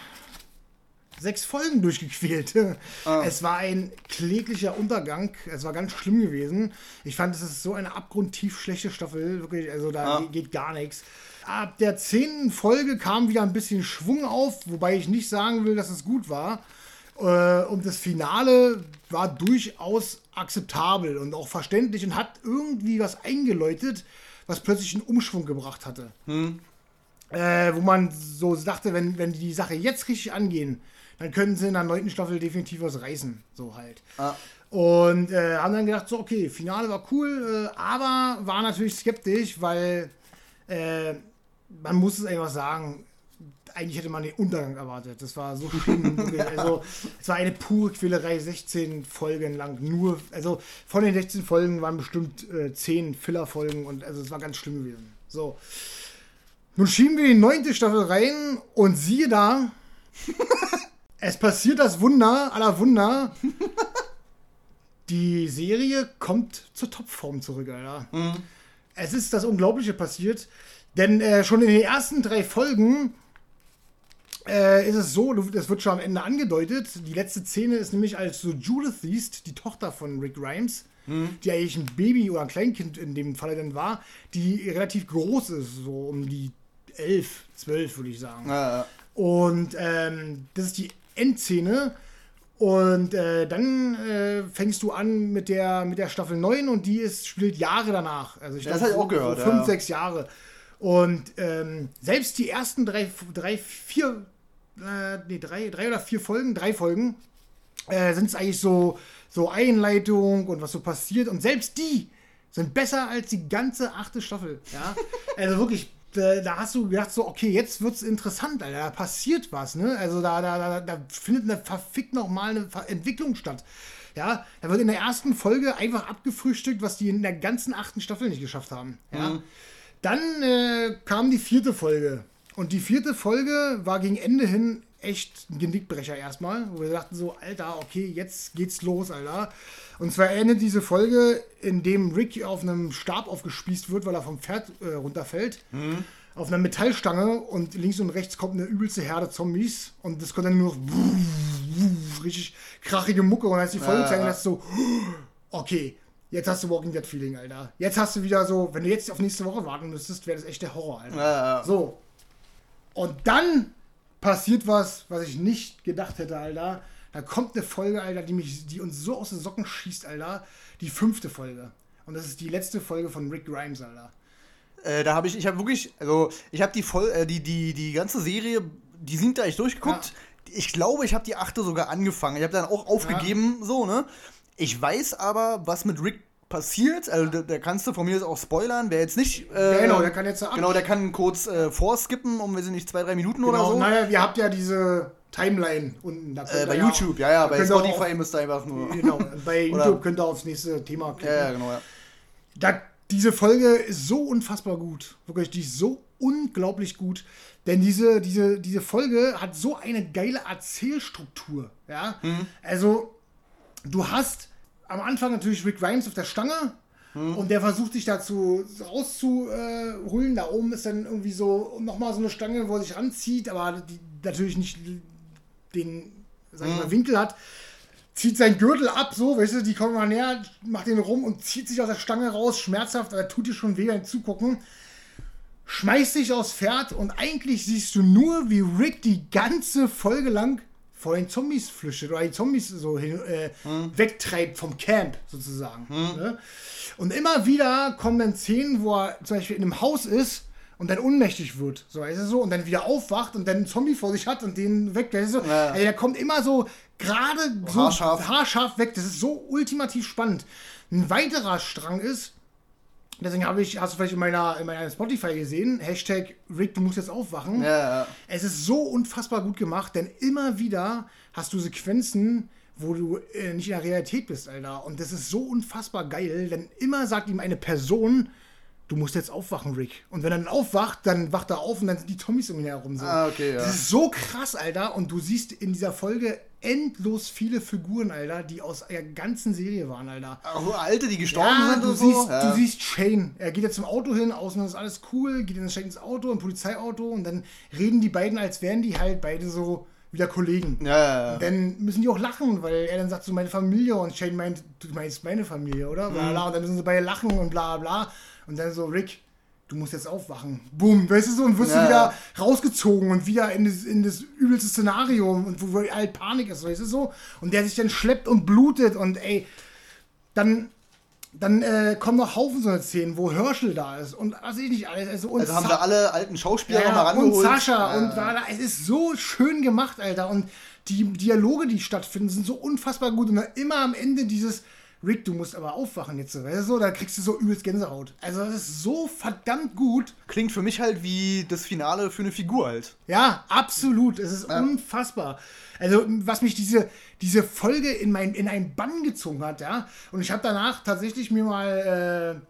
sechs Folgen durchgequält. Es war ein kläglicher Untergang. Es war ganz schlimm gewesen. Ich fand, es ist so eine abgrundtief schlechte Staffel. Wirklich, also da Ah. ge- geht gar nichts. Ab der zehnten Folge kam wieder ein bisschen Schwung auf, wobei ich nicht sagen will, dass es gut war. Äh, Und das Finale war durchaus akzeptabel und auch verständlich und hat irgendwie was eingeläutet, was plötzlich einen Umschwung gebracht hatte äh, wo man so dachte, wenn, wenn die die Sache jetzt richtig angehen, dann können sie in der neunten Staffel definitiv was reißen. So halt. Ah. Und äh, haben dann gedacht, so, okay, Finale war cool, äh, aber war natürlich skeptisch, weil äh, man muss es einfach sagen, eigentlich hätte man den Untergang erwartet. Das war so schlimm. also, es war eine pure Quälerei, 16 Folgen lang. Nur, also von den 16 Folgen waren bestimmt äh, 10 Filler-Folgen und also es war ganz schlimm gewesen. So. Nun schieben wir die neunte Staffel rein und siehe da, es passiert das Wunder aller Wunder. Die Serie kommt zur Topform zurück, Alter. Es ist das Unglaubliche passiert, denn äh, schon in den ersten drei Folgen äh, ist es so, das wird schon am Ende angedeutet. Die letzte Szene ist nämlich, als so Judith siehst, die Tochter von Rick Grimes, die eigentlich ein Baby oder ein Kleinkind in dem Falle dann war, die relativ groß ist, so um die elf, zwölf würde ich sagen. Ja, ja. Und ähm, das ist die Endszene. Und äh, dann äh, fängst du an mit der, mit der Staffel 9 und die ist, spielt Jahre danach. Also ich das glaub, hab ich auch gehört, So fünf, ja. sechs Jahre. Und ähm, selbst die ersten drei, drei vier, äh, nee, drei, drei oder vier Folgen, drei Folgen, äh, sind es eigentlich so, so Einleitung und was so passiert. Und selbst die sind besser als die ganze achte Staffel. Ja? Also wirklich, da, hast du gedacht, so, okay, jetzt wird's interessant, Alter. Da passiert was, ne? Also da, da, da, da findet eine verfickt nochmal eine Entwicklung statt. Ja, da wird in der ersten Folge einfach abgefrühstückt, was die in der ganzen achten Staffel nicht geschafft haben. Ja. Dann äh, kam die vierte Folge. Und die vierte Folge war gegen Ende hin echt ein Genickbrecher erstmal, wo wir dachten so, Alter, okay, jetzt geht's los, Alter. Und zwar endet diese Folge, in dem Rick auf einem Stab aufgespießt wird, weil er vom Pferd äh, runterfällt. Auf einer Metallstange und links und rechts kommt eine übelste Herde Zombies und das kommt dann nur noch richtig krachige Mucke und dann ist die Folge Ja, ja. das so, okay, jetzt hast du Walking Dead Feeling, Alter. Jetzt hast du wieder so, wenn du jetzt auf nächste Woche warten müsstest, wäre das echt der Horror, Alter. Ja, ja. So. Und dann passiert was, was ich nicht gedacht hätte, Alter. Da kommt eine Folge, Alter, die, mich, die uns so aus den Socken schießt, Alter. Die fünfte Folge. Und das ist die letzte Folge von Rick Grimes, Alter. Äh, da habe ich, ich habe wirklich, also ich habe die voll, äh, die, die, die ganze Serie, die sind da echt durchgeguckt. Ich glaube, ich habe die achte sogar angefangen. Ich habe dann auch aufgegeben, so, ne? Ich weiß aber, was mit Rick passiert. Also da, da kannst du von mir jetzt auch spoilern. Wer jetzt nicht. Äh, genau, der kann jetzt. Genau, der kann kurz äh, vorskippen, um, weiß ich nicht, zwei, drei Minuten oder Genau, so. naja, ihr habt ja diese, Timeline unten. Da Äh, bei YouTube, ja, ja, bei Spotify Auf, müsst ihr einfach nur. genau, bei Oder- YouTube könnt ihr aufs nächste Thema klicken. Ja, ja, genau, ja. Da, diese Folge ist so unfassbar gut. Wirklich, die ist so unglaublich gut. Denn diese, diese, diese Folge hat so eine geile Erzählstruktur. Ja? Also, du hast am Anfang natürlich Rick Grimes auf der Stange. Und der versucht sich dazu rauszuholen. Da oben ist dann irgendwie so nochmal so eine Stange, wo er sich ranzieht, aber die natürlich nicht den sag ich mal, Winkel hat zieht seinen Gürtel ab, so, weißt du, die kommen mal näher, macht den rum und zieht sich aus der Stange raus, schmerzhaft, aber tut dir schon weh beim Zugucken. Schmeißt sich aufs Pferd und eigentlich siehst du nur, wie Rick die ganze Folge lang vor den Zombies flüchtet oder die Zombies so hin, äh, wegtreibt vom Camp sozusagen. Ne? Und immer wieder kommen dann Szenen, wo er zum Beispiel in einem Haus ist und dann ohnmächtig wird, so weißt du so, und dann wieder aufwacht und dann einen Zombie vor sich hat und den weg, weißt du, so. Ja. also, der kommt immer so gerade so Haarscharf. haarscharf weg. Das ist so ultimativ spannend. Ein weiterer Strang ist, deswegen habe ich, hast du vielleicht in meiner, in meiner Spotify gesehen, Hashtag Rick, du musst jetzt aufwachen. Ja, ja. Es ist so unfassbar gut gemacht, denn immer wieder hast du Sequenzen, wo du äh, nicht in der Realität bist, Alter. Und das ist so unfassbar geil, denn immer sagt ihm eine Person, du musst jetzt aufwachen, Rick. Und wenn er dann aufwacht, dann wacht er auf und dann sind die Zombies um ihn herum. So. Ah, okay, ja. Das ist so krass, Alter. Und du siehst in dieser Folge endlos viele Figuren, Alter, die aus der ganzen Serie waren, Alter. Auch Alte, die gestorben Ja, sind du und so. siehst, ja. du siehst Shane. Er geht jetzt zum Auto hin, außen ist alles cool, geht steigt ins Auto, ein Polizeiauto und dann reden die beiden, als wären die halt beide so wieder Kollegen. Ja, ja, ja. Dann müssen die auch lachen, weil er dann sagt so meine Familie und Shane meint, du meinst meine Familie, oder? Mhm. Und dann müssen sie beide lachen und bla bla. Und dann so, Rick, du musst jetzt aufwachen. Boom, weißt du so, und wirst Ja, du wieder rausgezogen und wieder in das, in das übelste Szenario und wo, halt Panik ist, weißt du so? Und der sich dann schleppt und blutet und ey, dann, dann äh, kommen noch Haufen so eine Szenen, wo Herschel da ist und was weiß ich nicht alles. Also, und Also haben sie alle alten Schauspieler ja, und rangeholt. Sascha ja. und Wada. Es ist so schön gemacht, Alter. Und die Dialoge, die stattfinden, sind so unfassbar gut. Und immer am Ende dieses Rick, du musst aber aufwachen jetzt. Weißt du, so, da kriegst du so übelst Gänsehaut. Also das ist so verdammt gut. Klingt für mich halt wie das Finale für eine Figur halt. Ja, absolut. Es ist unfassbar. Also, was mich diese, diese Folge in, mein, in einen Bann gezogen hat, ja. Und ich habe danach tatsächlich mir mal,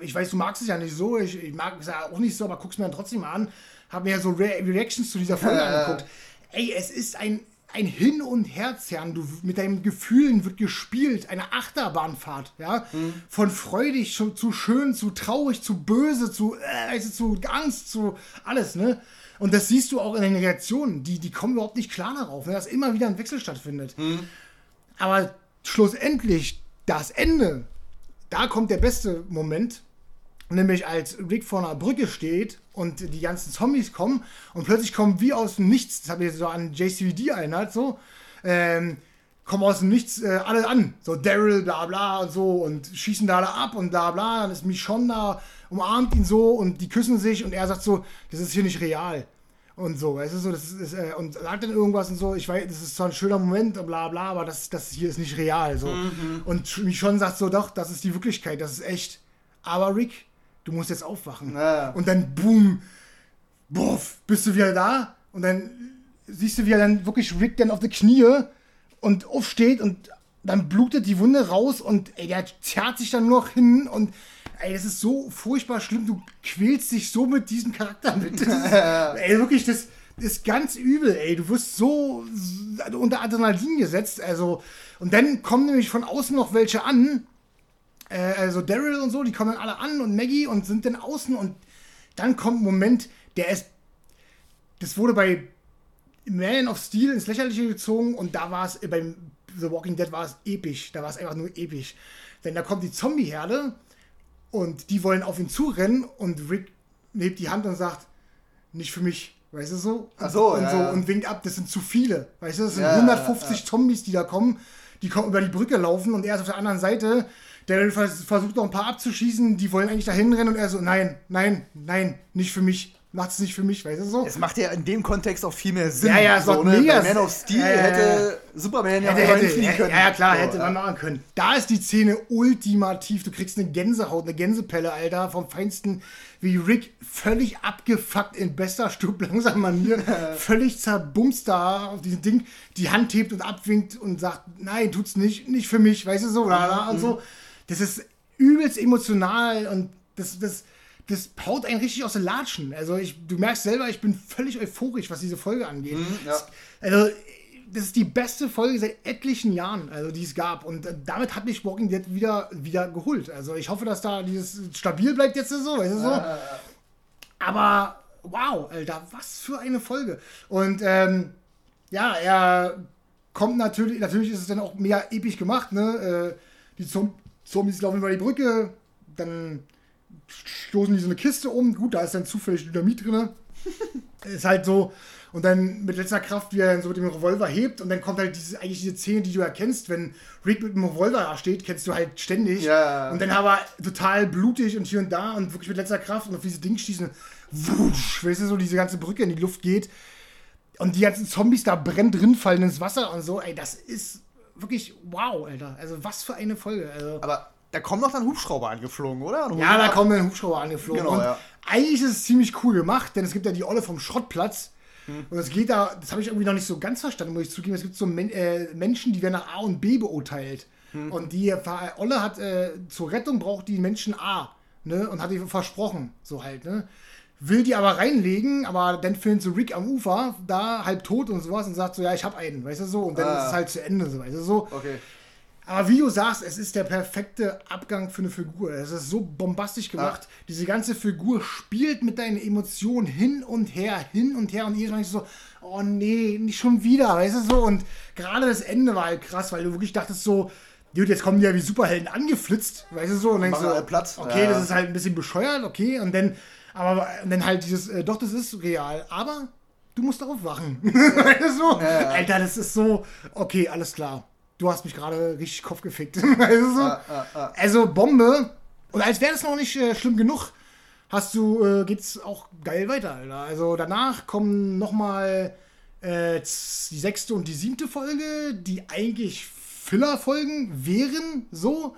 äh, ich weiß, du magst es ja nicht so, ich, ich mag es ja auch nicht so, aber guck's mir dann trotzdem mal an, habe mir ja so Re Reactions zu dieser Folge Ja. angeguckt. Ey, es ist ein, ein Hin- und Herzherren. Du, mit deinen Gefühlen wird gespielt, eine Achterbahnfahrt, ja. Von freudig zu, zu schön, zu traurig, zu böse, zu, äh, zu Angst, zu alles, ne? Und das siehst du auch in den Reaktionen. Die, die kommen überhaupt nicht klar darauf, ne? dass immer wieder ein Wechsel stattfindet. Aber schlussendlich, das Ende, da kommt der beste Moment. Nämlich als Rick vor einer Brücke steht und die ganzen Zombies kommen und plötzlich kommen wie aus dem Nichts, das habe ich so an JCVD erinnert, so, ähm, kommen aus dem Nichts äh, alle an. So Daryl, bla bla und so und schießen da alle ab und bla bla. Dann ist Michonne da, umarmt ihn so und die küssen sich und er sagt so, das ist hier nicht real. Und so, weißt du, so, das ist, ist, äh, und sagt dann irgendwas und so, ich weiß, das ist zwar ein schöner Moment, bla bla, aber das, das hier ist nicht real. So. Und Michonne sagt so, doch, das ist die Wirklichkeit, das ist echt. Aber Rick, du musst jetzt aufwachen. Ja. Und dann, boom, buff, bist du wieder da und dann siehst du, wie er dann wirklich Rick dann auf die Knie und aufsteht und dann blutet die Wunde raus und ey, der zerrt sich dann nur noch hin und ey, das ist so furchtbar schlimm. Du quälst dich so mit diesem Charakter mit. Ist, ey, wirklich, das ist ganz übel, ey. Du wirst so unter Adrenalin gesetzt. Also, und dann kommen nämlich von außen noch welche an. Äh, also Daryl und so, die kommen dann alle an und Maggie und sind dann außen und dann kommt ein Moment, der ist. Das wurde bei Man of Steel ins Lächerliche gezogen und da war es, äh, beim The Walking Dead war es episch. Da war es einfach nur episch. Denn da kommt die Zombie-Herde und die wollen auf ihn zurennen und Rick hebt die Hand und sagt, nicht für mich, weißt du so? Ach so, und, ja, so ja. und winkt ab, das sind zu viele, weißt du? Das sind Ja, 150 Zombies, die da kommen, die kommen über die Brücke laufen und er ist auf der anderen Seite. Der vers- versucht noch ein paar abzuschießen, die wollen eigentlich dahin rennen und er so, nein, nein, nein, nicht für mich. macht es nicht für mich, weißt du so? Es macht ja in dem Kontext auch viel mehr Sinn. Ja, ja, macht ne? mega Bei Man of Steel ja, hätte Superman ja Hätte, auch hätte, können. ja, klar, So, hätte man machen können. Da ist die Szene ultimativ. Du kriegst eine Gänsehaut, eine Gänsepelle, Alter, vom Feinsten, wie Rick völlig abgefuckt in bester Stub langsam Manier, völlig zerbumst da auf diesem Ding, die Hand hebt und abwinkt und sagt, nein, tut's nicht, nicht für mich, weißt du so, bla, bla, und so. Das ist übelst emotional und das, das, das haut einen richtig aus den Latschen. Also ich, du merkst selber, ich bin völlig euphorisch, was diese Folge angeht. ja. Also, das ist die beste Folge seit etlichen Jahren, also die es gab. Und äh, damit hat mich Walking Dead wieder, wieder geholt. Also ich hoffe, dass da dieses stabil bleibt jetzt so, weißt du so. Aber wow, Alter, was für eine Folge. Und ähm, ja, er kommt natürlich, natürlich ist es dann auch mega episch gemacht, ne? Äh, die Zom Zombies laufen über die Brücke, dann stoßen die so eine Kiste um. Gut, da ist dann zufällig Dynamit drin. ist halt so. Und dann mit letzter Kraft, wie er dann so mit dem Revolver hebt. Und dann kommt halt diese, eigentlich diese Szene, die du erkennst, wenn Rick mit dem Revolver da steht, kennst du halt ständig. Ja. Und dann aber total blutig und hier und da und wirklich mit letzter Kraft und auf diese Ding schießen. Wusch, weißt du, so diese ganze Brücke in die Luft geht. Und die ganzen Zombies da brennt drin fallen ins Wasser und so. Ey, das ist wirklich wow, Alter. Also was für eine Folge. Also. Aber da kommen doch dann Hubschrauber angeflogen, oder? Und Ja, da kommen dann Hubschrauber angeflogen. Genau, und ja. eigentlich ist es ziemlich cool gemacht, denn es gibt ja die Olle vom Schrottplatz. Hm. Und es geht da, das habe ich irgendwie noch nicht so ganz verstanden, muss ich zugeben. Es gibt so Men äh, Menschen, die werden nach A und B beurteilt. Hm. Und die Olle hat äh, zur Rettung braucht die Menschen A. Ne? Und hat die versprochen, so halt, ne? Will die aber reinlegen, aber dann findet sie Rick am Ufer, da halb tot und sowas und sagt so, ja, ich hab einen, weißt du so, und dann Ah. ist es halt zu Ende, so, weißt du so. Okay. Aber wie du sagst, es ist der perfekte Abgang für eine Figur. Es ist so bombastisch gemacht. Diese ganze Figur spielt mit deinen Emotionen hin und her, hin und her. Und jedes Mal ist so, oh nee, nicht schon wieder, weißt du so. Und gerade das Ende war halt krass, weil du wirklich dachtest so, Dude, jetzt kommen die ja wie Superhelden angeflitzt, weißt du so. Und denkst Machen so, Platz. okay, Ja. das ist halt ein bisschen bescheuert, okay. Und dann, aber und dann halt dieses, äh, doch, das ist real. Aber du musst darauf wachen. so? Alter, das ist so, okay, alles klar. Du hast mich gerade richtig Kopf gefickt. weißt du so? Also Bombe. Und als wäre das noch nicht äh, schlimm genug, hast du, äh, geht's auch geil weiter, Alter. Also danach kommen nochmal äh, die sechste und die siebte Folge, die eigentlich Filler-Folgen wären, so.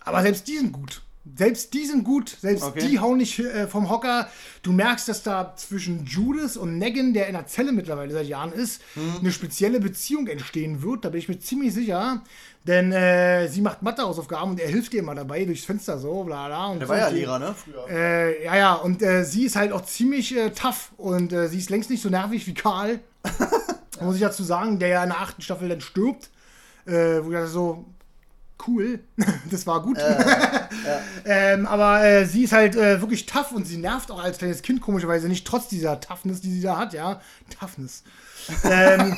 Aber selbst die sind gut. Selbst die sind gut, selbst Okay. die hauen nicht äh, vom Hocker. Du merkst, dass da zwischen Judas und Negan, der in der Zelle mittlerweile seit Jahren ist, Mhm. eine spezielle Beziehung entstehen wird. Da bin ich mir ziemlich sicher. Denn äh, sie macht Mathehausaufgaben und er hilft ihr immer dabei durchs Fenster so, bla bla. Und Der war ja Lehrer, ne? Früher. Äh, ja, ja, und äh, sie ist halt auch ziemlich äh, tough und äh, sie ist längst nicht so nervig wie Karl. Muss ich dazu sagen, der ja in der achten Staffel dann stirbt. Äh, wo ich so, cool, das war gut. ähm, aber äh, sie ist halt äh, wirklich tough und sie nervt auch als kleines Kind komischerweise nicht, trotz dieser Toughness, die sie da hat, ja. Toughness. ähm,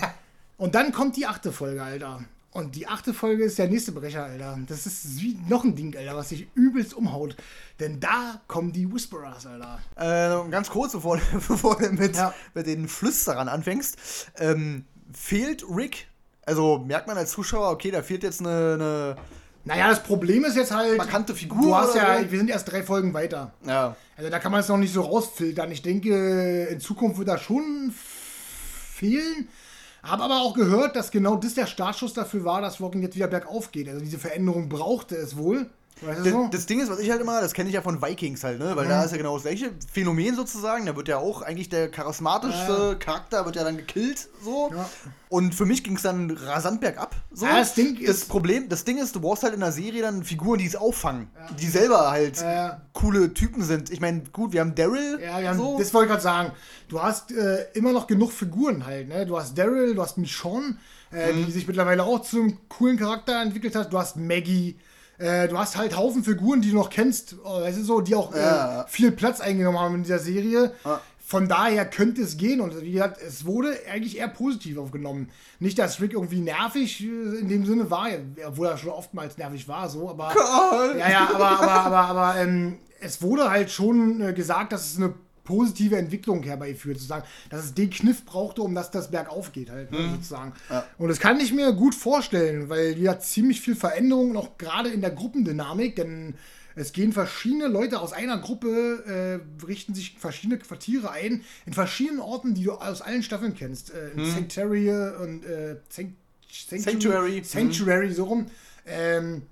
und dann kommt die achte Folge, Alter. Und die achte Folge ist der nächste Brecher, Alter. Das ist wie noch ein Ding, Alter, was sich übelst umhaut. Denn da kommen die Whisperers, Alter. Äh, ganz kurz, bevor, bevor du mit, Ja. mit den Flüsterern anfängst. Ähm, fehlt Rick? Also merkt man als Zuschauer, okay, da fehlt jetzt eine, eine Naja, das Problem ist jetzt halt. markante Figur. Du hast oder ja, so? wir sind erst drei Folgen weiter. Ja. Also da kann man es noch nicht so rausfiltern. Ich denke, in Zukunft wird da schon fehlen. Habe aber auch gehört, dass genau das der Startschuss dafür war, dass Walking jetzt wieder bergauf geht. Also diese Veränderung brauchte es wohl. Weißt du Das, Ding ist, was ich halt immer, das kenne ich ja von Vikings halt, ne? Weil Mhm. da ist ja genau das gleiche Phänomen sozusagen. Da wird ja auch eigentlich der charismatischste Charakter wird ja dann gekillt, so. Ja. Und für mich ging es dann rasant bergab. So. Ja, das Ding das ist- Problem, das Ding ist, du brauchst halt in der Serie dann Figuren, die es auffangen, die selber halt Ja. coole Typen sind. Ich meine, gut, wir haben Daryl, Ja, wir haben, so. das wollte ich gerade sagen. Du hast äh, immer noch genug Figuren halt. Ne? Du hast Daryl, du hast Michonne, äh, Mhm. die sich mittlerweile auch zum coolen Charakter entwickelt hat. Du hast Maggie. Äh, du hast halt Haufen Figuren, die du noch kennst, oh, weißt du so, die auch Ja. äh, viel Platz eingenommen haben in dieser Serie. Ja. Von daher könnte es gehen und wie gesagt, es wurde eigentlich eher positiv aufgenommen. Nicht, dass Rick irgendwie nervig äh, in dem Sinne war, obwohl er schon oftmals nervig war, so, aber. Karl. Ja, ja, aber, aber, aber, aber ähm, es wurde halt schon äh, gesagt, dass es eine positive Entwicklung herbeiführt, sozusagen, dass es den Kniff brauchte, um dass das bergauf geht, halt, ne, sozusagen. Und das kann ich mir gut vorstellen, weil hat ziemlich viel Veränderung, noch gerade in der Gruppendynamik, denn Es gehen verschiedene Leute aus einer Gruppe, äh, richten sich verschiedene Quartiere ein, in verschiedenen Orten, die du aus allen Staffeln kennst. Äh, in Sanctuary und äh, Sanct Sanctuary. Sanctuary, so rum. Ähm,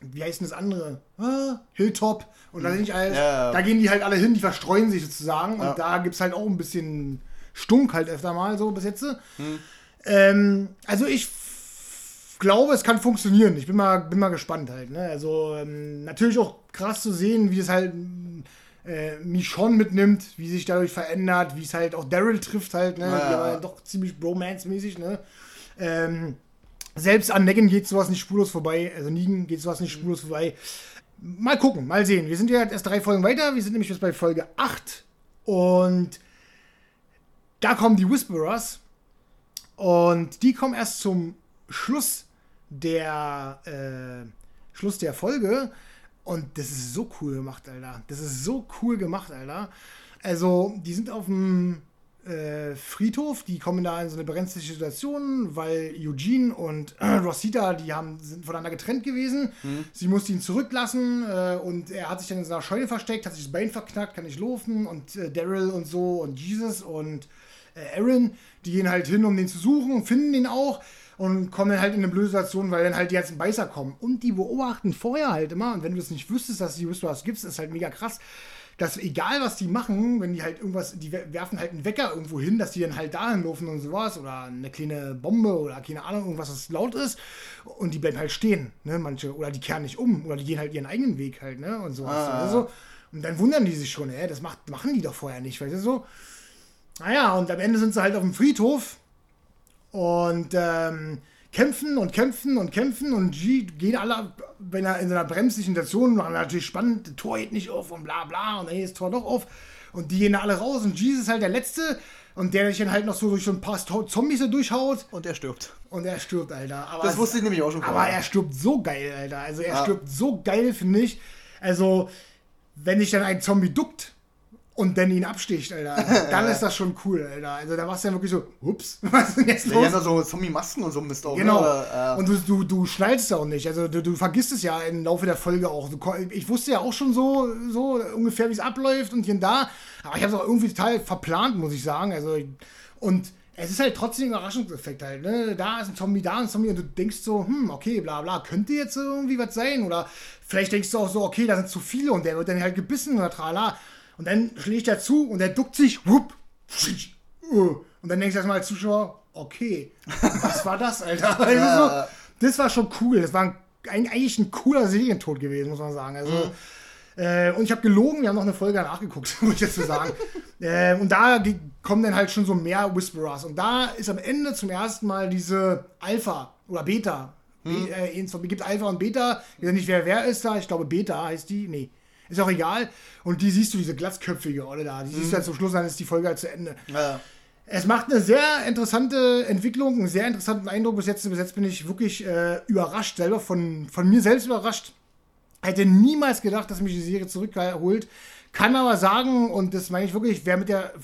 wie heißt denn das andere? Ah, Hilltop. Und da, sind nicht alles, Ja, da gehen die halt alle hin, die verstreuen sich sozusagen. Ja. Und da gibt es halt auch ein bisschen Stunk halt öfter mal so bis jetzt. Ähm, also ich glaube, es kann funktionieren. Ich bin mal, bin mal gespannt halt. Ne? Also ähm, natürlich auch krass zu sehen, wie es halt äh, Michonne mitnimmt, wie sich dadurch verändert, wie es halt auch Daryl trifft halt. Ne? Ja, Die aber doch ziemlich Bromance-mäßig. Ne? Ähm, selbst an Negan geht sowas nicht spurlos vorbei. Also Negan geht sowas nicht spurlos vorbei. Mal gucken, mal sehen. Wir sind ja erst drei Folgen weiter. Wir sind nämlich jetzt bei Folge 8. Und da kommen die Whisperers. Und die kommen erst zum Schluss der, äh, Schluss der Folge. Und das ist so cool gemacht, Alter. Das ist so cool gemacht, Alter. Also, die sind auf dem äh, Friedhof, die kommen da in so eine brenzliche Situation, weil Eugene und äh, Rosita, die haben, sind voneinander getrennt gewesen. Sie musste ihn zurücklassen äh, und er hat sich dann in seiner Scheune versteckt, hat sich das Bein verknackt, kann nicht laufen und äh, Daryl und so und Jesus und äh, Aaron, die gehen halt hin, um den zu suchen und finden den auch und kommen dann halt in eine blöde Situation, weil dann halt die ganzen Beißer kommen. Und die beobachten vorher halt immer, und wenn du es nicht wüsstest, dass es die Whisperers gibt, ist halt mega krass, dass egal was die machen, wenn die halt irgendwas, die wer- werfen halt einen Wecker irgendwo hin, dass die dann halt dahin laufen und sowas oder eine kleine Bombe oder keine Ahnung, irgendwas, was laut ist und die bleiben halt stehen, ne, manche, oder die kehren nicht um oder die gehen halt ihren eigenen Weg halt, ne, und sowas. Ah. Also, und dann wundern die sich schon, ey, das macht, machen die doch vorher nicht, weißt du so. Naja, und am Ende sind sie halt auf dem Friedhof und ähm, kämpfen und kämpfen und kämpfen und G gehen alle, wenn er in so einer bremslichen Situation, natürlich spannend, das Tor geht nicht auf und bla bla und dann geht das Tor doch auf und die gehen da alle raus und Jesus ist halt der Letzte und der sich dann halt noch so durch so ein paar Zombies so durchhaut Und er stirbt. und er stirbt, Alter. Aber Das wusste ich nämlich auch schon Aber vorher. er stirbt so geil, Alter. Also er Ja. stirbt so geil, finde ich. Also, wenn sich dann ein Zombie duckt und dann ihn absticht, Alter, dann ist das schon cool, Alter. Also da warst du ja wirklich so, ups, was ist denn jetzt los? haben da so Zombie-Masken und so Mist auch. Genau. Ne? Aber, äh, Und du, du, du schnallst es auch nicht. Also du, du vergisst es ja im Laufe der Folge auch. Du, ich wusste ja auch schon so, so ungefähr, wie es abläuft und hier und da. Aber ich habe es auch irgendwie total verplant, muss ich sagen. Also, und es ist halt trotzdem ein Überraschungseffekt halt. Ne? Da ist ein Zombie, da ist ein Zombie und du denkst so, hm, okay, bla bla, könnte jetzt irgendwie was sein. Oder vielleicht denkst du auch so, okay, da sind zu viele und der wird dann halt gebissen oder trala. Und dann schlägt er zu und er duckt sich, whoop, und dann denkst du erstmal als Zuschauer, okay, was war das, Alter? Also so, das war schon cool. Das war ein, eigentlich ein cooler Serientod gewesen, muss man sagen. Also, äh, und ich habe gelogen, wir haben noch eine Folge nachgeguckt, muss ich jetzt so sagen. äh, und da kommen dann halt schon so mehr Whisperers. Und da ist am Ende zum ersten Mal diese Alpha oder Beta. Be äh, es gibt Alpha und Beta. Ich weiß nicht, wer wer ist da. Ich glaube, Beta heißt die. Nee. Ist auch egal. Und die siehst du, diese glatzköpfige Olle da. Die siehst du halt zum Schluss, dann ist die Folge halt zu Ende. ja. Es macht eine sehr interessante Entwicklung, einen sehr interessanten Eindruck. Bis jetzt, bis jetzt bin ich wirklich äh, überrascht, selber von, von mir selbst überrascht. Hätte niemals gedacht, dass mich die Serie zurückholt. Kann aber sagen, und das meine ich wirklich, wer mit der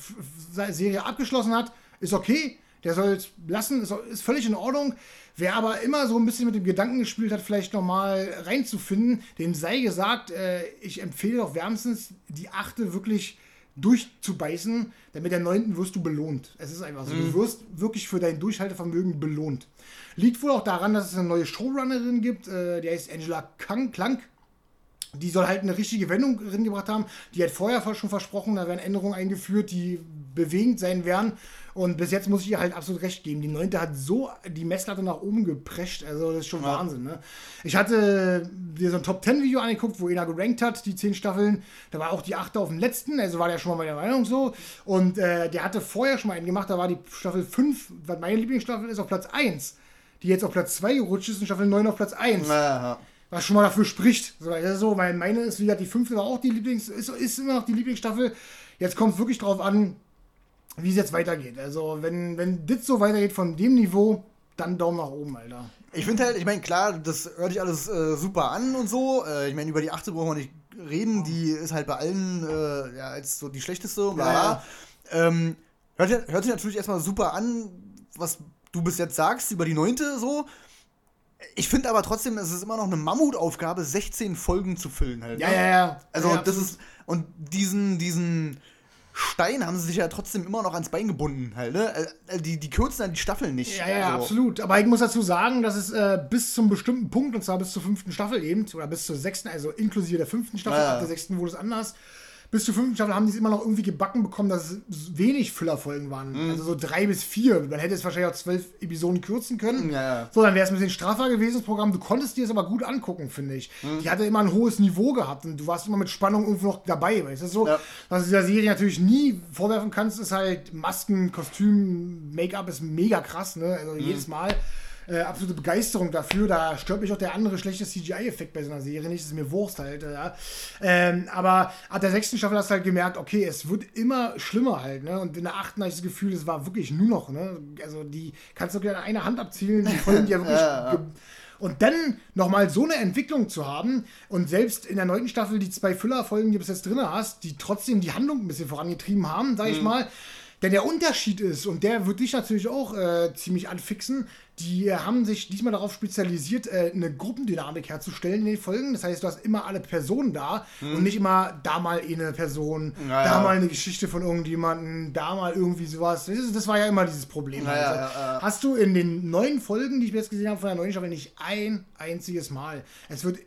Serie abgeschlossen hat, ist okay. Der soll es lassen, ist, ist völlig in Ordnung. Wer aber immer so ein bisschen mit dem Gedanken gespielt hat, vielleicht nochmal reinzufinden, dem sei gesagt, äh, ich empfehle doch wärmstens, die achte wirklich durchzubeißen, denn mit der neunten wirst du belohnt. Es ist einfach so. Du wirst wirklich für dein Durchhaltevermögen belohnt. Liegt wohl auch daran, dass es eine neue Showrunnerin gibt, äh, die heißt Angela Kang, Klank. Die soll halt eine richtige Wendung reingebracht haben. Die hat vorher schon versprochen, da werden Änderungen eingeführt, die bewegend sein werden. Und bis jetzt muss ich ihr halt absolut recht geben. Die neunte hat so die Messlatte nach oben geprescht. Also das ist schon Wahnsinn. Ne? Ich hatte dir so ein Top 10 Video angeguckt, wo einer gerankt hat, die zehn Staffeln. Da war auch die achte auf dem letzten. Also war der schon mal meiner Meinung so. Und äh, der hatte vorher schon mal einen gemacht. Da war die Staffel 5, was meine Lieblingsstaffel ist, auf Platz 1. Die jetzt auf Platz 2 gerutscht ist und Staffel 9 auf Platz 1 Ja, was schon mal dafür spricht. So, weil meine ist, wie gesagt, die fünfte war auch die Lieblings, ist, ist immer noch die Lieblingsstaffel. Jetzt kommt es wirklich drauf an, wie es jetzt weitergeht. Also, wenn, wenn das so weitergeht von dem Niveau, dann Daumen nach oben, Alter. Ich finde halt, ich meine, klar, das hört sich alles äh, super an und so. Äh, ich meine, über die achte brauchen wir nicht reden. Die ist halt bei allen äh, ja, als so die schlechteste. Bla, Ja, bla. Ähm, hört, hört sich natürlich erstmal super an, was du bis jetzt sagst über die neunte so. Ich finde aber trotzdem, es ist immer noch eine Mammutaufgabe, 16 Folgen zu füllen halt. Ja, ne? ja, ja. Also ja, das ist, und diesen, diesen Stein haben sie sich ja trotzdem immer noch ans Bein gebunden halt, ne? Äh, Die, die kürzen dann die Staffeln nicht. Ja, ja, Also, absolut. Aber ich muss dazu sagen, dass es äh, bis zum bestimmten Punkt, und zwar bis zur fünften Staffel eben, oder bis zur sechsten, also inklusive der fünften Staffel, ja. ab der sechsten wurde es anders. Bis zur fünften Staffel haben die es immer noch irgendwie gebacken bekommen, dass es wenig Füllerfolgen waren. Mhm. Also so drei bis vier. Man hätte es wahrscheinlich auch zwölf Episoden kürzen können. Ja, ja. So, dann wäre es ein bisschen straffer gewesen, das Programm. Du konntest dir es aber gut angucken, finde ich. Mhm. Die hatte immer ein hohes Niveau gehabt und du warst immer mit Spannung irgendwo noch dabei. Weißt du so? Ja. Was du dieser Serie natürlich nie vorwerfen kannst, ist halt Masken, Kostüm, Make-up ist mega krass, ne? Also jedes Mal. Äh, absolute Begeisterung dafür. Da stört mich auch der andere schlechte CGI-Effekt bei so einer Serie nicht. Das ist mir Wurst halt. äh, Ja. Ähm, aber ab der sechsten Staffel hast du halt gemerkt, okay, es wird immer schlimmer halt. Ne? Und in der achten hatte ich das Gefühl, es war wirklich nur noch. Ne? Also die kannst du an einer Hand abzählen. Die Folgen, ja wirklich ge- und dann nochmal so eine Entwicklung zu haben und selbst in der neunten Staffel die zwei Füllerfolgen, die du bis jetzt drin hast, die trotzdem die Handlung ein bisschen vorangetrieben haben, sag ich mal. Denn der Unterschied ist, und der wird dich natürlich auch äh, ziemlich anfixen, die haben sich diesmal darauf spezialisiert, äh, eine Gruppendynamik herzustellen in den Folgen. Das heißt, du hast immer alle Personen da und nicht immer da mal eine Person, Ja, da mal eine Geschichte von irgendjemandem, da mal irgendwie sowas. Das, ist, das war ja immer dieses Problem. Ja, ja, Also, ja, ja. Hast du in den neuen Folgen, die ich jetzt gesehen habe von der neuen Staffel, nicht ein einziges Mal. Es wird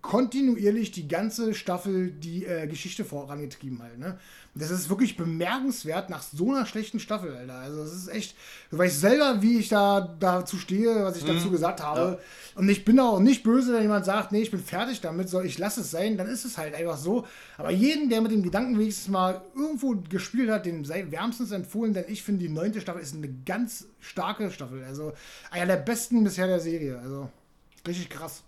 kontinuierlich die ganze Staffel die äh, Geschichte vorangetrieben halt, ne? Das ist wirklich bemerkenswert nach so einer schlechten Staffel, Alter. Also es ist echt, du weißt selber, wie ich da dazu stehe, was ich Mhm. dazu gesagt habe. Und ich bin auch nicht böse, wenn jemand sagt, nee, ich bin fertig damit, soll ich lasse es sein, dann ist es halt einfach so. Aber jeden, der mit dem Gedanken wenigstens mal irgendwo gespielt hat, dem sei wärmstens empfohlen, denn ich finde, die neunte Staffel ist eine ganz starke Staffel. Also einer der besten bisher der Serie. Also richtig krass.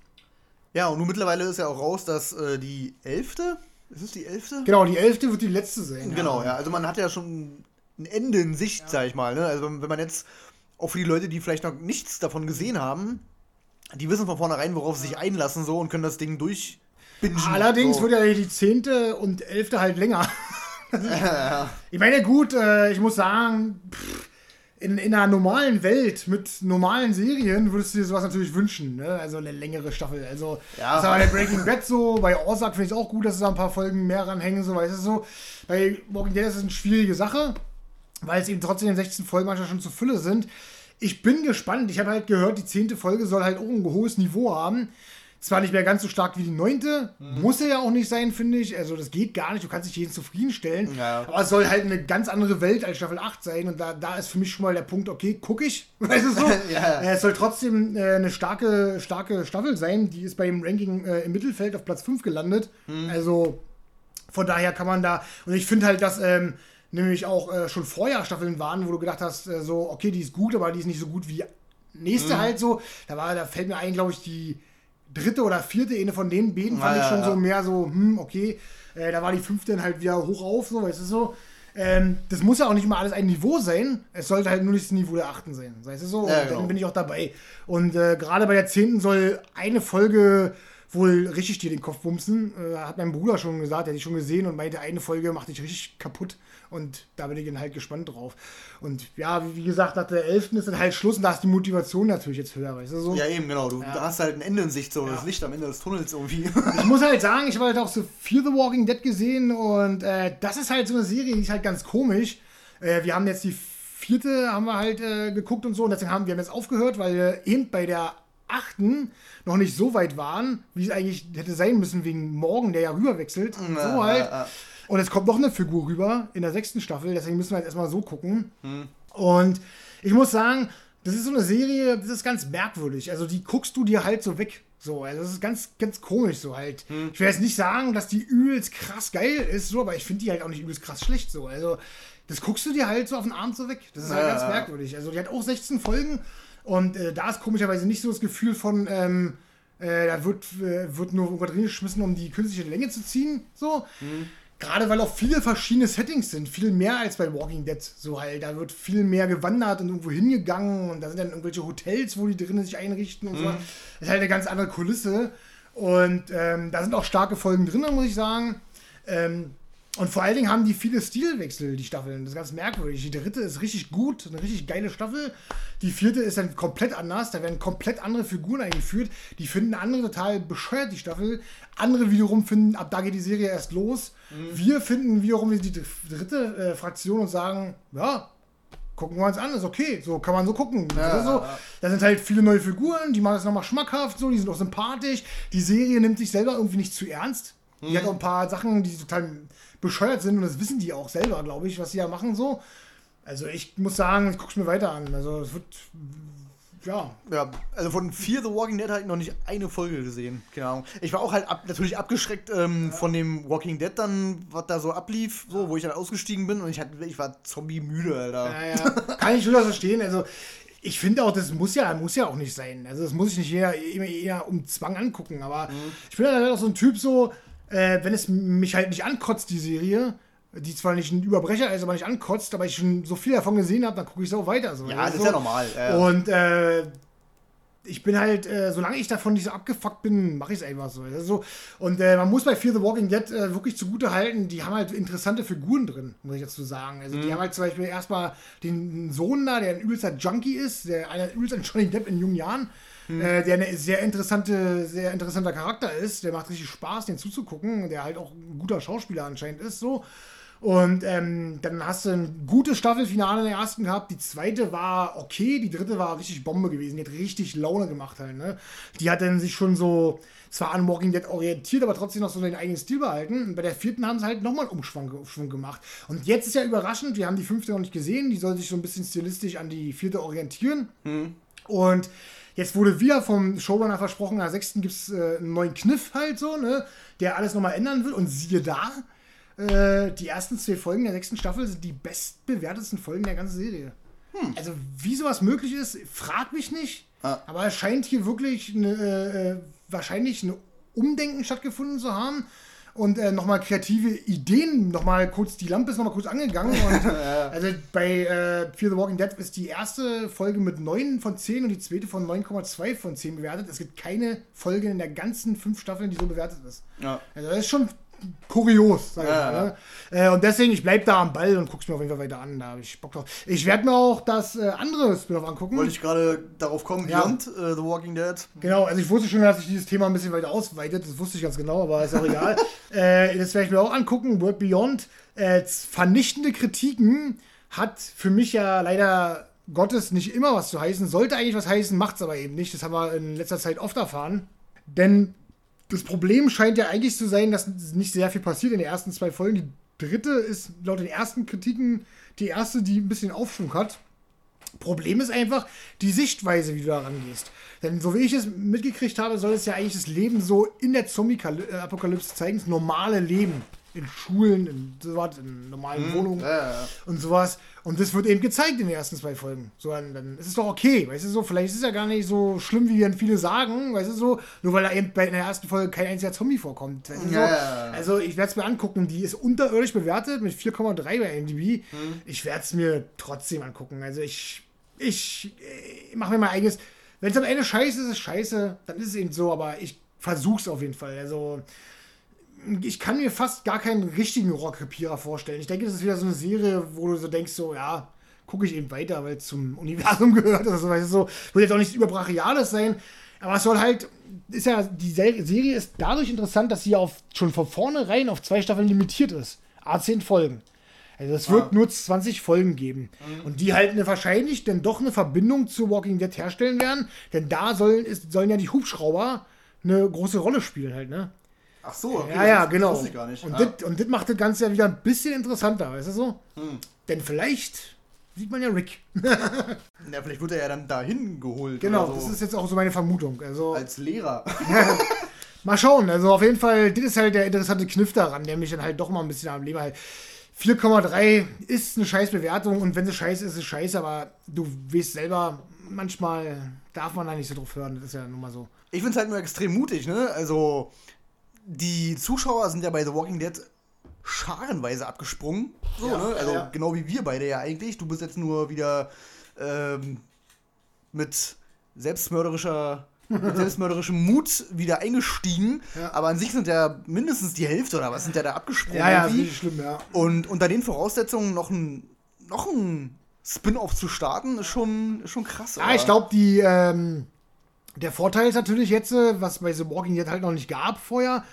Ja, und nun mittlerweile ist ja auch raus, dass äh, die elfte, ist es die elfte? Genau, die elfte wird die letzte sein. Genau, ja. Also man hat ja schon ein Ende in Sicht, sag ich mal. Ne? Also wenn man jetzt, auch für die Leute, die vielleicht noch nichts davon gesehen haben, die wissen von vornherein, worauf sie sich einlassen so und können das Ding durchbingen. Allerdings so. wird ja die zehnte und elfte halt länger. Ich meine, gut, äh, ich muss sagen, pff, in, in einer normalen Welt mit normalen Serien würdest du dir sowas natürlich wünschen, ne? Also eine längere Staffel. Also, Ja. das war bei Breaking Bad so, bei Ozark finde ich es auch gut, dass es da ein paar Folgen mehr ranhängen, so, weißt du so. Bei Walking Dead ist es eine schwierige Sache, weil es eben trotzdem in 16 Folgen manchmal schon zu Fülle sind. Ich bin gespannt. Ich habe halt gehört, die zehnte Folge soll halt auch ein hohes Niveau haben. Zwar nicht mehr ganz so stark wie die neunte, muss er ja auch nicht sein, finde ich. Also das geht gar nicht, du kannst nicht jeden zufriedenstellen. Ja. Aber es soll halt eine ganz andere Welt als Staffel 8 sein. Und da, da ist für mich schon mal der Punkt, okay, gucke ich. Weißt du so? Ja. Äh, Es soll trotzdem äh, eine starke, starke Staffel sein. Die ist beim Ranking äh, im Mittelfeld auf Platz 5 gelandet. Also von daher kann man da. Und ich finde halt, dass ähm, nämlich auch äh, schon vorher Staffeln waren, wo du gedacht hast, so, okay, die ist gut, aber die ist nicht so gut wie nächste halt so. Da war, da fällt mir ein, glaube ich, die dritte oder vierte, eine von den beiden fand Ja, ich schon ja, so mehr so, hm, okay. Äh, da war die fünfte dann halt wieder hoch auf, so, weißt du so. Ähm, das muss ja auch nicht mal alles ein Niveau sein. Es sollte halt nur nicht das Niveau der achten sein. Weißt du so? Ja, genau. dann bin ich auch dabei. Und äh, gerade bei der zehnten soll eine Folge wohl richtig dir den Kopf bumsen. Äh, hat mein Bruder schon gesagt, der hat die schon gesehen und meinte, eine Folge macht dich richtig kaputt. Und da bin ich dann halt gespannt drauf. Und ja, wie, gesagt, nach der elften ist dann halt Schluss und da ist die Motivation natürlich jetzt höher, weißt du so? Ja, eben, genau. Du da hast halt ein Ende in Sicht, so Ja. das Licht am Ende des Tunnels irgendwie. Ich muss halt sagen, ich habe halt auch so Fear the Walking Dead gesehen und äh, das ist halt so eine Serie, die ist halt ganz komisch. Äh, wir haben jetzt die vierte, haben wir halt äh, geguckt und so und deswegen haben wir haben jetzt aufgehört, weil wir eben bei der achten noch nicht so weit waren, wie es eigentlich hätte sein müssen wegen Morgen, der ja rüberwechselt. so Ja, halt. ja, ja. Und es kommt noch eine Figur rüber in der sechsten Staffel, deswegen müssen wir jetzt erstmal so gucken. Hm. Und ich muss sagen, das ist so eine Serie, das ist ganz merkwürdig. Also die guckst du dir halt so weg. So, also das ist ganz, ganz komisch so halt. Hm. Ich will jetzt nicht sagen, dass die übelst krass geil ist, so, aber ich finde die halt auch nicht übelst krass schlecht so. Also das guckst du dir halt so auf den Abend so weg. Das ist halt Ja, ganz ja. merkwürdig. Also die hat auch 16 Folgen und äh, da ist komischerweise nicht so das Gefühl von, ähm, äh, da wird, äh, wird nur irgendwas reingeschmissen, um die künstliche Länge zu ziehen. So. Gerade weil auch viele verschiedene Settings sind, viel mehr als bei Walking Dead. So halt, da wird viel mehr gewandert und irgendwo hingegangen und da sind dann irgendwelche Hotels, wo die drinnen sich einrichten und so. Das ist halt eine ganz andere Kulisse. Und ähm, da sind auch starke Folgen drin, muss ich sagen. Ähm, Und vor allen Dingen haben die viele Stilwechsel, die Staffeln. Das ist ganz merkwürdig. Die dritte ist richtig gut, eine richtig geile Staffel. Die vierte ist dann komplett anders. Da werden komplett andere Figuren eingeführt. Die finden andere total bescheuert, die Staffel. Andere wiederum finden, ab da geht die Serie erst los. Wir finden wiederum die dritte äh, Fraktion und sagen, ja, gucken wir uns an, ist okay, so kann man so gucken. das, ist so, da sind halt viele neue Figuren, die machen es nochmal schmackhaft, so, die sind auch sympathisch. Die Serie nimmt sich selber irgendwie nicht zu ernst. Die hat auch ein paar Sachen, die total bescheuert sind und das wissen die auch selber, glaube ich, was sie ja machen so. Also ich muss sagen, ich gucke es mir weiter an. Also es wird ja. Ja, also von Fear the Walking Dead habe ich noch nicht eine Folge gesehen. Keine Ahnung. Ich war auch halt ab, natürlich abgeschreckt ähm, ja. von dem Walking Dead dann, was da so ablief, so, wo ich dann ausgestiegen bin und ich, hatte, ich war zombie-müde, Alter. Ja, ja. Kann ich schon verstehen. Also ich finde auch, das muss ja, muss ja auch nicht sein. Also das muss ich nicht eher, immer eher um Zwang angucken. Aber mhm. ich bin halt auch so ein Typ so, äh, wenn es mich halt nicht ankotzt, die Serie, die zwar nicht ein Überbrecher ist, aber nicht ankotzt, aber ich schon so viel davon gesehen habe, dann gucke ich es auch weiter. So. Ja, das ist so. ja normal. Ja. Und äh, ich bin halt, äh, solange ich davon nicht so abgefuckt bin, mache ich es einfach so. so. Und äh, man muss bei Fear the Walking Dead äh, wirklich zugute halten, die haben halt interessante Figuren drin, muss ich dazu sagen. Also mhm. die haben halt zum Beispiel erstmal den Sohn da, der ein übelster Junkie ist, der einer übelster Johnny Depp in jungen Jahren. Mhm. Äh, der eine sehr interessante, sehr interessanter Charakter ist, der macht richtig Spaß, den zuzugucken, der halt auch ein guter Schauspieler anscheinend ist, so. Und ähm, dann hast du ein gutes Staffelfinale in der ersten gehabt. Die zweite war okay, die dritte war richtig Bombe gewesen. Die hat richtig Laune gemacht halt. Ne? Die hat dann sich schon so zwar an Walking Dead orientiert, aber trotzdem noch so den eigenen Stil behalten. Und bei der vierten haben sie halt nochmal einen Umschwung, Umschwung gemacht. Und jetzt ist ja überraschend, wir haben die fünfte noch nicht gesehen. Die soll sich so ein bisschen stilistisch an die vierte orientieren. Mhm. Und Jetzt wurde wieder vom Showrunner versprochen, der sechsten gibt es äh, einen neuen Kniff halt so, ne, der alles nochmal ändern will. Und siehe da, äh, die ersten zwei Folgen der sechsten Staffel sind die bestbewertetsten Folgen der ganzen Serie. Hm. Also, wie sowas möglich ist, frag mich nicht. Ah. Aber es scheint hier wirklich eine, äh, äh wahrscheinlich ein Umdenken stattgefunden zu haben und äh, nochmal kreative Ideen, nochmal kurz, die Lampe ist nochmal kurz angegangen. Und, ja. Also bei äh, Fear the Walking Dead ist die erste Folge mit 9 von 10 und die zweite von 9,2 von 10 bewertet. Es gibt keine Folge in der ganzen fünf Staffeln, die so bewertet ist. Ja. Also das ist schon kurios, sag ich ja, mal. Ne? Äh, und deswegen, ich bleib da am Ball und guck's mir auf jeden Fall weiter an. Da habe ich Bock drauf. Ich werde mir auch das äh, andere Spin-off angucken. Wollte ich gerade darauf kommen, ja. Beyond äh, The Walking Dead. Genau, also ich wusste schon, dass sich dieses Thema ein bisschen weiter ausweitet. Das wusste ich ganz genau, aber ist auch egal. Äh, das werde ich mir auch angucken. World Beyond. Äh, vernichtende Kritiken hat für mich ja leider Gottes nicht immer was zu heißen. Sollte eigentlich was heißen, macht's aber eben nicht. Das haben wir in letzter Zeit oft erfahren. Denn das Problem scheint ja eigentlich zu sein, dass nicht sehr viel passiert in den ersten zwei Folgen. Die dritte ist laut den ersten Kritiken die erste, die ein bisschen Aufschwung hat. Problem ist einfach die Sichtweise, wie du da rangehst. Denn so wie ich es mitgekriegt habe, soll es ja eigentlich das Leben so in der Zombie-Apokalypse zeigen, das normale Leben in Schulen, in sowas, in normalen hm, Wohnungen ja, und sowas. Und das wird eben gezeigt in den ersten zwei Folgen. So, dann, dann ist es doch okay, weißt du so, vielleicht ist es ja gar nicht so schlimm, wie dann viele sagen, weißt du so, nur weil da eben bei in der ersten Folge kein einziger Zombie vorkommt. Weißt du, so? Also ich werde es mir angucken, die ist unterirdisch bewertet mit 4,3 bei MDB. Hm. Ich werde es mir trotzdem angucken. Also ich, ich, ich mache mir mein eigenes. Wenn es am Ende scheiße ist, ist es scheiße, dann ist es eben so, aber ich versuch's auf jeden Fall. Also ich kann mir fast gar keinen richtigen Rohrkrepierer vorstellen. Ich denke, das ist wieder so eine Serie, wo du so denkst, so, ja, gucke ich eben weiter, weil es zum Universum gehört oder so. Weißt du, so wird jetzt auch nichts überbrachiales sein. Aber es soll halt, ist ja, die Serie ist dadurch interessant, dass sie auf, schon von vornherein auf zwei Staffeln limitiert ist. A10 Folgen. Also es wird ah. nur 20 Folgen geben. Mhm. Und die halt eine, wahrscheinlich dann doch eine Verbindung zu Walking Dead herstellen werden. Denn da sollen, ist, sollen ja die Hubschrauber eine große Rolle spielen halt, ne? Ach so, okay, ja, ja, genau. Das ich gar nicht. Und, ah. das, und das macht das Ganze ja wieder ein bisschen interessanter, weißt du so? Hm. Denn vielleicht sieht man ja Rick. ja, vielleicht wird er ja dann dahin geholt. Genau, so. das ist jetzt auch so meine Vermutung. Also, Als Lehrer. mal schauen, also auf jeden Fall, das ist halt der interessante Kniff daran, der mich dann halt doch mal ein bisschen am Leben halt. 4,3 ist eine scheiß Bewertung und wenn sie scheiße ist, ist es scheiße, aber du weißt selber, manchmal darf man da nicht so drauf hören, das ist ja nun mal so. Ich finde es halt nur extrem mutig, ne? Also, die Zuschauer sind ja bei The Walking Dead scharenweise abgesprungen. So, ja, ne? Also ja. genau wie wir beide ja eigentlich. Du bist jetzt nur wieder ähm, mit selbstmörderischer mit selbstmörderischem Mut wieder eingestiegen. Ja. Aber an sich sind ja mindestens die Hälfte oder was sind ja da abgesprungen. Ja, ja, irgendwie. schlimm, ja. Und unter den Voraussetzungen noch ein, noch ein Spin-off zu starten, ist schon, ist schon krass. Ja, ich glaube, die, ähm, der Vorteil ist natürlich jetzt, äh, was bei The Walking Dead halt noch nicht gab vorher,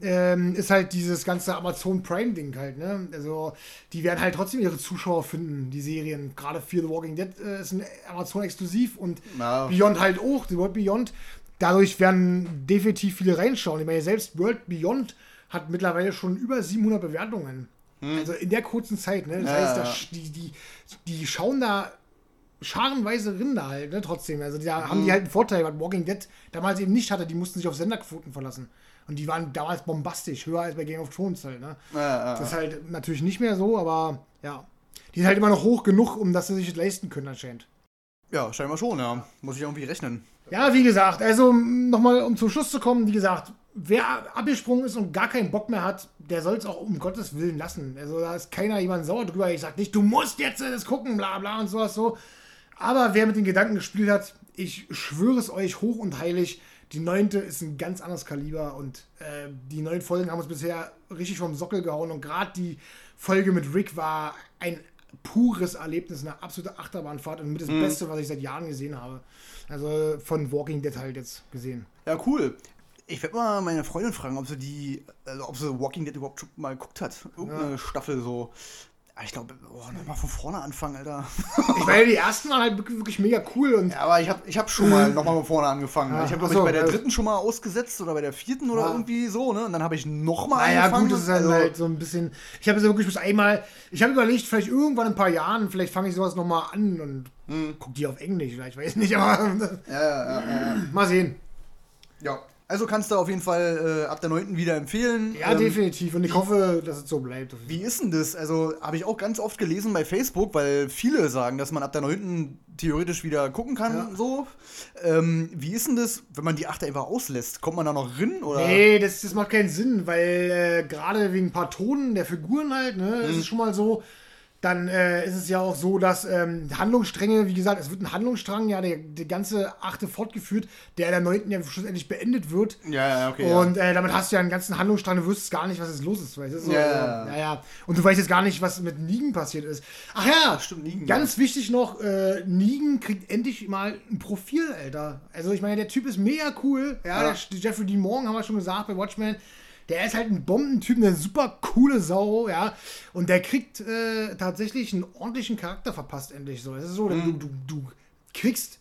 ähm, ist halt dieses ganze Amazon Prime-Ding halt, ne? Also, die werden halt trotzdem ihre Zuschauer finden, die Serien. Gerade Fear the Walking Dead äh, ist ein Amazon-exklusiv und Ja. Beyond halt auch, The World Beyond. Dadurch werden definitiv viele reinschauen. Ich meine, selbst World Beyond hat mittlerweile schon über 700 Bewertungen. Also in der kurzen Zeit, ne? Das Ja, heißt, die, die, die schauen da scharenweise Rinder halt, ne, trotzdem. Also da haben die halt einen Vorteil, was Walking Dead damals eben nicht hatte. Die mussten sich auf Senderquoten verlassen. Und die waren damals bombastisch, höher als bei Game of Thrones halt, ne. Ja, ja, Das ist halt natürlich nicht mehr so, aber ja. Die sind halt immer noch hoch genug, um dass sie sich das leisten können anscheinend. ja, scheinbar schon, ja. Muss ich irgendwie rechnen. Ja, wie gesagt, also nochmal um zum Schluss zu kommen, wie gesagt, wer abgesprungen ist und gar keinen Bock mehr hat, der soll es auch um Gottes Willen lassen. Also da ist keiner jemand sauer drüber. Ich sag nicht, du musst jetzt das gucken, bla bla und sowas so. Aber wer mit den Gedanken gespielt hat, ich schwöre es euch hoch und heilig, die neunte ist ein ganz anderes Kaliber und äh, die neun Folgen haben uns bisher richtig vom Sockel gehauen und gerade die Folge mit Rick war ein pures Erlebnis, eine absolute Achterbahnfahrt und mit das Beste, was ich seit Jahren gesehen habe. Also von Walking Dead halt jetzt gesehen. Ja, cool. Ich werde mal meine Freundin fragen, ob sie die, also ob sie Walking Dead überhaupt mal geguckt hat. Irgendeine Staffel so. Ah, Ich glaube, oh, nochmal von vorne anfangen, Alter. Ich meine, die ersten waren halt wirklich mega cool und Ja, aber ich habe ich hab schon mal nochmal von vorne angefangen. Ja, ich habe, glaube so, ich, bei der ja. dritten schon mal ausgesetzt oder bei der vierten oder Ja. irgendwie so, ne? Und dann habe ich nochmal Naja, angefangen. gut, das ist halt, also, halt so ein bisschen. Ich habe es ja wirklich bis einmal. Ich habe überlegt, vielleicht irgendwann in ein paar Jahren, vielleicht fange ich sowas nochmal an und Hm. guck die auf Englisch, oder ich weiß nicht, aber ja, ja, ja, ja. mal sehen. ja. Also kannst du auf jeden Fall äh, ab der 9. wieder empfehlen. Ja, Ähm, definitiv. Und ich hoffe, dass es so bleibt. Wie ist denn das? Also, habe ich auch ganz oft gelesen bei Facebook, weil viele sagen, dass man ab der 9. theoretisch wieder gucken kann, Ja. so. Ähm, wie ist denn das, wenn man die 8 einfach auslässt? Kommt man da noch rin? Oder? Nee, das, das macht keinen Sinn, weil äh, gerade wegen ein paar Tonen der Figuren halt, ne, Mhm. ist es schon mal so. Dann äh, ist es ja auch so, dass ähm, Handlungsstränge, wie gesagt, es wird ein Handlungsstrang, ja, der, der ganze achte fortgeführt, der in der neunten ja schlussendlich beendet wird. Ja, ja, okay. Und äh, damit hast du ja einen ganzen Handlungsstrang, du wüsstest gar nicht, was jetzt los ist. Weißt du? So, Ja, äh, ja, ja. ja, ja. Und du weißt jetzt gar nicht, was mit Negan passiert ist. Ach ja, stimmt, Negan, Ganz wichtig noch, äh, Negan kriegt endlich mal ein Profil, Alter. Also ich meine, der Typ ist mega cool. Ja, Ja. Der Jeffrey Dean Morgan haben wir schon gesagt bei Watchmen. Der ist halt ein Bombentyp, eine super coole Sau, ja. Und der kriegt äh, tatsächlich einen ordentlichen Charakter verpasst, endlich so. Es ist so, Mhm. du, du, du kriegst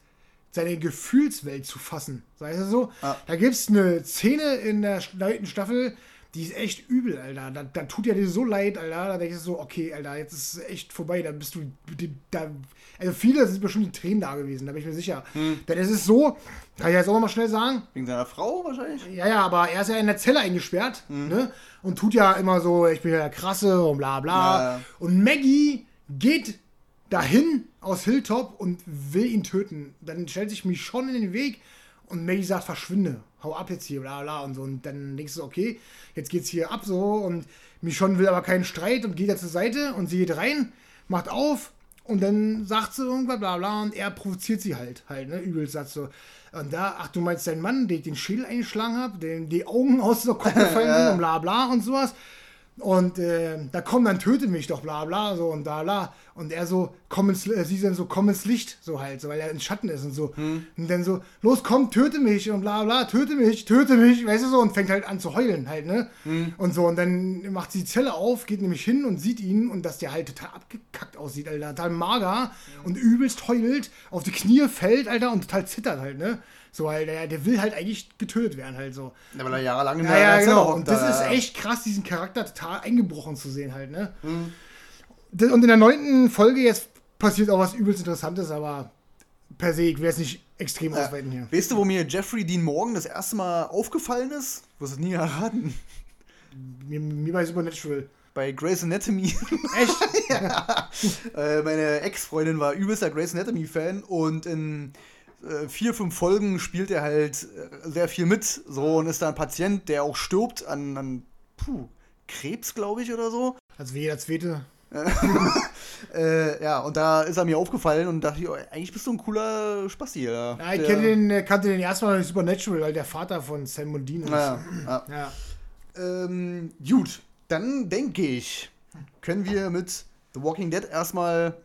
seine Gefühlswelt zu fassen. Weißt du so? Ja. Da gibt es eine Szene in der neunten Staffel, die ist echt übel, Alter. Da, da tut ja dir so leid, Alter. Da denkst du so, okay, Alter, jetzt ist es echt vorbei. Da bist du. Da, also viele sind bestimmt die Tränen da gewesen, da bin ich mir sicher. Denn es ist so, kann ich jetzt auch mal schnell sagen, Wegen seiner Frau wahrscheinlich? ja, ja, aber er ist ja in der Zelle eingesperrt, ne? Und tut ja immer so, ich bin ja der Krasse und bla bla. Ja, ja. Und Maggie geht dahin aus Hilltop und will ihn töten. Dann stellt sich Michonne in den Weg und Maggie sagt, verschwinde, hau ab jetzt hier, bla bla und so. Und dann denkst du, okay, jetzt geht's hier ab so. Und Michonne will aber keinen Streit und geht da zur Seite und sie geht rein, macht auf und dann sagt sie irgendwas, bla bla, und er provoziert sie halt, halt, ne, übelst sagt so. Und da, ach, du meinst deinen Mann, den ich den Schädel eingeschlagen habe, dem die Augen aus der Kopf gefallen sind und bla bla und sowas. Und äh, da komm, dann töte mich doch, bla bla, so und da, bla. Und er so, komm ins, äh, sie dann so, komm ins Licht, so halt, so, weil er im Schatten ist und so. Und dann so, los, komm, töte mich und bla bla, töte mich, töte mich, weißt du so, und fängt halt an zu heulen halt, ne? Und so, und dann macht sie die Zelle auf, geht nämlich hin und sieht ihn und dass der halt total abgekackt aussieht, Alter, total mager und übelst heult, auf die Knie fällt, Alter, und total zittert halt, ne? So, weil der, der will halt eigentlich getötet werden, halt so. Ja, weil er jahrelang in Ja, der ja, genau. hockt, Und das da, ist ja. echt krass, diesen Charakter total eingebrochen zu sehen halt, ne? Das- Und in der neunten Folge jetzt passiert auch was übelst Interessantes, aber per se, ich will jetzt nicht extrem ausweiten hier. Weißt du, wo mir Jeffrey Dean Morgan das erste Mal aufgefallen ist? Du wirst es nie erraten. Mir, mir bei Supernatural. Bei Grey's Anatomy. Echt? Äh, meine Ex-Freundin war übelster Grey's Anatomy-Fan und in vier, fünf Folgen spielt er halt äh, sehr viel mit. So und ist da ein Patient, der auch stirbt an, an puh, Krebs, glaube ich, oder so. Als wie jeder zweite. Äh, ja, und da ist er mir aufgefallen und dachte ich, oh, eigentlich bist du ein cooler Spasti. Ja, Ja, ich den, äh, kannte den erstmal durch Supernatural, weil der Vater von Sam Mundin ist. Ja, ja. Ja. Ähm, gut, dann denke ich, können wir mit The Walking Dead erstmal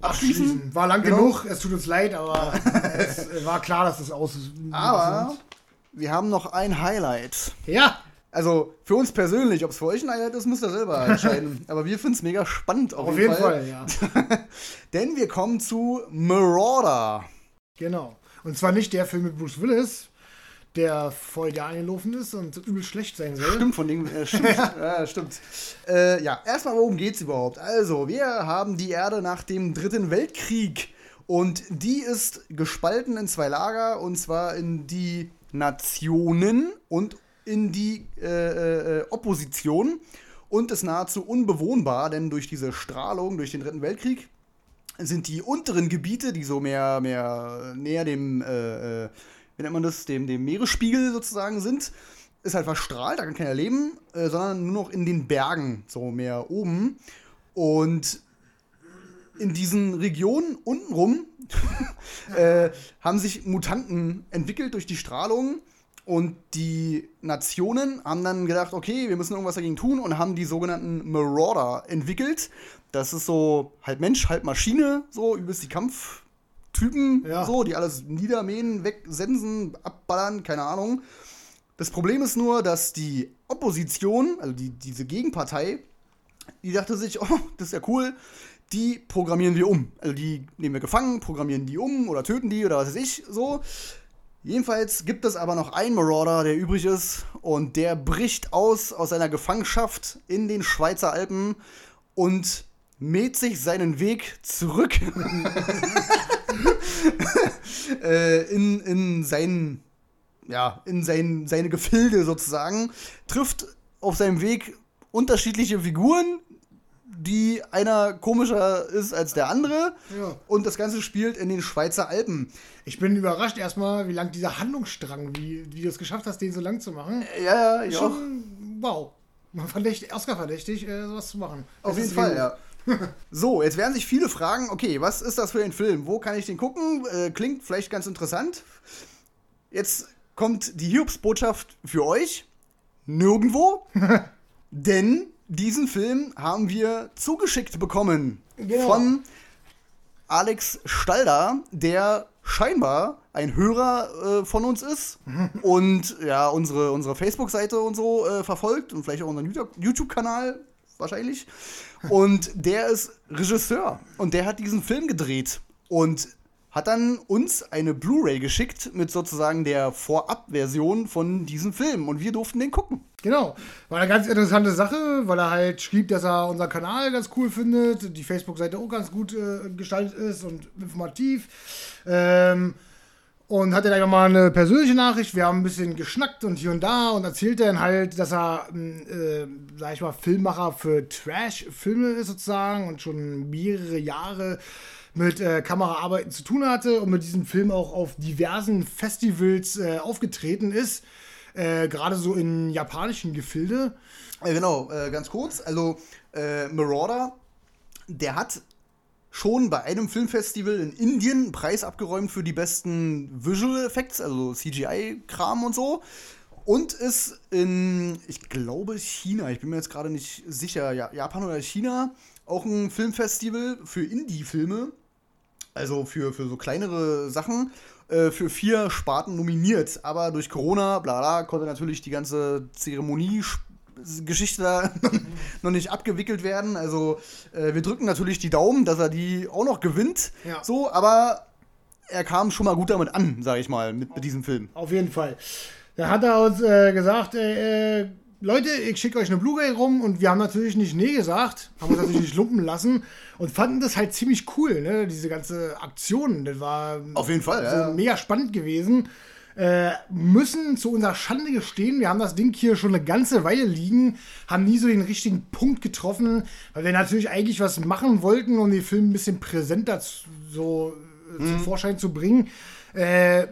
abschließen. Abschließen. War lang Genau. genug, es tut uns leid, aber es äh, war klar, dass das aus Aber wir haben noch ein Highlight. Ja, Also für uns persönlich, ob es für euch ein Highlight ist, müsst ihr selber entscheiden. Aber wir finden es mega spannend auf, auf jeden Fall, ja. Denn wir kommen zu Marauder. Genau. Und zwar nicht der Film mit Bruce Willis, der voll Jahr angelaufen ist und übel schlecht sein soll. Stimmt, von dem, äh, stimmt, ja, stimmt. Äh, ja, erstmal, worum geht's überhaupt? Also, wir haben die Erde nach dem Dritten Weltkrieg und die ist gespalten in zwei Lager und zwar in die Nationen und in die äh, äh, Opposition und ist nahezu unbewohnbar, denn durch diese Strahlung, durch den Dritten Weltkrieg, sind die unteren Gebiete, die so mehr, mehr näher dem, äh, äh, wie nennt man das, dem, dem Meeresspiegel sozusagen sind, ist halt verstrahlt, da kann keiner leben, äh, sondern nur noch in den Bergen, so mehr oben. Und in diesen Regionen untenrum äh, haben sich Mutanten entwickelt durch die Strahlung. Und die Nationen haben dann gedacht, okay, wir müssen irgendwas dagegen tun und haben die sogenannten Marauder entwickelt. Das ist so halb Mensch, halb Maschine, so übelst die Kampftypen, Ja. so, die alles niedermähen, wegsensen, abballern, keine Ahnung. Das Problem ist nur, dass die Opposition, also die, diese Gegenpartei, die dachte sich, oh, das ist ja cool, die programmieren wir um. Also die nehmen wir gefangen, programmieren die um oder töten die oder was weiß ich, so. Jedenfalls gibt es aber noch einen Marauder, der übrig ist und der bricht aus aus seiner Gefangenschaft in den Schweizer Alpen und mäht sich seinen Weg zurück in, in sein, ja, in sein, seine Gefilde sozusagen, trifft auf seinem Weg unterschiedliche Figuren, die einer komischer ist als der andere. Ja. Und das Ganze spielt in den Schweizer Alpen. Ich bin überrascht erstmal, wie lang dieser Handlungsstrang, wie, wie du es geschafft hast, den so lang zu machen. Ja, ja, ich auch. Schon, wow. Verdächtig, Oscar verdächtig, äh, sowas zu machen. Auf Das jeden Fall, ja. So, jetzt werden sich viele fragen, okay, was ist das für ein Film? Wo kann ich den gucken? Äh, klingt vielleicht ganz interessant. Jetzt kommt die Hiobs-Botschaft für euch. Nirgendwo. denn diesen Film haben wir zugeschickt bekommen Genau. von Alex Stalder, der scheinbar ein Hörer äh, von uns ist und ja, unsere, unsere Facebook-Seite und so äh, verfolgt und vielleicht auch unseren YouTube- YouTube-Kanal wahrscheinlich. Und der ist Regisseur und der hat diesen Film gedreht und hat dann uns eine Blu-ray geschickt mit sozusagen der Vorab-Version von diesem Film und wir durften den gucken. Genau. War eine ganz interessante Sache, weil er halt schrieb, dass er unseren Kanal ganz cool findet, die Facebook-Seite auch ganz gut äh, gestaltet ist und informativ. Ähm, und hatte dann nochmal eine persönliche Nachricht. Wir haben ein bisschen geschnackt und hier und da und erzählt dann halt, dass er, ähm, äh, sag ich mal, Filmmacher für Trash-Filme ist sozusagen und schon mehrere Jahre mit äh, Kameraarbeiten zu tun hatte und mit diesem Film auch auf diversen Festivals äh, aufgetreten ist. Äh, Gerade so in japanischen Gefilde. Äh, genau, äh, ganz kurz. Also, äh, Marauder, der hat schon bei einem Filmfestival in Indien einen Preis abgeräumt für die besten Visual Effects, also CGI-Kram und so. Und ist in, ich glaube, China, ich bin mir jetzt gerade nicht sicher, ja, Japan oder China, auch ein Filmfestival für Indie-Filme, also für, für so kleinere Sachen, äh, für vier Sparten nominiert. Aber durch Corona, bla bla, konnte natürlich die ganze Zeremonie Geschichte da noch nicht abgewickelt werden. Also äh, wir drücken natürlich die Daumen, dass er die auch noch gewinnt. Ja. So, aber er kam schon mal gut damit an, sage ich mal, mit, mit diesem Film. Auf jeden Fall. Da hat er uns äh, gesagt, äh, äh, Leute, ich schicke euch eine Blu-ray rum und wir haben natürlich nicht Nee gesagt, haben uns natürlich nicht lumpen lassen und fanden das halt ziemlich cool, ne? diese ganze Aktion. Das war Auf jeden Fall, so ja. mega spannend gewesen. Äh, müssen zu unserer Schande gestehen, wir haben das Ding hier schon eine ganze Weile liegen, haben nie so den richtigen Punkt getroffen, weil wir natürlich eigentlich was machen wollten, um den Film ein bisschen präsenter zu, so äh, zum Vorschein zu bringen. Äh,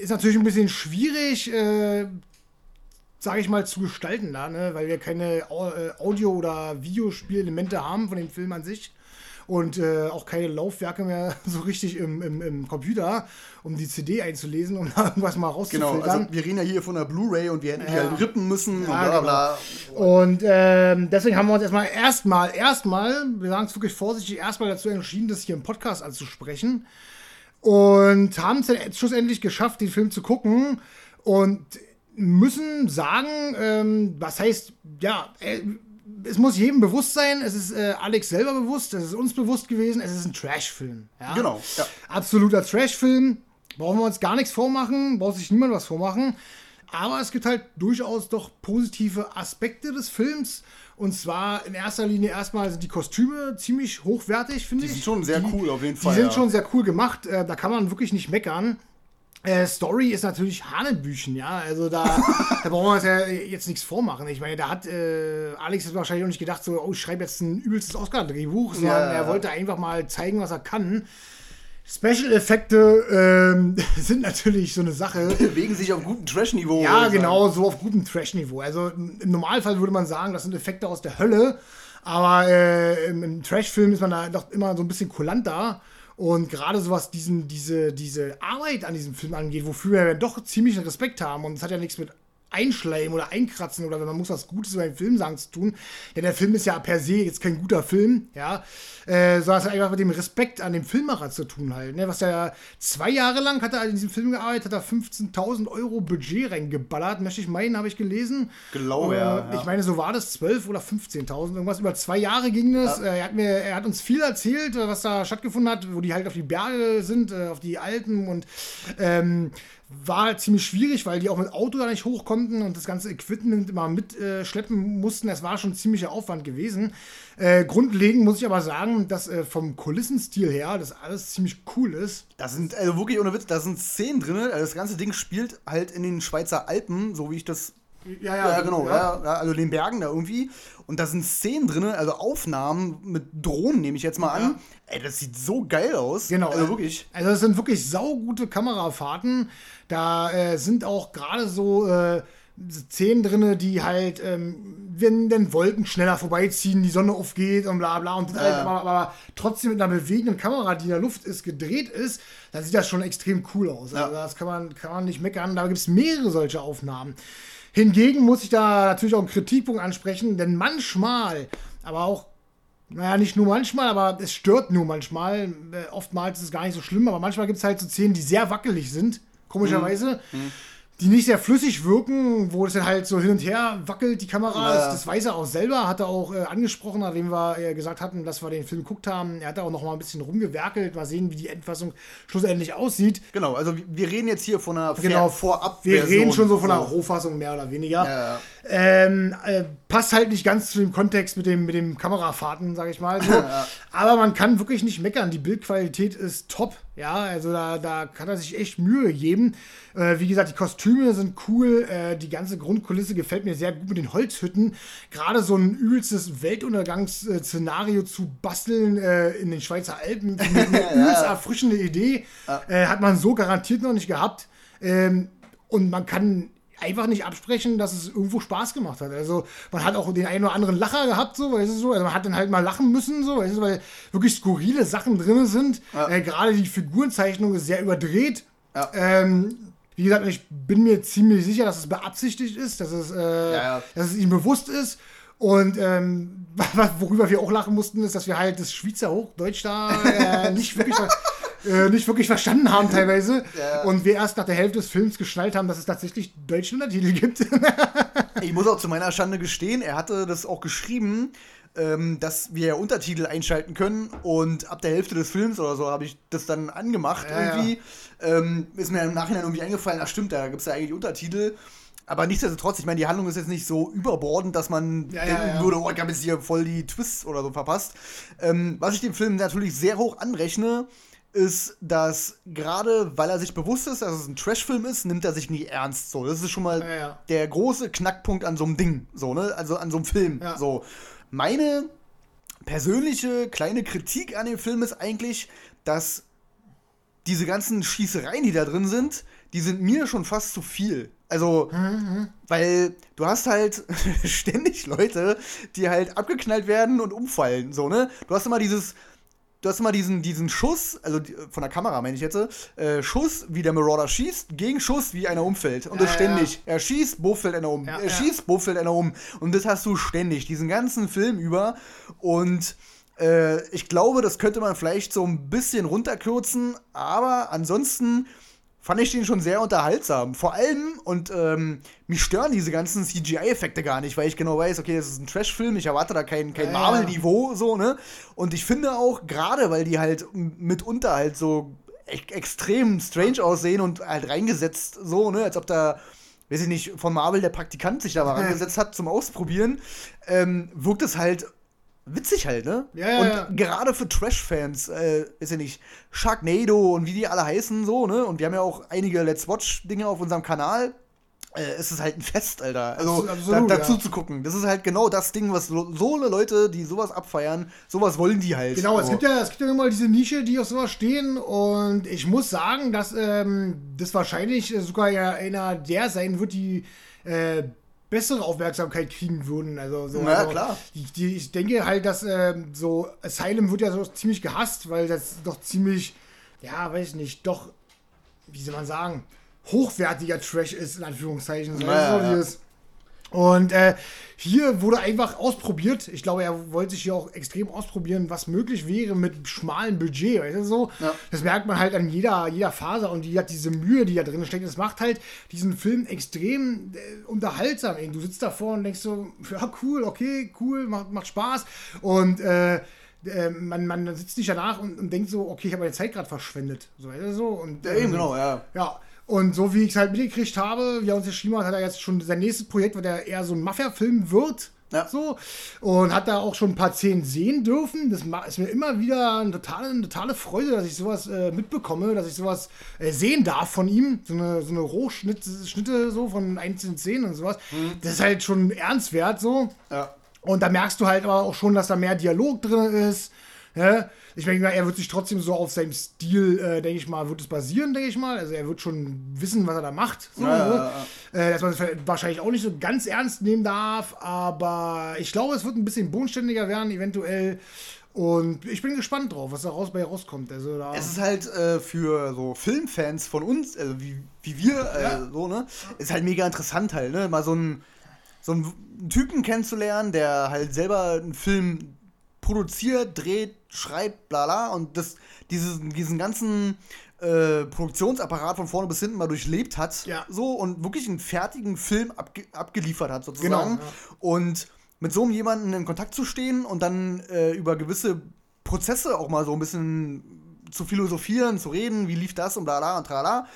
ist natürlich ein bisschen schwierig, äh, sage ich mal, zu gestalten da, ne? weil wir keine äh, Audio- oder Videospielelemente haben von dem Film an sich. Und äh, auch keine Laufwerke mehr so richtig im, im, im, Computer, um die CD einzulesen, um da irgendwas mal rauszufiltern. Genau, also wir reden ja hier von der Blu-ray und wir hätten ja. halt rippen müssen ja, und bla bla genau. Und ähm, deswegen haben wir uns erstmal, erstmal, erstmal, wir sagen es wirklich vorsichtig, erstmal dazu entschieden, das hier im Podcast anzusprechen. Und haben es dann schlussendlich geschafft, den Film zu gucken. Und müssen sagen, ähm, was heißt, ja, äh, es muss jedem bewusst sein, es ist äh, Alex selber bewusst, es ist uns bewusst gewesen, es ist ein Trash-Film. Ja? Genau. Ja. Absoluter Trash-Film. Brauchen wir uns gar nichts vormachen, braucht sich niemand was vormachen. Aber es gibt halt durchaus doch positive Aspekte des Films. Und zwar in erster Linie erstmal sind die Kostüme ziemlich hochwertig, finde ich. Die sind schon sehr die, cool auf jeden Fall. Die sind ja. schon sehr cool gemacht. Äh, da kann man wirklich nicht meckern. Äh, Story ist natürlich Hanebüchen, ja. Also da, da brauchen wir uns ja jetzt nichts vormachen. Ich meine, da hat äh, Alex jetzt wahrscheinlich auch nicht gedacht, so, oh, ich schreibe jetzt ein übelstes Oscar-Drehbuch, sondern ja, er wollte einfach mal zeigen, was er kann. Special-Effekte ähm, sind natürlich so eine Sache. Bewegen sich auf gutem Trash-Niveau. Ja, genau, so auf gutem Trash-Niveau. Also im Normalfall würde man sagen, das sind Effekte aus der Hölle. Aber äh, im, im Trash-Film ist man da doch immer so ein bisschen kulanter. Und gerade so was diesen, diese, diese Arbeit an diesem Film angeht, wofür wir doch ziemlich Respekt haben. Und es hat ja nichts mit Einschleimen oder Einkratzen oder wenn man muss was Gutes über den Film sagen zu tun. Denn der Film ist ja per se jetzt kein guter Film, ja. Äh, sondern es hat einfach mit dem Respekt an dem Filmmacher zu tun halt. Ne? Was er zwei Jahre lang hat er in diesem Film gearbeitet, hat er 15.000 Euro Budget reingeballert, möchte ich meinen, habe ich gelesen. Glaube, äh, ja, Ich meine, so war das 12 oder 15.000, irgendwas. Über zwei Jahre ging das. Ja. Äh, er, hat mir, er hat uns viel erzählt, was da stattgefunden hat, wo die halt auf die Berge sind, äh, auf die Alpen und ähm, war halt ziemlich schwierig, weil die auch mit Auto da nicht hoch konnten und das ganze Equipment immer mitschleppen äh, mussten. Es war schon ziemlicher Aufwand gewesen. Äh, grundlegend muss ich aber sagen, dass äh, vom Kulissenstil her das alles ziemlich cool ist. Da sind, also wirklich ohne Witz, da sind Szenen drin. Also das ganze Ding spielt halt in den Schweizer Alpen, so wie ich das ja, ja, ja, genau. Ja. ja. also den Bergen da irgendwie. Und da sind Szenen drin, also Aufnahmen mit Drohnen, nehme ich jetzt mal an. Ey, das sieht so geil aus. Genau. Also wirklich. Also das sind wirklich saugute Kamerafahrten. Da äh, sind auch gerade so äh, Szenen drin, die halt, ähm, wenn dann Wolken schneller vorbeiziehen, die Sonne aufgeht und bla bla. Und halt, aber, aber, trotzdem mit einer bewegenden Kamera, die in der Luft ist, gedreht ist, dann sieht das schon extrem cool aus. Also das kann man, kann man nicht meckern. Da gibt es mehrere solche Aufnahmen. Hingegen muss ich da natürlich auch einen Kritikpunkt ansprechen, denn manchmal, aber auch, naja, nicht nur manchmal, aber es stört nur manchmal. Äh, oftmals ist es gar nicht so schlimm, aber manchmal gibt es halt so Szenen, die sehr wackelig sind, komischerweise. Mhm. Mhm die nicht sehr flüssig wirken, wo es dann halt so hin und her wackelt, die Kamera. Ja. Das, weiß er auch selber, hat er auch äh, angesprochen, nachdem wir äh, gesagt hatten, dass wir den Film geguckt haben. Er hat da auch noch mal ein bisschen rumgewerkelt, mal sehen, wie die Endfassung schlussendlich aussieht. Genau, also wir reden jetzt hier von einer genau, vorab Wir reden schon so von einer Rohfassung, mehr oder weniger. Ja. Ähm, äh, passt halt nicht ganz zu dem Kontext mit dem, mit dem Kamerafahrten, sag ich mal. So. ja. Aber man kann wirklich nicht meckern. Die Bildqualität ist top. Ja, also da, da kann er sich echt Mühe geben. Äh, wie gesagt, die Kostüme sind cool. Äh, die ganze Grundkulisse gefällt mir sehr gut mit den Holzhütten. Gerade so ein übelstes Weltuntergangsszenario zu basteln äh, in den Schweizer Alpen. Eine, eine übelst erfrischende Idee. Äh, hat man so garantiert noch nicht gehabt. Ähm, und man kann einfach nicht absprechen, dass es irgendwo Spaß gemacht hat. Also man hat auch den einen oder anderen Lacher gehabt, so, weißt du so. Also man hat dann halt mal lachen müssen, so, weißt du, weil wirklich skurrile Sachen drin sind. Ja. Äh, Gerade die Figurenzeichnung ist sehr überdreht. Ja. Ähm, wie gesagt, ich bin mir ziemlich sicher, dass es beabsichtigt ist, dass es, äh, ja, dass es ihm bewusst ist. Und ähm, worüber wir auch lachen mussten, ist, dass wir halt das Schweizer Hochdeutsch da äh, nicht wirklich äh, nicht wirklich verstanden haben teilweise. Ja. Und wir erst nach der Hälfte des Films geschnallt haben, dass es tatsächlich deutsche Untertitel gibt. ich muss auch zu meiner Schande gestehen, er hatte das auch geschrieben, ähm, dass wir Untertitel einschalten können. Und ab der Hälfte des Films oder so habe ich das dann angemacht ja, irgendwie. Ja. Ähm, ist mir im Nachhinein irgendwie eingefallen, ach stimmt, da gibt es ja eigentlich Untertitel. Aber nichtsdestotrotz, ich meine, die Handlung ist jetzt nicht so überbordend, dass man ja, denken ja, ja. würde, oh, ich habe jetzt hier voll die Twists oder so verpasst. Ähm, was ich dem Film natürlich sehr hoch anrechne, ist, dass gerade weil er sich bewusst ist, dass es ein Trashfilm ist, nimmt er sich nie ernst. So, das ist schon mal ja, ja. der große Knackpunkt an so einem Ding, so ne, also an so einem Film. Ja. So, meine persönliche kleine Kritik an dem Film ist eigentlich, dass diese ganzen Schießereien, die da drin sind, die sind mir schon fast zu viel. Also, mhm. weil du hast halt ständig Leute, die halt abgeknallt werden und umfallen, so, ne? Du hast immer dieses, du hast immer diesen, diesen Schuss, also die, von der Kamera meine ich jetzt, äh, Schuss, wie der Marauder schießt, gegen Schuss, wie einer umfällt. Und das Ja, ständig. ja. Er schießt, buff fällt einer um. Ja, er schießt, buff fällt einer um. Und das hast du ständig, diesen ganzen Film über. Und äh, ich glaube, das könnte man vielleicht so ein bisschen runterkürzen, aber ansonsten fand ich den schon sehr unterhaltsam. Vor allem, und ähm, mich stören diese ganzen CGI-Effekte gar nicht, weil ich genau weiß, okay, das ist ein Trash-Film, ich erwarte da kein, kein Ja. Marvel-Niveau, so, ne? Und ich finde auch, gerade weil die halt mitunter halt so e extrem strange aussehen und halt reingesetzt, so, ne? Als ob da, weiß ich nicht, von Marvel der Praktikant sich da mal rangesetzt hat zum Ausprobieren, ähm, wirkt es halt witzig halt, ne? Ja, ja, und ja. gerade für Trash-Fans, äh, ist ja nicht Sharknado und wie die alle heißen, so, ne? Und wir haben ja auch einige Let's Watch-Dinge auf unserem Kanal. Äh, es ist halt ein Fest, Alter. Also Absolut, da, dazu ja. zu gucken. Das ist halt genau das Ding, was so Leute, die sowas abfeiern, sowas wollen die halt. Genau, es so. gibt ja, es gibt ja immer diese Nische, die auf sowas stehen und ich muss sagen, dass ähm, das wahrscheinlich sogar ja einer der sein wird, die äh, bessere Aufmerksamkeit kriegen würden. Also, so, Ja, also, klar. Die, die, ich denke halt, dass ähm, so Asylum wird ja so ziemlich gehasst, weil das doch ziemlich, ja, weiß ich nicht, doch, wie soll man sagen, hochwertiger Trash ist, in Anführungszeichen. So, Ja, ja, so ja. dieses- und äh, hier wurde einfach ausprobiert. Ich glaube, er wollte sich hier auch extrem ausprobieren, was möglich wäre mit schmalem Budget. Weißt du, so? Ja. Das merkt man halt an jeder, jeder Faser und die hat diese Mühe, die da drin steckt. Das macht halt diesen Film extrem äh, unterhaltsam. Du sitzt davor und denkst so, ja, cool, okay, cool, macht, macht Spaß. Und äh, äh, man, man sitzt nicht danach und, und denkt so, okay, ich habe meine Zeit gerade verschwendet. So, weißt du, so. Und, Ja, eben, ähm, genau, ja. ja, und so wie ich es halt mitgekriegt habe, wie er uns geschrieben hat, hat er jetzt schon sein nächstes Projekt, weil der eher so ein Mafia-Film wird. Ja. So. Und hat da auch schon ein paar Szenen sehen dürfen. Das ist mir immer wieder eine totale, eine totale Freude, dass ich sowas äh, mitbekomme, dass ich sowas äh, sehen darf von ihm. So eine, so eine Rohschnitte Schnitte so von einzelnen Szenen und sowas. Das ist halt schon ernst wert so. Ja. Und da merkst du halt aber auch schon, dass da mehr Dialog drin ist. Ja? Ich denke mal, er wird sich trotzdem so auf seinem Stil, äh, denke ich mal, wird es basieren, denke ich mal. Also er wird schon wissen, was er da macht. So, Ja, ne? ja, Äh, dass man es wahrscheinlich auch nicht so ganz ernst nehmen darf. Aber ich glaube, es wird ein bisschen bodenständiger werden, eventuell. Und ich bin gespannt drauf, was da raus bei rauskommt. Also da Es ist halt äh, für so Filmfans von uns, also wie, wie wir, äh, Ja. so, ne, ist halt mega interessant halt, ne, mal so einen, so einen Typen kennenzulernen, der halt selber einen Film produziert, dreht, schreibt, bla bla und das, dieses, diesen ganzen äh, Produktionsapparat von vorne bis hinten mal durchlebt hat, Ja. so und wirklich einen fertigen Film abge abgeliefert hat, sozusagen. Genau, ja. Und mit so einem jemanden in Kontakt zu stehen und dann äh, über gewisse Prozesse auch mal so ein bisschen zu philosophieren, zu reden, wie lief das und bla bla und trala.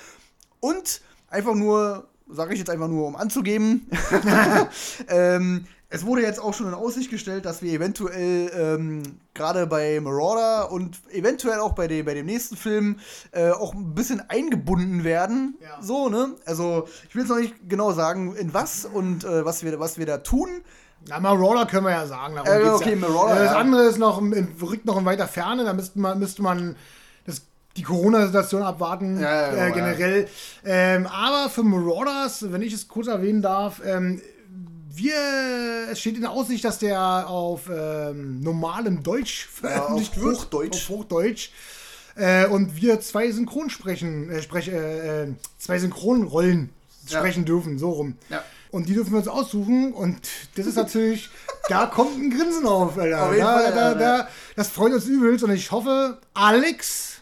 Und einfach nur, sage ich jetzt einfach nur, um anzugeben, ähm, es wurde jetzt auch schon in Aussicht gestellt, dass wir eventuell ähm, gerade bei Marauder und eventuell auch bei, dem bei dem nächsten Film äh, auch ein bisschen eingebunden werden. Ja. So, ne? Also, ich will jetzt noch nicht genau sagen, in was und äh, was, wir, was wir da tun. Na, Marauder können wir ja sagen. Äh, okay, ja. Marauder, Äh, Das andere ist noch, in, rückt noch in weiter Ferne. Da müsste man, müsste man das, die Corona-Situation abwarten, Ja, äh, genau, generell. Ähm, aber für Marauders, wenn ich es kurz erwähnen darf, ähm, wir, es steht in der Aussicht, dass der auf ähm, normalem Deutsch veröffentlicht auf wird. Hochdeutsch. Auf Hochdeutsch. Äh, und wir zwei Synchronsprechen, äh, sprech, äh, äh, zwei Synchronrollen Ja. sprechen dürfen, so rum. Ja. Und die dürfen wir uns aussuchen und das ist natürlich, da kommt ein Grinsen auf, Alter. Auf jeden da, Fall, da, ja, da, das freut uns übelst und ich hoffe, Alex,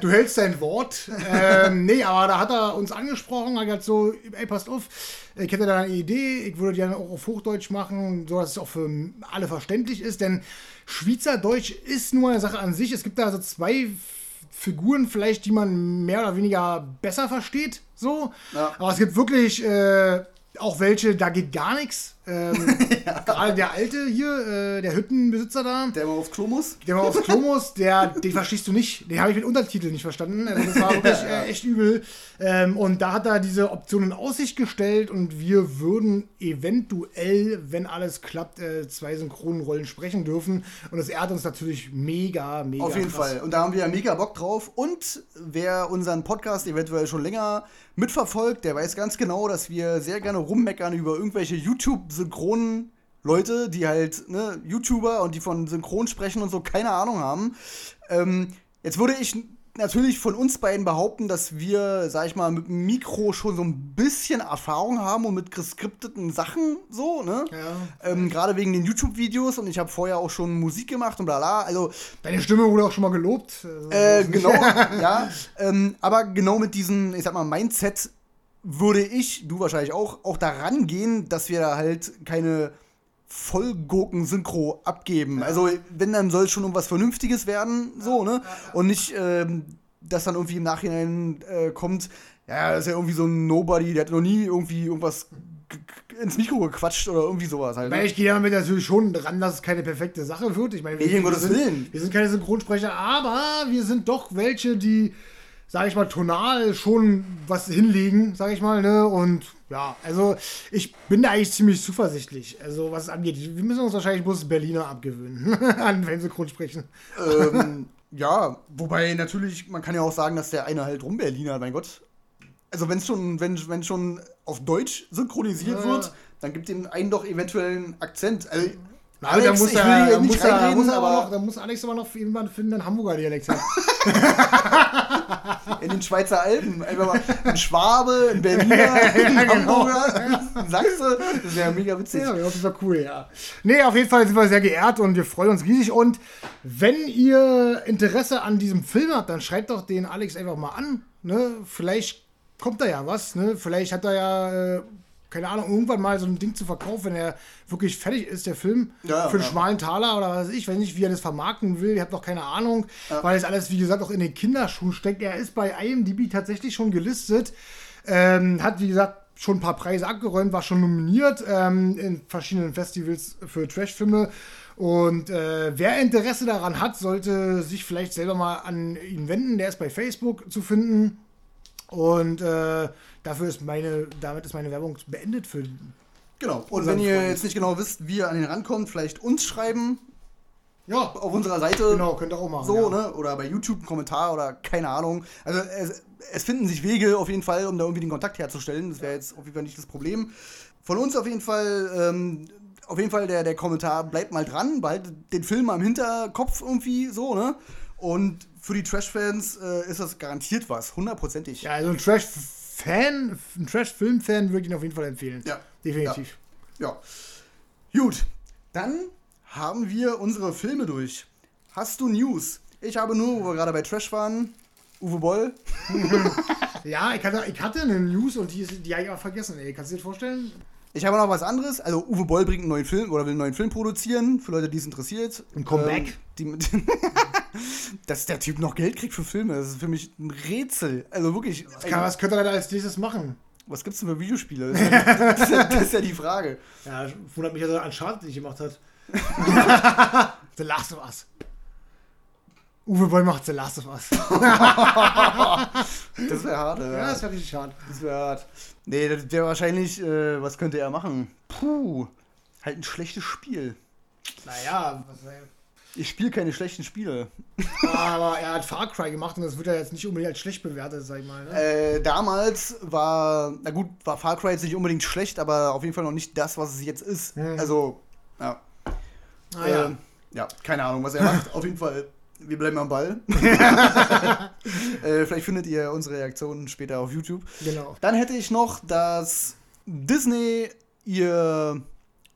du hältst dein Wort. ähm, nee, aber da hat er uns angesprochen, hat gesagt so, ey, passt auf, ich hätte da eine Idee, ich würde die dann auch auf Hochdeutsch machen, so dass es auch für alle verständlich ist, denn Schweizerdeutsch ist nur eine Sache an sich. Es gibt da so zwei Figuren vielleicht, die man mehr oder weniger besser versteht, so. Ja. Aber es gibt wirklich äh, auch welche, da geht gar nichts. Ähm, Gerade der Alte hier, äh, der Hüttenbesitzer da, Der mal aufs Klo muss. der mal aufs Klo muss, der, den verstehst du nicht. Den habe ich mit Untertiteln nicht verstanden. Also das war wirklich äh, echt übel. Ähm, und da hat er diese Option in Aussicht gestellt und wir würden eventuell, wenn alles klappt, äh, zwei Synchronenrollen sprechen dürfen. Und das ehrt uns natürlich mega, mega. Auf jeden krass. Fall. Und da haben wir ja mega Bock drauf. Und wer unseren Podcast eventuell schon länger mitverfolgt, der weiß ganz genau, dass wir sehr gerne rummeckern über irgendwelche YouTube-Synchronen Leute, die halt, ne, YouTuber und die von Synchron sprechen und so keine Ahnung haben. Ähm, jetzt würde ich natürlich von uns beiden behaupten, dass wir, sag ich mal, mit dem Mikro schon so ein bisschen Erfahrung haben und mit geskripteten Sachen so, ne? Ja. Ähm, Gerade wegen den YouTube-Videos und ich habe vorher auch schon Musik gemacht und bla bla. Also, Deine Stimme wurde auch schon mal gelobt. Also, äh, genau, ja. Ähm, aber genau mit diesem, ich sag mal, Mindset würde ich, du wahrscheinlich auch, auch daran gehen, dass wir da halt keine Vollgurken-Synchro abgeben. Also, wenn, dann soll es schon um was Vernünftiges werden, so, ne? Und nicht, ähm, dass dann irgendwie im Nachhinein äh, kommt, ja, das ist ja irgendwie so ein Nobody, der hat noch nie irgendwie irgendwas ins Mikro gequatscht oder irgendwie sowas halt. Weil Ne? ich gehe damit natürlich schon dran, dass es keine perfekte Sache wird. Ich meine, wir, Nee, wir, sind, wir sind keine Synchronsprecher, aber wir sind doch welche, die, sage ich mal, tonal schon was hinlegen, sage ich mal. Ne? Und ja, also ich bin da eigentlich ziemlich zuversichtlich, also was es angeht. Wir müssen uns wahrscheinlich bloß Berliner abgewöhnen an beim Synchronsprechen. ähm, ja, wobei natürlich, man kann ja auch sagen, dass der eine halt rum Berliner, mein Gott. Also wenn schon, wenn, wenn schon auf Deutsch synchronisiert Ja. wird, dann gibt dem einen doch eventuell einen Akzent. Also, Na, Alex, da muss, ich will er, da, nicht muss er, reinreden, muss er aber noch, da muss Alex aber noch jemanden finden, der einen Hamburger Dialekt hat. in den Schweizer Alpen einfach mal ein Schwabe, ein Berliner, ein Ja, genau. Hamburger, ein Sachse, das wäre mega witzig. Ja, das war cool, ja. Nee, auf jeden Fall sind wir sehr geehrt und wir freuen uns riesig. Und wenn ihr Interesse an diesem Film habt, dann schreibt doch den Alex einfach mal an. Ne? Vielleicht kommt da ja was. Ne? Vielleicht hat er ja, äh, keine Ahnung, irgendwann mal so ein Ding zu verkaufen, wenn er wirklich fertig ist, der Film. Ja, für einen ja. schmalen Taler oder was weiß ich. Ich weiß nicht, wie er das vermarkten will. Ihr habt noch keine Ahnung, weil es alles, wie gesagt, auch in den Kinderschuhen steckt. Er ist bei IMDb tatsächlich schon gelistet. Ähm, hat, wie gesagt, schon ein paar Preise abgeräumt, war schon nominiert ähm, in verschiedenen Festivals für Trashfilme. Und äh, wer Interesse daran hat, sollte sich vielleicht selber mal an ihn wenden. Der ist bei Facebook zu finden. Und äh, dafür ist meine, damit ist meine Werbung beendet für. Genau. Und wenn ihr Freund. jetzt nicht genau wisst, wie ihr an den rankommt, vielleicht uns schreiben Ja, auf unserer Seite. genau, könnt ihr auch machen. So, ja. ne? Oder bei YouTube einen Kommentar oder keine Ahnung. Also es, es finden sich Wege auf jeden Fall, um da irgendwie den Kontakt herzustellen. Das wäre jetzt auf jeden Fall nicht das Problem. Von uns auf jeden Fall, ähm, auf jeden Fall der, der Kommentar, bleibt mal dran, behaltet den Film mal im Hinterkopf irgendwie so, ne? Und für die Trash-Fans äh, ist das garantiert was, hundertprozentig. Ja, also ein Trash-Fan, ein Trash-Film-Fan würde ich ihn auf jeden Fall empfehlen. Ja. Definitiv. Ja. Gut, dann haben wir unsere Filme durch. Hast du News? Ich habe nur, wo wir gerade bei Trash waren, Uwe Boll. Ja, ich hatte, ich hatte eine News und die, ist, die habe ich aber vergessen. Ey. Kannst du dir das vorstellen? Ich habe noch was anderes. Also Uwe Boll bringt einen neuen Film oder will einen neuen Film produzieren, für Leute, die es interessiert. Ein Comeback? Ähm, Dass der Typ noch Geld kriegt für Filme, das ist für mich ein Rätsel. Also wirklich. Kann, was könnte er da als nächstes machen? was gibt's denn für Videospiele? Das ist, ja, das, ist ja, das ist ja die Frage. Ja, wundert mich, dass er Uncharted nicht gemacht hat. The Last of Us. Uwe Boll macht The Last of Us. Das wäre hart. Ja, Ja, das wäre richtig schade. das wäre hart. Nee, das wäre wahrscheinlich, äh, was könnte er machen? Puh, halt ein schlechtes Spiel. Naja, was, Ich spiele keine schlechten Spiele. aber er hat Far Cry gemacht und das wird ja jetzt nicht unbedingt als schlecht bewertet, sag ich mal. Ne? Äh, damals war, na gut, war Far Cry jetzt nicht unbedingt schlecht, aber auf jeden Fall noch nicht das, was es jetzt ist. Mhm. Also, ja. Ah, ja. Ähm, ja, keine Ahnung, was er macht. Auf jeden Fall, wir bleiben am Ball. äh, vielleicht findet ihr unsere Reaktionen später auf YouTube. Genau. Dann hätte ich noch, dass Disney ihr,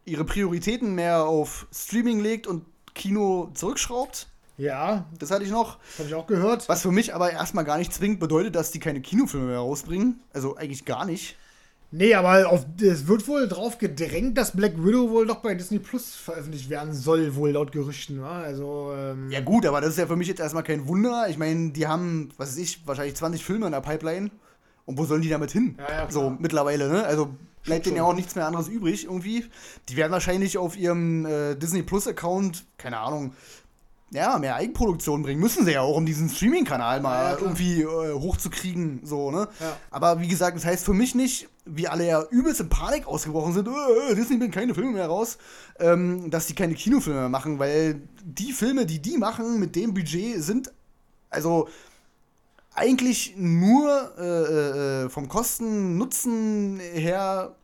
ihre Prioritäten mehr auf Streaming legt und Kino zurückschraubt. Ja, Das hatte ich noch. das habe ich auch gehört. Was für mich aber erstmal gar nicht zwingend bedeutet, dass die keine Kinofilme mehr rausbringen. Also eigentlich gar nicht. Nee, aber auf, es wird wohl drauf gedrängt, dass Black Widow wohl doch bei Disney Plus veröffentlicht werden soll, wohl laut Gerüchten. Wa? Also, ähm, Ja gut, aber das ist ja für mich jetzt erstmal kein Wunder. Ich meine, die haben, was weiß ich, wahrscheinlich 20 Filme in der Pipeline. Und wo sollen die damit hin? Ja, ja, so mittlerweile, ne? Also bleibt denen ja auch nichts mehr anderes übrig irgendwie. Die werden wahrscheinlich auf ihrem äh, Disney Plus Account, keine Ahnung, ja, mehr Eigenproduktion bringen. Müssen sie ja auch, um diesen Streaming-Kanal mal Ja, irgendwie äh, hochzukriegen, so, ne? Aber wie gesagt, das heißt für mich nicht, wie alle ja übelst in Panik ausgebrochen sind, äh, äh, Disney bringt keine Filme mehr raus, ähm, dass die keine Kinofilme mehr machen, weil die Filme, die die machen mit dem Budget, sind also eigentlich nur äh, äh, vom Kosten-Nutzen her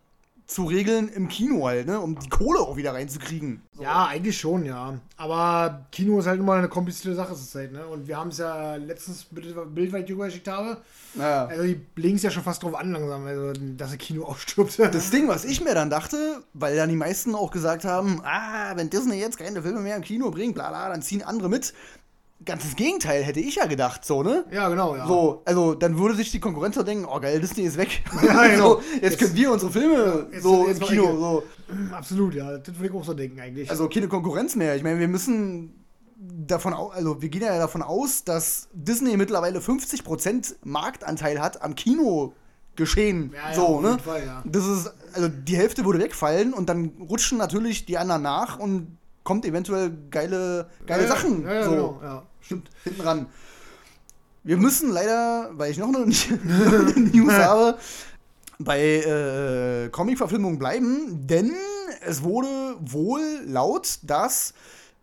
zu regeln im Kino halt, ne? Um die Kohle auch wieder reinzukriegen. Ja, eigentlich schon, ja. Aber Kino ist halt immer eine komplizierte Sache zur Zeit, ne? Und wir haben es ja letztens Bild, Bild weit geschickt habe. Naja. Also die legen es ja schon fast drauf an langsam, also dass das Kino ausstirbt. Das Ding, was ich mir dann dachte, weil dann die meisten auch gesagt haben, ah, wenn Disney jetzt keine Filme mehr im Kino bringt, bla bla, dann ziehen andere mit. Ganzes Gegenteil hätte ich ja gedacht, so, ne? Ja, genau, ja. So, also dann würde sich die Konkurrenz doch denken, oh geil, Disney ist weg. Ja, genau. so, jetzt, können wir unsere Filme jetzt- so jetzt im Kino. So. Absolut, ja. Das würde ich auch so denken eigentlich. Also keine Konkurrenz mehr. Ich meine, wir müssen davon au- also wir gehen ja davon aus, dass Disney mittlerweile 50% Marktanteil hat am Kinogeschehen. Ja, ja, so, auf ne? Fall, ja. Das ist, also die Hälfte würde wegfallen und dann rutschen natürlich die anderen nach und kommt eventuell geile, geile ja, Sachen Ja, ja, so genau, ja. Stimmt. hinten ran. Wir müssen leider, weil ich noch eine, News habe, bei äh, Comic-Verfilmungen bleiben, denn es wurde wohl laut, dass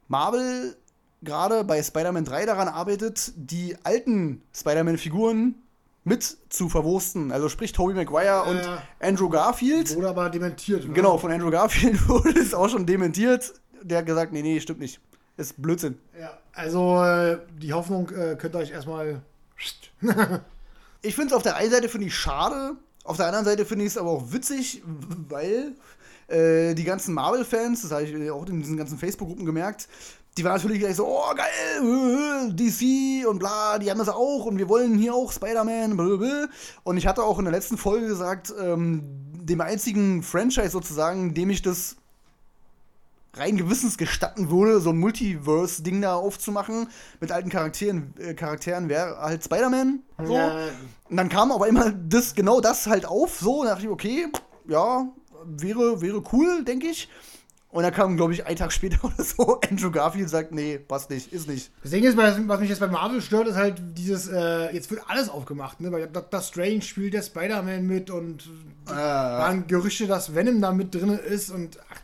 Marvel gerade bei Spider-Man 3 daran arbeitet, die alten Spider-Man-Figuren mit zu verwursten. Also sprich Tobey Maguire und ja. Andrew Garfield. Wurde aber dementiert. ne? Genau, von Andrew Garfield wurde es auch schon dementiert. Der hat gesagt, nee, nee, stimmt nicht. Ist Blödsinn. Ja, also äh, die Hoffnung äh, könnt ihr euch erstmal. Ich finde es auf der einen Seite finde ich schade, auf der anderen Seite finde ich es aber auch witzig, weil äh, die ganzen Marvel-Fans, das habe ich auch in diesen ganzen Facebook-Gruppen gemerkt, die waren natürlich gleich so, oh geil, DC und bla, die haben das auch und wir wollen hier auch Spider-Man. Und ich hatte auch in der letzten Folge gesagt, ähm, dem einzigen Franchise sozusagen, dem ich das rein gewissens gestatten würde, so ein Multiverse-Ding da aufzumachen mit alten Charakteren, äh, Charakteren wäre halt Spider-Man. So. Ja, Und dann kam aber immer das, genau das halt auf, so, und da dachte ich, okay, ja, wäre, wäre cool, denke ich. Und dann kam, glaube ich, einen Tag später oder so, Andrew Garfield sagt, nee, passt nicht, ist nicht. Das Ding ist, was mich jetzt bei Marvel stört, ist halt dieses, äh, jetzt wird alles aufgemacht, ne? Bei Doctor Strange spielt der Spider-Man mit und Äh, waren Gerüchte, dass Venom da mit drin ist und ach,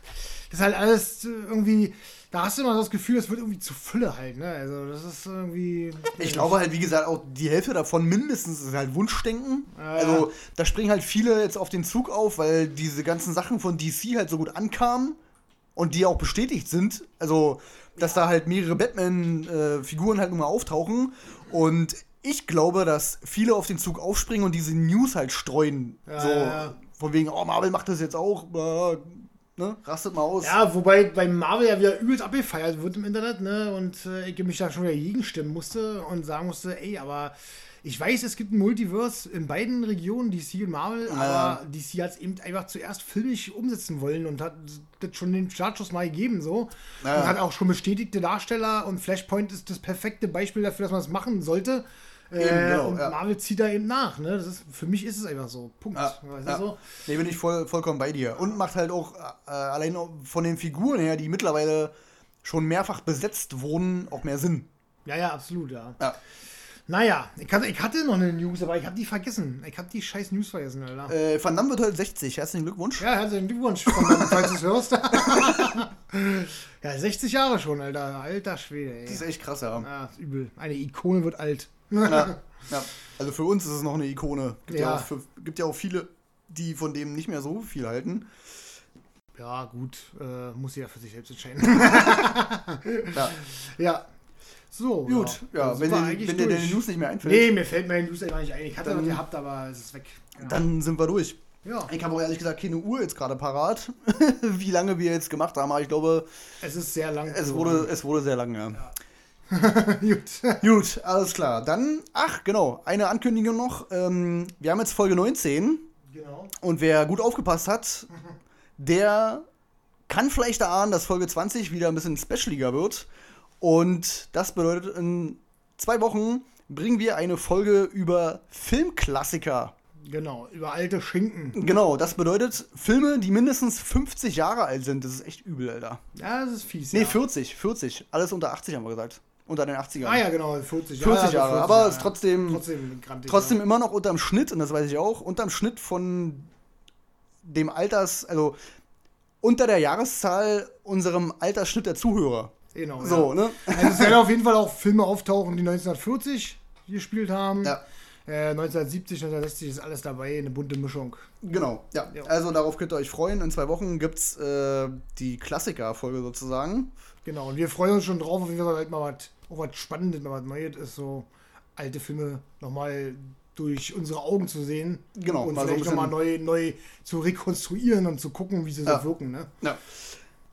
ist halt alles irgendwie, da hast du immer so das Gefühl, es wird irgendwie zu Fülle halt, ne? Also das ist irgendwie. ich glaube halt, wie gesagt, auch die Hälfte davon mindestens ist halt Wunschdenken. Ja. Also, da springen halt viele jetzt auf den Zug auf, weil diese ganzen Sachen von DC halt so gut ankamen und die auch bestätigt sind. Also, dass da halt mehrere Batman-Figuren halt nun mal auftauchen. Und ich glaube, dass viele auf den Zug aufspringen und diese News halt streuen. Ja, so, ja, ja. von wegen, oh, Marvel macht das jetzt auch. Ne? Rastet mal aus. Ja, wobei bei Marvel ja wieder übelst abgefeiert wird im Internet, ne? Und äh, ich mich da schon wieder gegenstimmen musste und sagen musste, ey, aber ich weiß, es gibt ein Multiverse in beiden Regionen, DC und Marvel, aber DC hat es eben einfach zuerst filmisch umsetzen wollen und hat das schon den Startschuss mal gegeben, so. Ja. Und hat auch schon bestätigte Darsteller und Flashpoint ist das perfekte Beispiel dafür, dass man es machen sollte. Äh, Eben, genau, und ja. Marvel zieht da eben nach, ne? Das ist, für mich ist es einfach so. Punkt. Ja, ja. so? Nee, bin ich voll, vollkommen bei dir. Und macht halt auch äh, allein von den Figuren her, die mittlerweile schon mehrfach besetzt wurden, auch mehr Sinn. Ja, ja, absolut, ja. Ja. Naja, ich hatte, ich hatte noch eine News, aber ich habe die vergessen. Ich habe die scheiß News vergessen, Alter. Äh, Van Damme wird heute 60. Herzlichen Glückwunsch. Ja, herzlichen Glückwunsch, von meinem, falls du es hörst. ja, 60 Jahre schon, Alter. Alter Schwede, ey. Das ist echt krass, ja. Ja, ist übel. Eine Ikone wird alt. Ja. ja. Also für uns ist es noch eine Ikone. Gibt ja, Ja. auch, für, gibt ja auch viele, die von dem nicht mehr so viel halten. Ja, gut. Äh, muss jeder für sich selbst entscheiden. Ja. ja. So. Gut, ja, Dann wenn, eigentlich wenn dir deine. News nicht mehr einfällt, Nee, mir fällt meine News einfach nicht ein. Ich hatte Dann- was gehabt, aber es ist weg. Ja. dann sind wir durch. ja, Ich habe auch ehrlich gesagt keine Uhr jetzt gerade parat, wie lange wir jetzt gemacht haben, aber ich glaube, es ist sehr lang. es wurde, es wurde sehr lange. Ja. Gut. Gut, alles klar. Dann, ach genau, eine Ankündigung noch. Ähm, wir haben jetzt Folge 19 genau. und wer gut aufgepasst hat, der kann vielleicht erahnen, dass Folge 20 wieder ein bisschen specialiger wird. Und das bedeutet, in zwei Wochen bringen wir eine Folge über Filmklassiker. Genau. Über alte Schinken. Genau, das bedeutet Filme, die mindestens 50 Jahre alt sind. Das ist echt übel, Alter. Ja, das ist fies. Nee, ja. 40, 40. Alles unter 80 haben wir gesagt. Unter den 80ern. Ah ja, genau, 40 40 ja, so Jahre, 40 aber Jahre, ist trotzdem- trotzdem, grantig, Trotzdem immer noch unterm Schnitt, und das weiß ich auch, unterm Schnitt von dem Alters, also unter der Jahreszahl unserem Altersschnitt der Zuhörer. ja. Genau, So, ja. ne? Also es werden auf jeden Fall auch Filme auftauchen, die 1940 gespielt haben. Ja. Äh, 1970, 1960 ist alles dabei, eine bunte Mischung. Genau, ja. Ja. Also darauf könnt ihr euch freuen. In zwei Wochen gibt es äh, die Klassiker-Folge sozusagen. Genau, und wir freuen uns schon drauf, auf jeden Fall halt mal was, auch was Spannendes, mal was Neues ist, so alte Filme nochmal durch unsere Augen zu sehen. Genau, und mal so vielleicht nochmal neu, neu zu rekonstruieren und zu gucken, wie sie so Ja. wirken. Ne? Ja.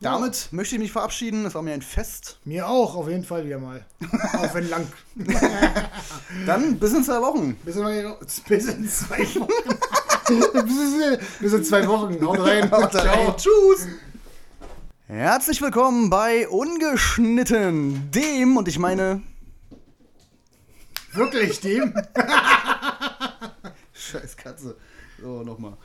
Damit möchte ich mich verabschieden. Es war mir ein Fest. Mir auch, auf jeden Fall wieder mal. auch wenn lang. Dann bis in zwei Wochen. Bis in, bis in zwei Wochen. bis, in, bis in zwei Wochen. Haut rein. Haut rein. Ciao. Tschüss. Herzlich willkommen bei Ungeschnitten, dem, und ich meine, Wirklich dem? scheiß Katze. So, nochmal.